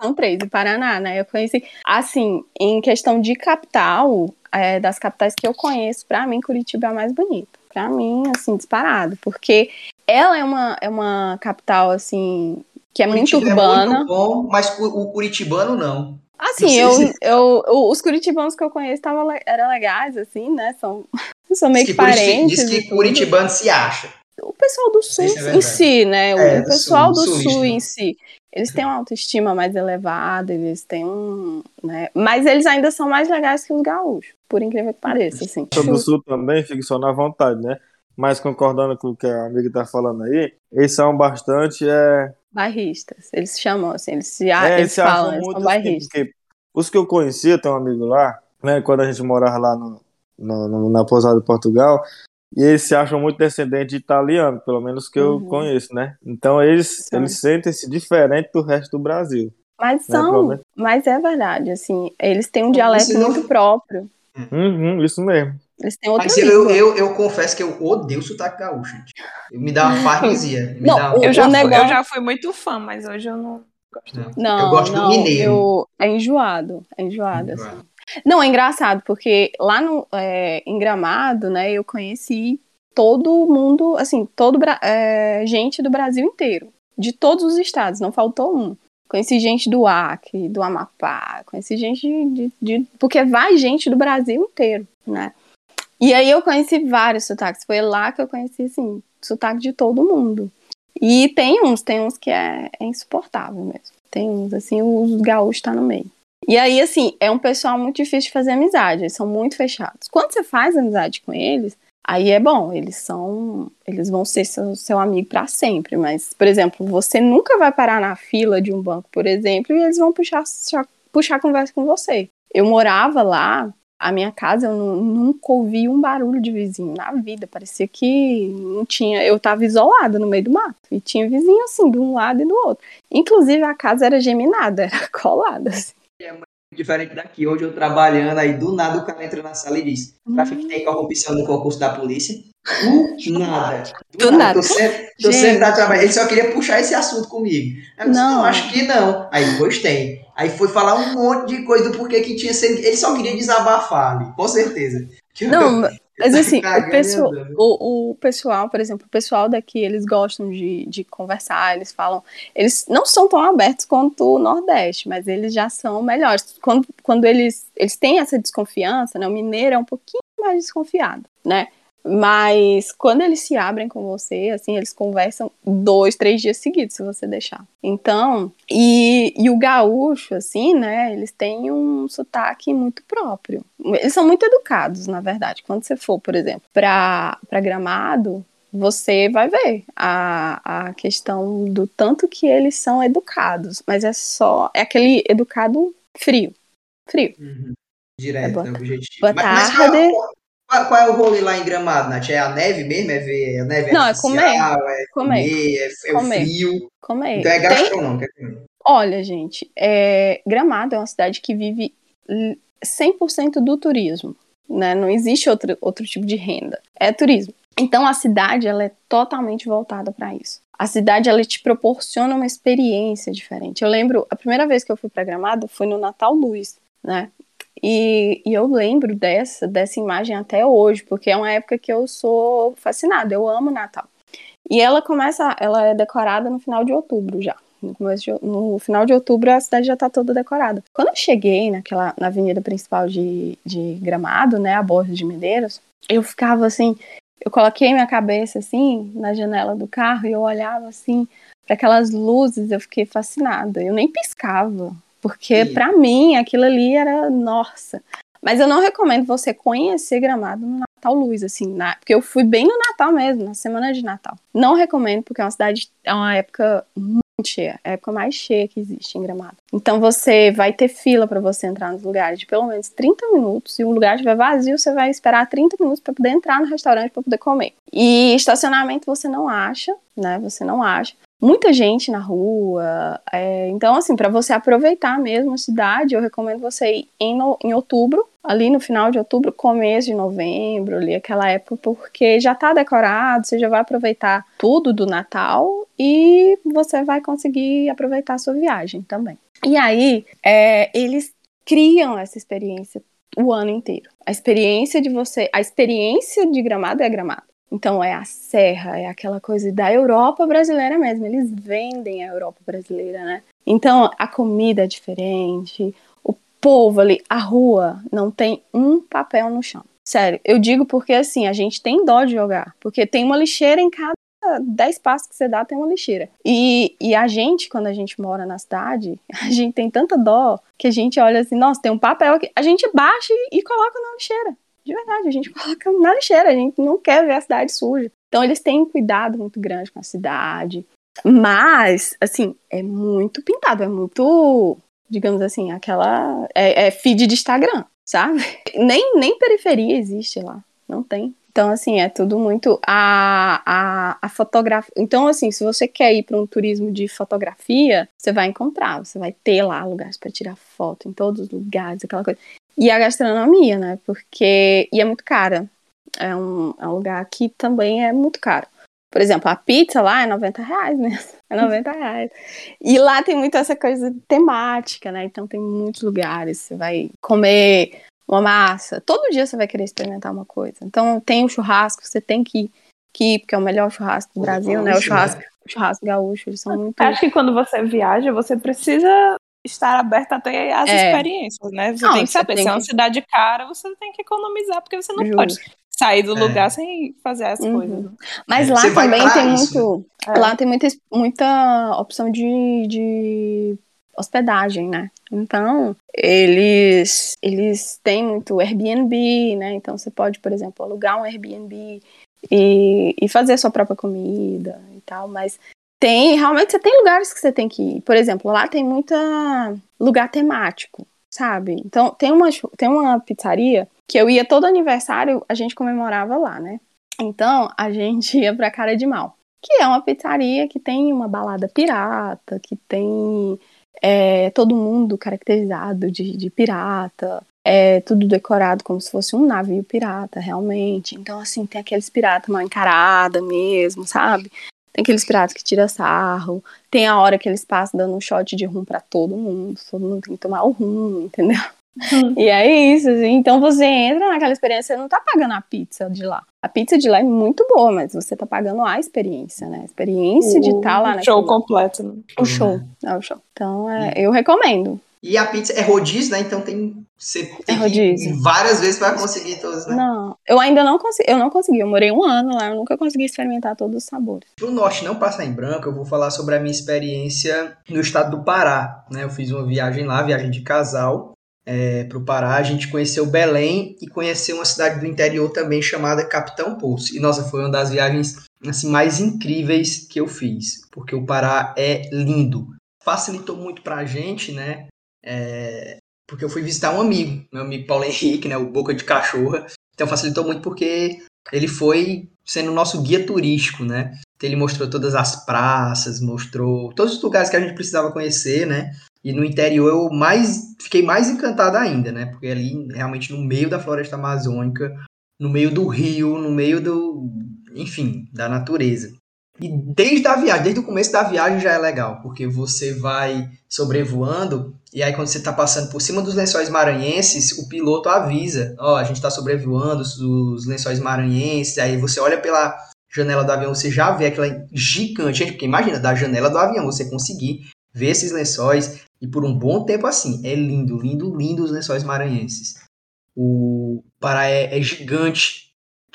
São três, e Paraná, né? Eu conheci. Assim, em questão de capital, é, das capitais que eu conheço, pra mim, Curitiba é a mais bonita. Pra mim, assim, disparado. Porque ela é uma, é uma capital, assim, que é muito Curitiba urbana. É muito bom, mas o curitibano não. Assim, eu, eu, eu- os curitibanos que eu conheço tavam, eram legais, assim, né? São, são meio que que, parentes. diz que curitibano se acha. O pessoal do sul é em si, né? O, É, o do pessoal sul, do sul em si. Eles têm uma autoestima mais elevada, eles têm um. Né? Mas eles ainda são mais legais que os gaúchos, por incrível que pareça, assim. Sobre o sul também, fique só na vontade, né? Mas concordando com o que a amiga tá falando aí, eles são bastante. É, Bairristas. Eles chamam, assim, eles, se, é, eles se falam, eles são assim, bairristas. porque os que eu conhecia, tem um amigo lá, né? Quando a gente morava lá no, no- no- na pousada de Portugal, e eles se acham muito descendentes de italiano, pelo menos que eu Uhum. conheço, né? Então eles, Sim. eles sentem-se diferente do resto do Brasil. Mas Né, são, mas é verdade, assim, eles têm um Então, dialeto não- muito próprio. Uhum, isso mesmo. Eles têm outra Mas eu, eu, eu confesso que eu odeio o sotaque gaúcho, gente. Eu me dá uma farnesia. Me Não, uma- Eu já, negócio- eu já fui muito fã, mas hoje eu não gosto muito. Não, eu gosto não, do mineiro. eu- é enjoado, é enjoado, assim. Enjoado. Não, é engraçado, porque lá no, é, em Gramado, né, eu conheci todo mundo, assim, todo é, gente do Brasil inteiro, de todos os estados, não faltou um. Conheci gente do Acre, do Amapá, conheci gente de, de- de- porque vai gente do Brasil inteiro, né? E aí eu conheci vários sotaques, foi lá que eu conheci, assim, sotaque de todo mundo. E tem uns, tem uns que é, é insuportável mesmo. Tem uns, assim, os gaúchos tá no meio. E aí, assim, é um pessoal muito difícil de fazer amizade, eles são muito fechados. Quando você faz amizade com eles, aí é bom, eles são. Eles vão ser seu, seu amigo pra sempre. Mas, por exemplo, você nunca vai parar na fila de um banco, por exemplo, e eles vão puxar, puxar, conversa com você. Eu morava lá, a minha casa, eu nu- nunca ouvi um barulho de vizinho na vida. Parecia que não tinha. Eu tava isolada no meio do mato. E tinha vizinho assim, de um lado e do outro. Inclusive, a casa era geminada, era colada. Assim. Diferente daqui, hoje eu trabalhando, aí do nada o cara entra na sala e diz: Tráfico tem corrupção no concurso da polícia. Do nada. Do nada. Tô sempre, tô trabalhando. Ele só queria puxar esse assunto comigo. Aí eu disse, Não. não, acho que não. Aí depois tem. Aí foi falar um monte de coisa do porquê que tinha sido. Ele só queria desabafar ali, com certeza. Que Não, mas assim, o pessoal, o, o pessoal, por exemplo, o pessoal daqui, eles gostam de, de conversar, eles falam. Eles não são tão abertos quanto o Nordeste, mas eles já são melhores. Quando, quando eles, eles têm essa desconfiança, né? O mineiro é um pouquinho mais desconfiado, né? Mas quando eles se abrem com você, assim, eles conversam dois, três dias seguidos, se você deixar. Então, e, e o gaúcho, assim, né, eles têm um sotaque muito próprio. Eles são muito educados, na verdade. Quando você for, por exemplo, para Gramado, você vai ver a, a questão do tanto que eles são educados, mas é só, é aquele educado frio, frio. Uhum. Direto, É, boa- né, objetivo. boa Mas- mas tarde. qual, qual- qual é o rolê lá em Gramado, Nath? É a neve mesmo? É ver a neve Não, é comer. É Comer. comer, é, é o frio. Comer. Então é Tem- gastronômico. é comer. Olha, gente, é, Gramado é uma cidade que vive l- 100% do turismo, né? Não existe outro, outro tipo de renda. É turismo. Então a cidade ela é totalmente voltada para isso. A cidade ela te proporciona uma experiência diferente. Eu lembro a primeira vez que eu fui para Gramado foi no Natal Luz, né? E, e eu lembro dessa dessa imagem até hoje, porque é uma época que eu sou fascinada. Eu amo Natal. E ela começa, ela é decorada no final de outubro já. No, de- no final de outubro a cidade já está toda decorada. Quando eu cheguei naquela, na avenida principal de, de Gramado, né, a Borda de Medeiros, eu ficava assim, eu coloquei minha cabeça assim na janela do carro e eu olhava assim para aquelas luzes, eu fiquei fascinada. Eu nem piscava, porque para mim aquilo ali era nossa. Mas eu não recomendo você conhecer Gramado no Natal Luz, assim, na- porque eu fui bem no Natal mesmo, na semana de Natal. Não recomendo, porque é uma cidade, é uma época muito cheia, é a época mais cheia que existe em Gramado. Então você vai ter fila para você entrar nos lugares de pelo menos 30 minutos. Se o lugar estiver vazio, você vai esperar 30 minutos para poder entrar no restaurante para poder comer. E estacionamento você não acha, né? Você não acha. Muita gente na rua. é, então, assim, para você aproveitar mesmo a cidade, eu recomendo você ir em, no- em outubro, ali no final de outubro, começo de novembro, ali aquela época, porque já tá decorado, você já vai aproveitar tudo do Natal e você vai conseguir aproveitar a sua viagem também. E aí, é, eles criam essa experiência o ano inteiro. A experiência de você, a experiência de Gramado é Gramado. Então é a serra, é aquela coisa da Europa brasileira mesmo. Eles vendem a Europa brasileira, né? Então a comida é diferente, o povo ali, a rua não tem um papel no chão. Sério, eu digo porque assim, a gente tem dó de jogar, porque tem uma lixeira em cada 10 passos que você dá, tem uma lixeira. E, e a gente, quando a gente mora na cidade, a gente tem tanta dó que a gente olha assim, nossa, tem um papel aqui. A gente baixa e, e coloca na lixeira. De verdade, a gente coloca na lixeira, a gente não quer ver a cidade suja. Então eles têm um cuidado muito grande com a cidade. Mas, assim, é muito pintado, é muito, digamos assim, aquela. É, é feed de Instagram, sabe? Nem, nem periferia existe lá, não tem. Então, assim, é tudo muito. A, a, a fotografia. Então, assim, se você quer ir para um turismo de fotografia, você vai encontrar, você vai ter lá lugares para tirar foto em todos os lugares, aquela coisa. E a gastronomia, né? Porque. E é muito cara. É um, é um lugar que também é muito caro. Por exemplo, a pizza lá é 90 reais mesmo. É 90 reais. E lá tem muito essa coisa temática, né? Então tem muitos lugares. Você vai comer uma massa. Todo dia você vai querer experimentar uma coisa. Então tem o churrasco, você tem que, que ir, porque é o melhor churrasco do Brasil, né? O churrasco, o churrasco gaúcho, eles são muito. Acho que quando você viaja, você precisa estar aberto até às É. experiências, né? Você Não, tem que saber. tem Se é uma que- cidade cara, você tem que economizar, porque você não Justo. pode sair do É. lugar sem fazer as Uhum. coisas. Mas É, lá você também tem isso, muito. É. Lá tem muita, muita opção de, de hospedagem, né? Então, eles, eles têm muito Airbnb, né? Então você pode, por exemplo, alugar um Airbnb e, e fazer a sua própria comida e tal, mas tem, realmente você tem lugares que você tem que ir. Por exemplo, lá tem muita lugar temático, sabe? Então, tem uma, tem uma pizzaria que eu ia todo aniversário, a gente comemorava lá, né? Então, a gente ia pra Cara de Mal, que é uma pizzaria que tem uma balada pirata, que tem é, todo mundo caracterizado de, de pirata, é tudo decorado como se fosse um navio pirata, realmente. Então, assim, tem aqueles piratas mal encarada mesmo, sabe? Tem aqueles piratas que tira sarro, tem a hora que eles passam dando um shot de rum pra todo mundo, todo mundo tem que tomar o rum, entendeu? E é isso, assim. Então você entra naquela experiência, você não tá pagando a pizza de lá. A pizza de lá é muito boa, mas você tá pagando a experiência, né? A experiência de O estar lá show naquele- completo, né? O show, é o show. Então, é, eu recomendo. E a pizza é rodízio, né? Então tem você É várias vezes para conseguir todos, né? Não, eu ainda não consegui, eu não consegui, eu morei um ano lá, eu nunca consegui experimentar todos os sabores. Pro norte não passar em branco, eu vou falar sobre a minha experiência no estado do Pará. Né? Eu fiz uma viagem lá, viagem de casal, é, pro Pará. A gente conheceu Belém e conheceu uma cidade do interior também chamada Capitão Poço. E nossa, foi uma das viagens assim mais incríveis que eu fiz, porque o Pará é lindo. Facilitou muito pra gente, né? É, porque eu fui visitar um amigo, meu amigo Paulo Henrique, né? O Boca de Cachorra. Então facilitou muito porque ele foi sendo nosso guia turístico, né? Então, ele mostrou todas as praças, mostrou todos os lugares que a gente precisava conhecer, né? E no interior eu mais fiquei mais encantado ainda, né? Porque ali realmente no meio da floresta amazônica, no meio do rio, no meio do, enfim, da natureza. E desde a viagem, desde o começo da viagem já é legal, porque você vai sobrevoando e aí quando você está passando por cima dos lençóis maranhenses, o piloto avisa, ó, a gente está sobrevoando os, os lençóis maranhenses, aí você olha pela janela do avião, você já vê aquela gigante, gente, porque imagina, da janela do avião você conseguir ver esses lençóis e por um bom tempo assim, é lindo, lindo, lindo os lençóis maranhenses. O Pará é, é gigante,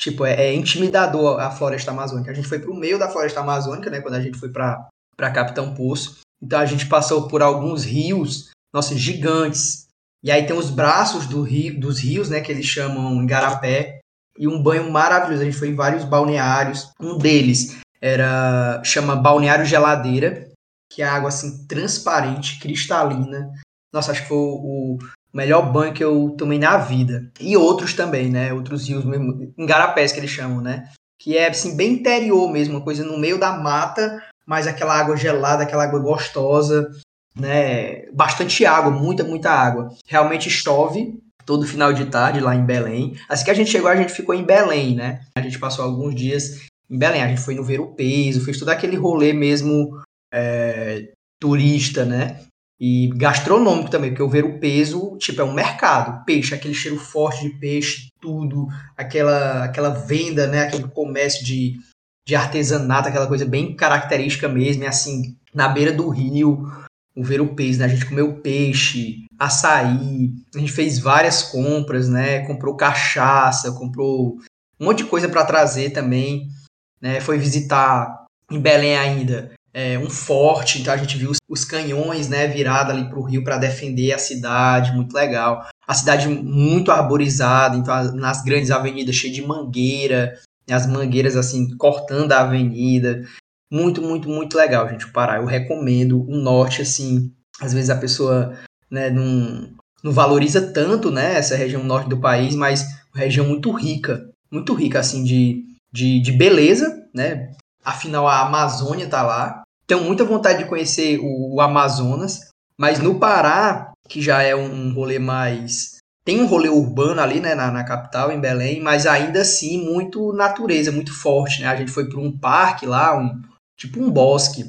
tipo, é, é intimidador a floresta amazônica. A gente foi pro meio da floresta amazônica, né, quando a gente foi para Capitão Poço. Então a gente passou por alguns rios, nossa, gigantes. E aí tem os braços do rio, dos rios, né, que eles chamam Igarapé, e um banho maravilhoso. A gente foi em vários balneários. Um deles era chama Balneário Geladeira, que é água assim transparente, cristalina. Nossa, acho que foi o melhor banho que eu tomei na vida. E outros também, né? Outros rios mesmo, Igarapés que eles chamam, né? Que é assim bem interior mesmo, uma coisa no meio da mata, mas aquela água gelada, aquela água gostosa, né? Bastante água, muita, muita água. Realmente chove todo final de tarde lá em Belém. Assim que a gente chegou, a gente ficou em Belém, né? A gente passou alguns dias em Belém. A gente foi no Ver o Peso, fez todo aquele rolê mesmo é, turista, né? E gastronômico também, porque o Ver o Peso, tipo, é um mercado. Peixe, aquele cheiro forte de peixe, tudo, aquela, aquela venda, né? Aquele comércio de, de artesanato, aquela coisa bem característica mesmo, e assim, na beira do rio, o Ver o Peso, né? A gente comeu peixe, açaí, a gente fez várias compras, né? Comprou cachaça, comprou um monte de coisa para trazer também, né? Foi visitar em Belém ainda é, um forte, então a gente viu os, canhões, né? Virados ali para o rio para defender a cidade, muito legal. A cidade muito arborizada, então as- nas grandes avenidas cheia de mangueira, né, as mangueiras assim cortando a avenida. Muito, muito, muito legal, gente, o Pará. Eu recomendo o norte, assim, às vezes a pessoa né, não, não valoriza tanto, né, essa região norte do país, mas uma região muito rica, muito rica, assim, de, de, de beleza, né, afinal a Amazônia tá lá. Tenho muita vontade de conhecer o, o Amazonas, mas no Pará, que já é um, rolê mais... Tem um rolê urbano ali, né, na, na capital, em Belém, mas ainda assim muito natureza, muito forte, né? A gente foi para um parque lá, um, tipo um bosque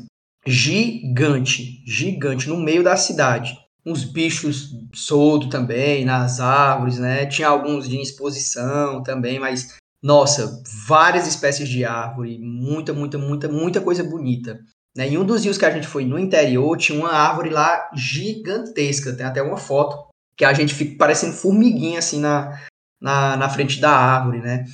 gigante, gigante, no meio da cidade. Uns bichos soltos também, nas árvores, né? Tinha alguns de exposição também, mas, nossa, várias espécies de árvore, muita, muita, muita, muita coisa bonita. Né? Em um dos rios que a gente foi no interior, tinha uma árvore lá gigantesca, tem até uma foto, que a gente fica parecendo formiguinha assim na, na, na frente da árvore, né?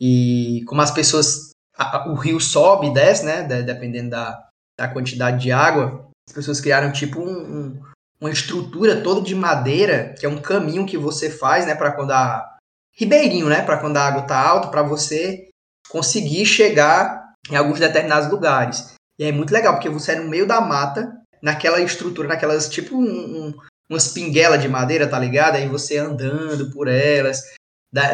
E como as pessoas. a- o rio sobe e desce, né? de- dependendo da, da quantidade de água, as pessoas criaram tipo um, um- uma estrutura toda de madeira, que é um caminho que você faz, né? Para quando a. Ribeirinho, né? Para quando a água tá alta, para você conseguir chegar em alguns determinados lugares. E é muito legal, porque você é no meio da mata, naquela estrutura, naquelas, tipo, um, um, umas pinguelas de madeira, tá ligado? Aí você andando por elas.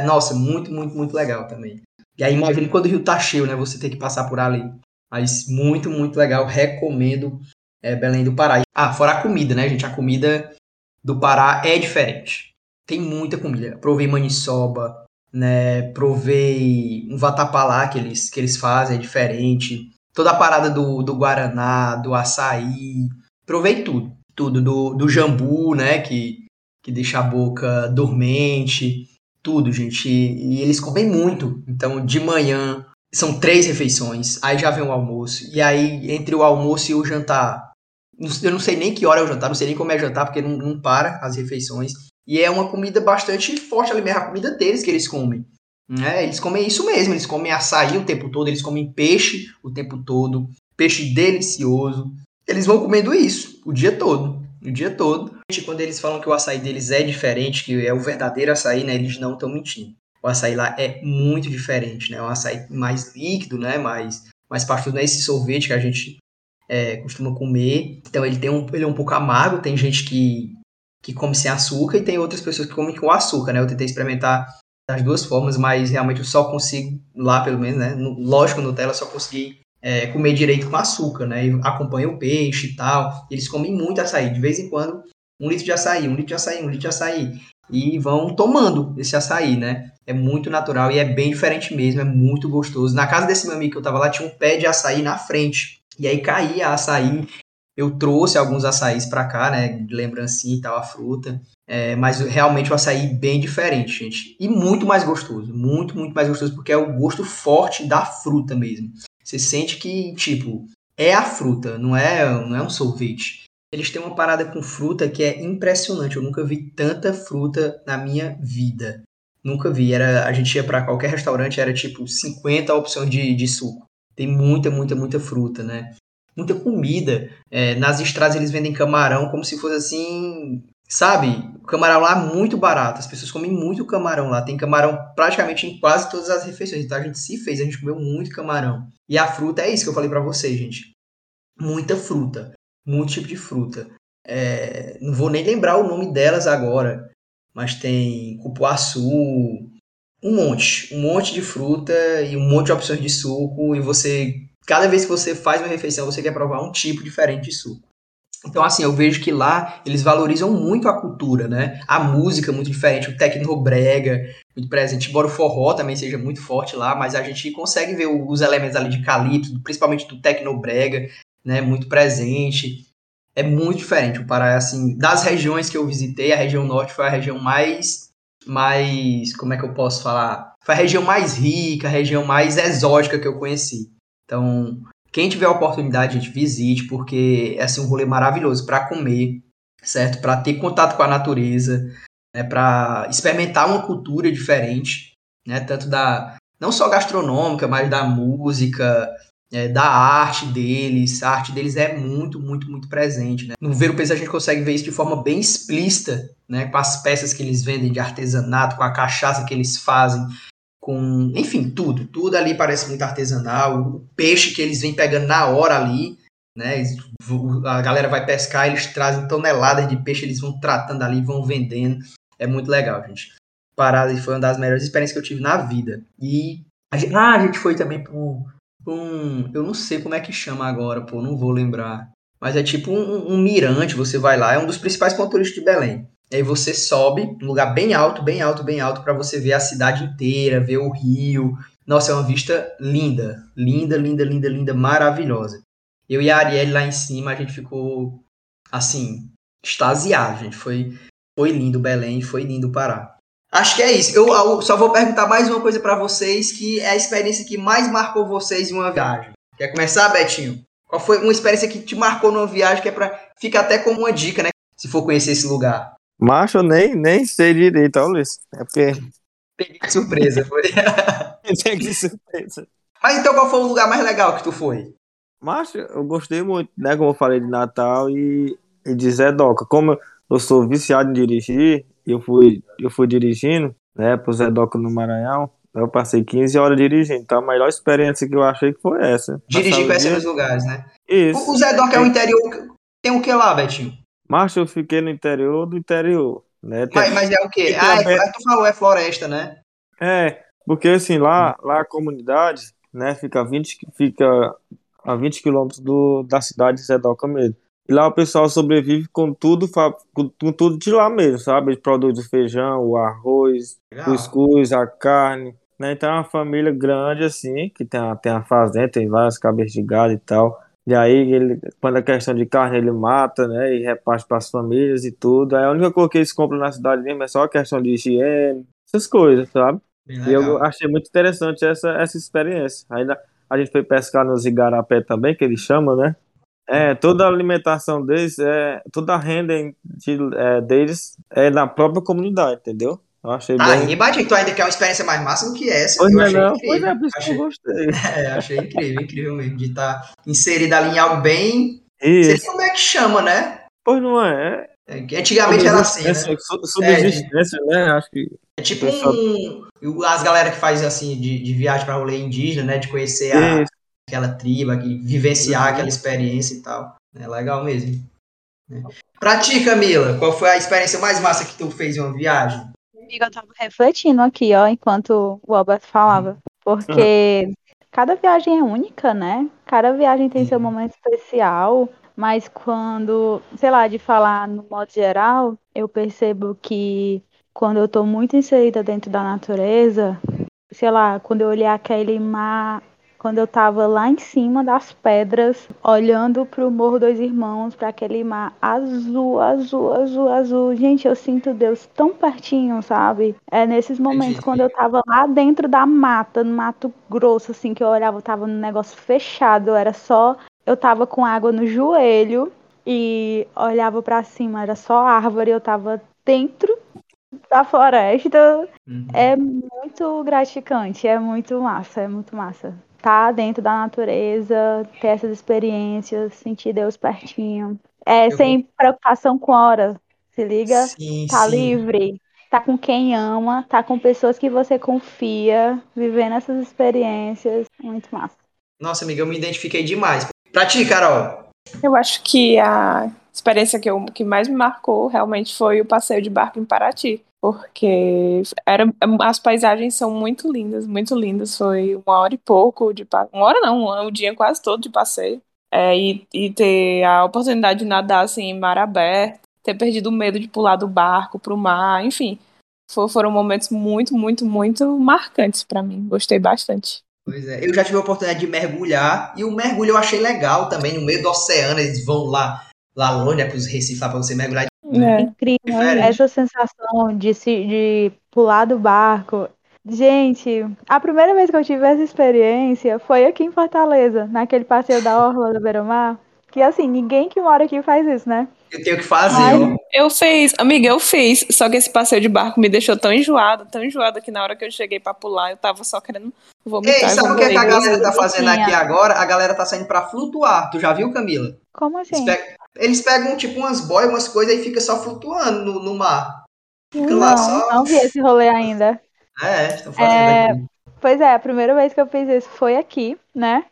Nossa, muito, muito, muito legal também. E aí imagine quando o rio tá cheio, né? Você tem que passar por ali. Mas muito, muito legal. Recomendo é, Belém do Pará. Ah, fora a comida, né, gente? A comida do Pará é diferente. Tem muita comida. Provei maniçoba, né? Provei um vatapalá que eles, que eles fazem, é diferente. Toda a parada do, do Guaraná, do açaí. Provei tudo. Tudo. Do, do jambu, né? Que, que deixa a boca dormente. Tudo, gente. E, e eles comem muito. Então, de manhã, são três refeições. Aí já vem o almoço. E aí, entre o almoço e o jantar, Eu não sei nem que hora é o jantar, não sei nem como é jantar, porque não, não para as refeições. E é uma comida bastante forte ali mesmo, a comida deles que eles comem. Né? Eles comem isso mesmo, eles comem açaí o tempo todo, eles comem peixe o tempo todo, peixe delicioso. Eles vão comendo isso o dia todo, o dia todo. Quando eles falam que o açaí deles é diferente, que é o verdadeiro açaí, né? Eles não estão mentindo. O açaí lá é muito diferente, né? É um açaí mais líquido, né? Mais, mais partudo, não é esse sorvete que a gente é, costuma comer. Então ele tem um, ele é um pouco amargo. Tem gente que, que come sem açúcar e tem outras pessoas que comem com açúcar, né? Eu tentei experimentar das duas formas, mas realmente eu só consigo, lá pelo menos, né? No, lógico, Nutella só consegui é, comer direito com açúcar, né? E acompanha o peixe e tal. Eles comem muito açaí. De vez em quando, um litro de açaí, um litro de açaí, um litro de açaí. E vão tomando esse açaí, né? É muito natural e é bem diferente mesmo, é muito gostoso. Na casa desse meu amigo que eu tava lá, tinha um pé de açaí na frente. E aí caía açaí. Eu trouxe alguns açaís para cá, né? De lembrancinha e tal, a fruta. É, mas realmente o açaí bem diferente, gente. E muito mais gostoso. Muito, muito mais gostoso, porque é o gosto forte da fruta mesmo. Você sente que, tipo, é a fruta, não é, não é um sorvete. Eles têm uma parada com fruta que é impressionante. Eu nunca vi tanta fruta na minha vida. Nunca vi. Era, a gente ia para qualquer restaurante, era tipo 50 opções de, de suco. Tem muita, muita, muita fruta, né? Muita comida. É, nas estradas eles vendem camarão como se fosse assim. Sabe? O camarão lá é muito barato. As pessoas comem muito camarão lá. Tem camarão praticamente em quase todas as refeições. Então a gente se fez, a gente comeu muito camarão. E a fruta é isso que eu falei para vocês, gente. Muita fruta. Muito tipo de fruta. É, não vou nem lembrar o nome delas agora. Mas tem cupuaçu, um monte, um monte de fruta e um monte de opções de suco e você cada vez que você faz uma refeição você quer provar um tipo diferente de suco. Então assim, eu vejo que lá eles valorizam muito a cultura, né? A música muito diferente, o tecnobrega muito presente, embora o forró também seja muito forte lá, mas a gente consegue ver os elementos ali de calipso, principalmente do tecnobrega, né, muito presente. É muito diferente o Pará, assim, das regiões que eu visitei, a região norte foi a região mais mais, como é que eu posso falar? Foi a região mais rica, a região mais exótica que eu conheci. Então, quem tiver a oportunidade, gente, visite, porque é assim, um rolê maravilhoso para comer, certo? Para ter contato com a natureza, né? para experimentar uma cultura diferente, né? Tanto da não só gastronômica, mas da música, é, da arte deles. A arte deles é muito, muito, muito presente. Né? No Ver a gente consegue ver isso de forma bem explícita, né? com as peças que eles vendem de artesanato, com a cachaça que eles fazem, com. Enfim, tudo. Tudo ali parece muito artesanal. O peixe que eles vêm pegando na hora ali. Né? A galera vai pescar, eles trazem toneladas de peixe, eles vão tratando ali, vão vendendo. É muito legal, gente. Parada foi uma das melhores experiências que eu tive na vida. E a gente, ah, a gente foi também pro um. Eu não sei como é que chama agora, pô, não vou lembrar. Mas é tipo um, um mirante, você vai lá, é um dos principais pontos turísticos de Belém. E aí você sobe, um lugar bem alto, bem alto, bem alto, para você ver a cidade inteira, ver o rio. Nossa, é uma vista linda, linda, linda, linda, linda, maravilhosa. Eu e a Arielle lá em cima, a gente ficou, assim, extasiado, gente. Foi, foi lindo Belém, foi lindo Pará. Acho que é isso. Eu, eu só vou perguntar mais uma coisa para vocês, que é a experiência que mais marcou vocês em uma viagem. Quer começar, Betinho? Qual foi uma experiência que te marcou numa viagem que é para fica até como uma dica, né? Se for conhecer esse lugar. Macho, eu nem, nem sei direito, olha isso. É porque. Peguei de surpresa, foi. Peguei de surpresa. Mas então qual foi o lugar mais legal que tu foi? Macho, eu gostei muito, né? Como eu falei de Natal e, e de Zedoca. Como eu sou viciado em dirigir, eu fui, eu fui dirigindo, né, pro Zé Doca no Maranhão. Eu passei 15 horas dirigindo. Então a melhor experiência que eu achei que foi essa. Dirigir conhecendo os lugares, né? Isso. O Zé Doca é o interior. Tem o que lá, Betinho? Macho, eu fiquei no interior do interior. Né? Mas, mas é o quê? Ah, é, tu falou, é floresta, né? É, porque assim, lá, lá a comunidade, né, fica, 20, fica a 20 quilômetros da cidade de Zedoca mesmo. E lá o pessoal sobrevive com tudo, com, tudo de lá mesmo, sabe? Eles produzem o feijão, o arroz, Legal. o cuscuz, a carne. Né? Então é uma família grande assim, que tem a, tem a fazenda, tem várias cabeças de gado e tal. E aí, ele, quando é questão de carne, ele mata, né? E reparte para as famílias e tudo. Aí a única coisa que eles compram na cidade mesmo é só a questão de higiene, essas coisas, sabe? E eu achei muito interessante essa, essa experiência. Ainda a gente foi pescar nos igarapé também, que eles chamam, né? É, toda a alimentação deles, é, toda a renda de- é, deles é na própria comunidade, entendeu? Eu achei Ah, bem. e Batinho, tu ainda quer uma experiência mais massa do que essa? Pois eu não é achei não, incrível. pois é, por isso que achei, eu gostei. é, achei incrível, incrível mesmo, de estar inserido ali em algo bem. Sei Isso. como é que chama, né? Pois não é. É, que Antigamente era assim, né? Subsistência, su- Subsistência, né? Acho que. É tipo um. As galera que faz assim, de, de viagem pra rolê indígena, né? De conhecer a- aquela tribo, de vivenciar Uhum. aquela experiência e tal. É legal mesmo. né? Pra ti, Camila, qual foi a experiência mais massa que tu fez em uma viagem? Amiga, eu tava refletindo aqui, ó, enquanto o Alberto falava. Porque cada viagem é única, né? Cada viagem tem seu momento especial. Mas quando, sei lá, de falar no modo geral, eu percebo que quando eu tô muito inserida dentro da natureza, sei lá, quando eu olhei aquele mar, quando eu tava lá em cima das pedras, olhando pro Morro dos Irmãos, para aquele mar azul, azul, azul, azul. Gente, eu sinto Deus tão pertinho, sabe? É nesses momentos quando eu tava lá dentro da mata, no mato grosso, assim, que eu olhava, eu tava num negócio fechado, era só. Eu tava com água no joelho e olhava para cima, era só árvore, eu tava dentro da floresta. É muito gratificante, é muito massa, é muito massa. Tá dentro da natureza, ter essas experiências, sentir Deus pertinho. É sem preocupação com hora, se liga? Sim, tá sim. livre, tá com quem ama, tá com pessoas que você confia, vivendo essas experiências. Muito massa. Nossa, amiga, eu me identifiquei demais. Pra ti, Carol. Eu acho que a experiência que, eu, que mais me marcou realmente foi o passeio de barco em Paraty. Porque era, as paisagens são muito lindas, muito lindas. Foi uma hora e pouco de Uma hora não, um dia quase todo de passeio. É, e, e ter a oportunidade de nadar assim, em mar aberto, ter perdido o medo de pular do barco pro mar, enfim. Fo- foram momentos muito, muito, muito marcantes pra mim. Gostei bastante. Pois é, eu já tive a oportunidade de mergulhar e o mergulho eu achei legal também, no meio do oceano, eles vão lá, lá longe, né, pros recifes lá pra você mergulhar. É. Incrível, essa sensação de, se, de pular do barco. Gente, a primeira vez que eu tive essa experiência foi aqui em Fortaleza, naquele passeio da Orla do Beira-Mar. Que assim, ninguém que mora aqui faz isso, né? Eu tenho que fazer. Eu fiz, amiga, eu fiz. Só que esse passeio de barco me deixou tão enjoada, tão enjoada que na hora que eu cheguei pra pular, eu tava só querendo vomitar. Ei, eu sabe o que, é que a galera tá fazendo aqui agora? A galera tá saindo pra flutuar. Tu já viu, Camila? Como assim? pegam, eles pegam tipo umas boias, umas coisas e fica só flutuando no, no mar. Fica lá Não, só. não vi esse rolê ainda. É, estão fazendo É, aqui. Pois é, a primeira vez que eu fiz isso foi aqui, né?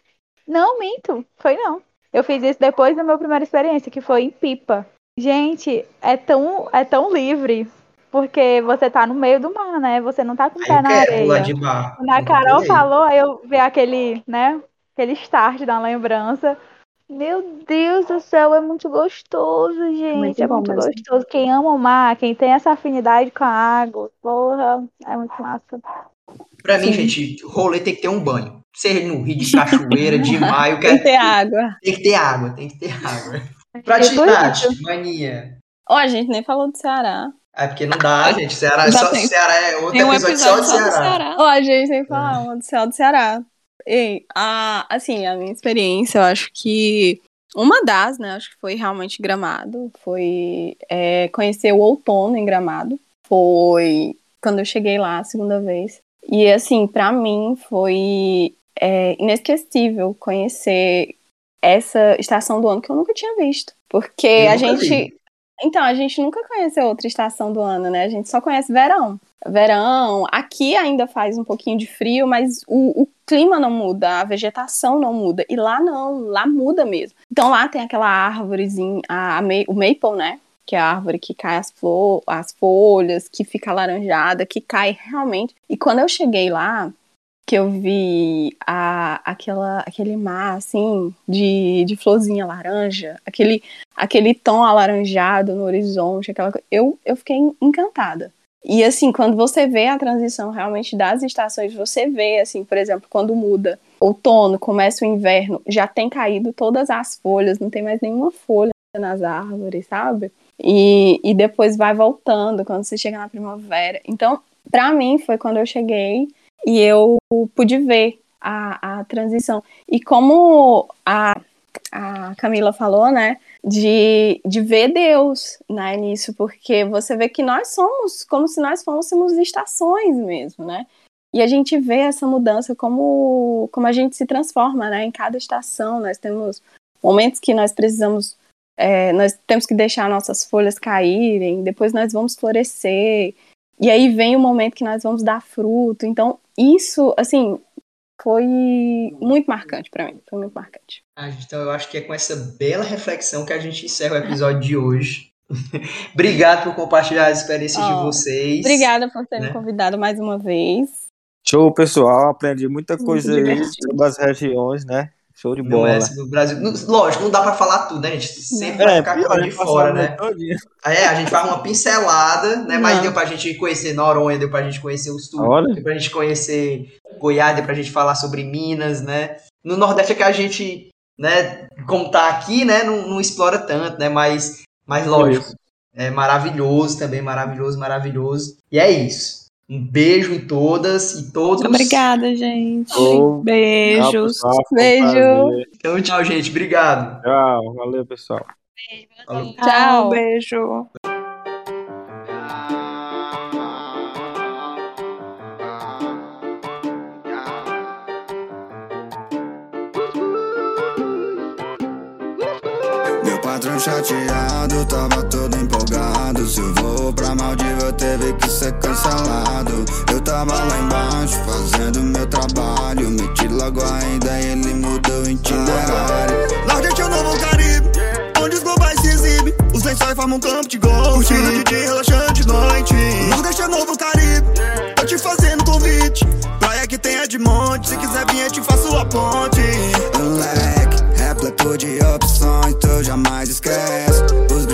Não, minto, foi não. Eu fiz isso depois da minha primeira experiência, que foi em Pipa. Gente, é tão, é tão livre, porque você tá no meio do mar, né? Você não tá com o pé na areia. de barco. Quando a Carol falou, aí eu vi aquele, né? Aquele start da lembrança. Meu Deus do céu, é muito gostoso, gente. Muito é bom muito mesmo. gostoso. Quem ama o mar, quem tem essa afinidade com a água, porra, é muito massa. Pra mim, Sim. gente, rolê tem que ter um banho. Seja no rio de cachoeira, de maio, Tem que ter água. tem que ter água, tem que ter água. Pra ti, Nath, isso. maninha. Ó, a gente nem falou do Ceará. É porque não dá, gente. Ceará, Já só, Ceará é outro Tem um episódio, só episódio de só do Ceará. Ó, a gente tem que falar uma do céu do Ceará. Ei, a, assim, a minha experiência, eu acho que uma das, né, acho que foi realmente Gramado, foi é, conhecer o outono em Gramado. Foi quando eu cheguei lá a segunda vez. E, assim, pra mim foi é, inesquecível conhecer essa estação do ano que eu nunca tinha visto. Porque Eu a gente. vi. Então, a gente nunca conheceu outra estação do ano, né? A gente só conhece verão. Verão, aqui ainda faz um pouquinho de frio, mas o, o clima não muda, a vegetação não muda. E lá não, lá muda mesmo. Então lá tem aquela árvorezinha, a, a o maple, né? Que é a árvore que cai as, flor, as folhas, que fica alaranjada, que cai realmente. E quando eu cheguei lá, que eu vi a, aquela, aquele mar, assim, de, de florzinha laranja, aquele, aquele tom alaranjado no horizonte, aquela eu, eu fiquei encantada. E assim, quando você vê a transição realmente das estações, você vê, assim, por exemplo, quando muda outono, começa o inverno, já tem caído todas as folhas, não tem mais nenhuma folha nas árvores, sabe? E, e depois vai voltando quando você chega na primavera. Então, pra mim, foi quando eu cheguei e eu pude ver a, a transição. E como a, a Camila falou, né? De, de ver Deus né, nisso, porque você vê que nós somos como se nós fôssemos estações mesmo, né? E a gente vê essa mudança como, como a gente se transforma, né? Em cada estação, nós temos momentos que nós precisamos, é, nós temos que deixar nossas folhas caírem, depois nós vamos florescer, e aí vem o momento que nós vamos dar fruto. Então, isso, assim, foi muito marcante para mim, foi muito marcante. Ah, então, eu acho que é com essa bela reflexão que a gente encerra o episódio de hoje. Obrigado por compartilhar as experiências oh, de vocês. Obrigada por ter né? me convidado mais uma vez. Show, pessoal. Aprendi muita coisa aí sobre as regiões, né? Show de bola. Não é do Brasil. Lógico, não dá para falar tudo, né, gente? Sempre é, vai ficar de fora, né? É, a gente faz uma pincelada, né? Mas deu pra gente conhecer Noronha, deu pra gente conhecer o Sul, deu pra gente conhecer Goiás, deu pra gente falar sobre Minas, né? No Nordeste é que a gente, né, como tá aqui, né, não, não explora tanto, né? Mas, mas lógico, é maravilhoso também, maravilhoso, maravilhoso. E é isso. Um beijo em todas e todos. Obrigada, gente. Oh, Beijos. Tchau, beijo. Então, tchau, gente. Obrigado. Tchau. Valeu, pessoal. Beijo. Tchau. Beijo. patrão chateado, tava todo empolgado. Se eu vou pra Maldiva, teve que ser cancelado. Eu tava lá embaixo fazendo meu trabalho. Meti logo ainda ele mudou o itinerário. Nordeste é o novo Caribe, onde os globais se exibem. Os lençóis formam um campo de gol, curtindo de dia, relaxante noite. Nordeste é novo Caribe, tô te fazendo convite. Praia que tem de monte, se quiser vir eu te faço a ponte. Moleque repleto de opções, tu jamais esquece. Os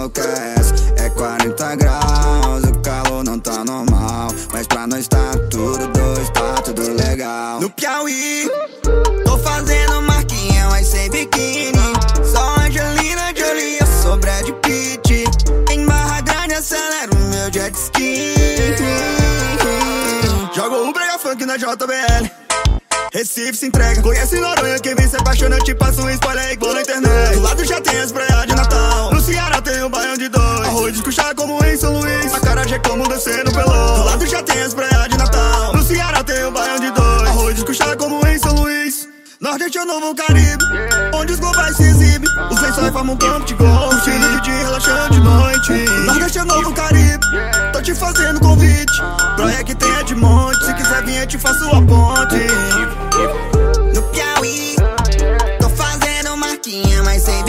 enlouquecem. É 40 graus, o calor não tá normal. Mas pra nós tá tudo dois, tá tudo legal. No Piauí, tô fazendo marquinha, mas sem biquíni. Só Angelina Jolie, eu sou Brad Pitt. Em Barra Grande, acelero meu jet ski. Jogo um brega funk na JBL. Recife se entrega. Conhece Noronha, quem vem se apaixona, te passa um spoiler igual na internet. Do lado já tem as praias de Natal. No Ceará tem o baião de dois. Arroz de como em São Luís. A cara é como descendo pelo. Do lado já tem as praias Nordeste é o novo Caribe, onde os globais se exibem. Os lençóis formam um campo de gol, curtindo de de noite. Nordeste é o novo Caribe, tô te fazendo convite. Praia que tem é de monte, se quiser vir eu te faço a ponte. No Piauí, tô fazendo marquinha, mas sem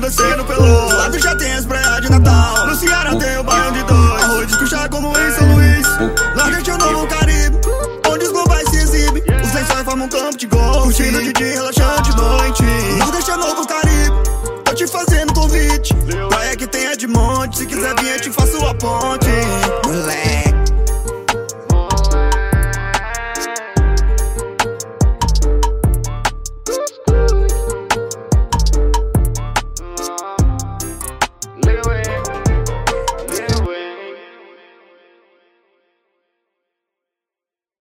descendo pelo. Do lado já tem as praias de Natal. No Ceará tem o bairro de dois. Arroz de cuchá como em São Luís. Nordeste é o novo Caribe, onde os globais se exibem. Os lençóis formam um campo de gol. Curtindo de dia, relaxante de noite. Nordeste é novo Caribe, tô te fazendo convite. Praia que tem é de monte. Se quiser vir, eu te faço a ponte.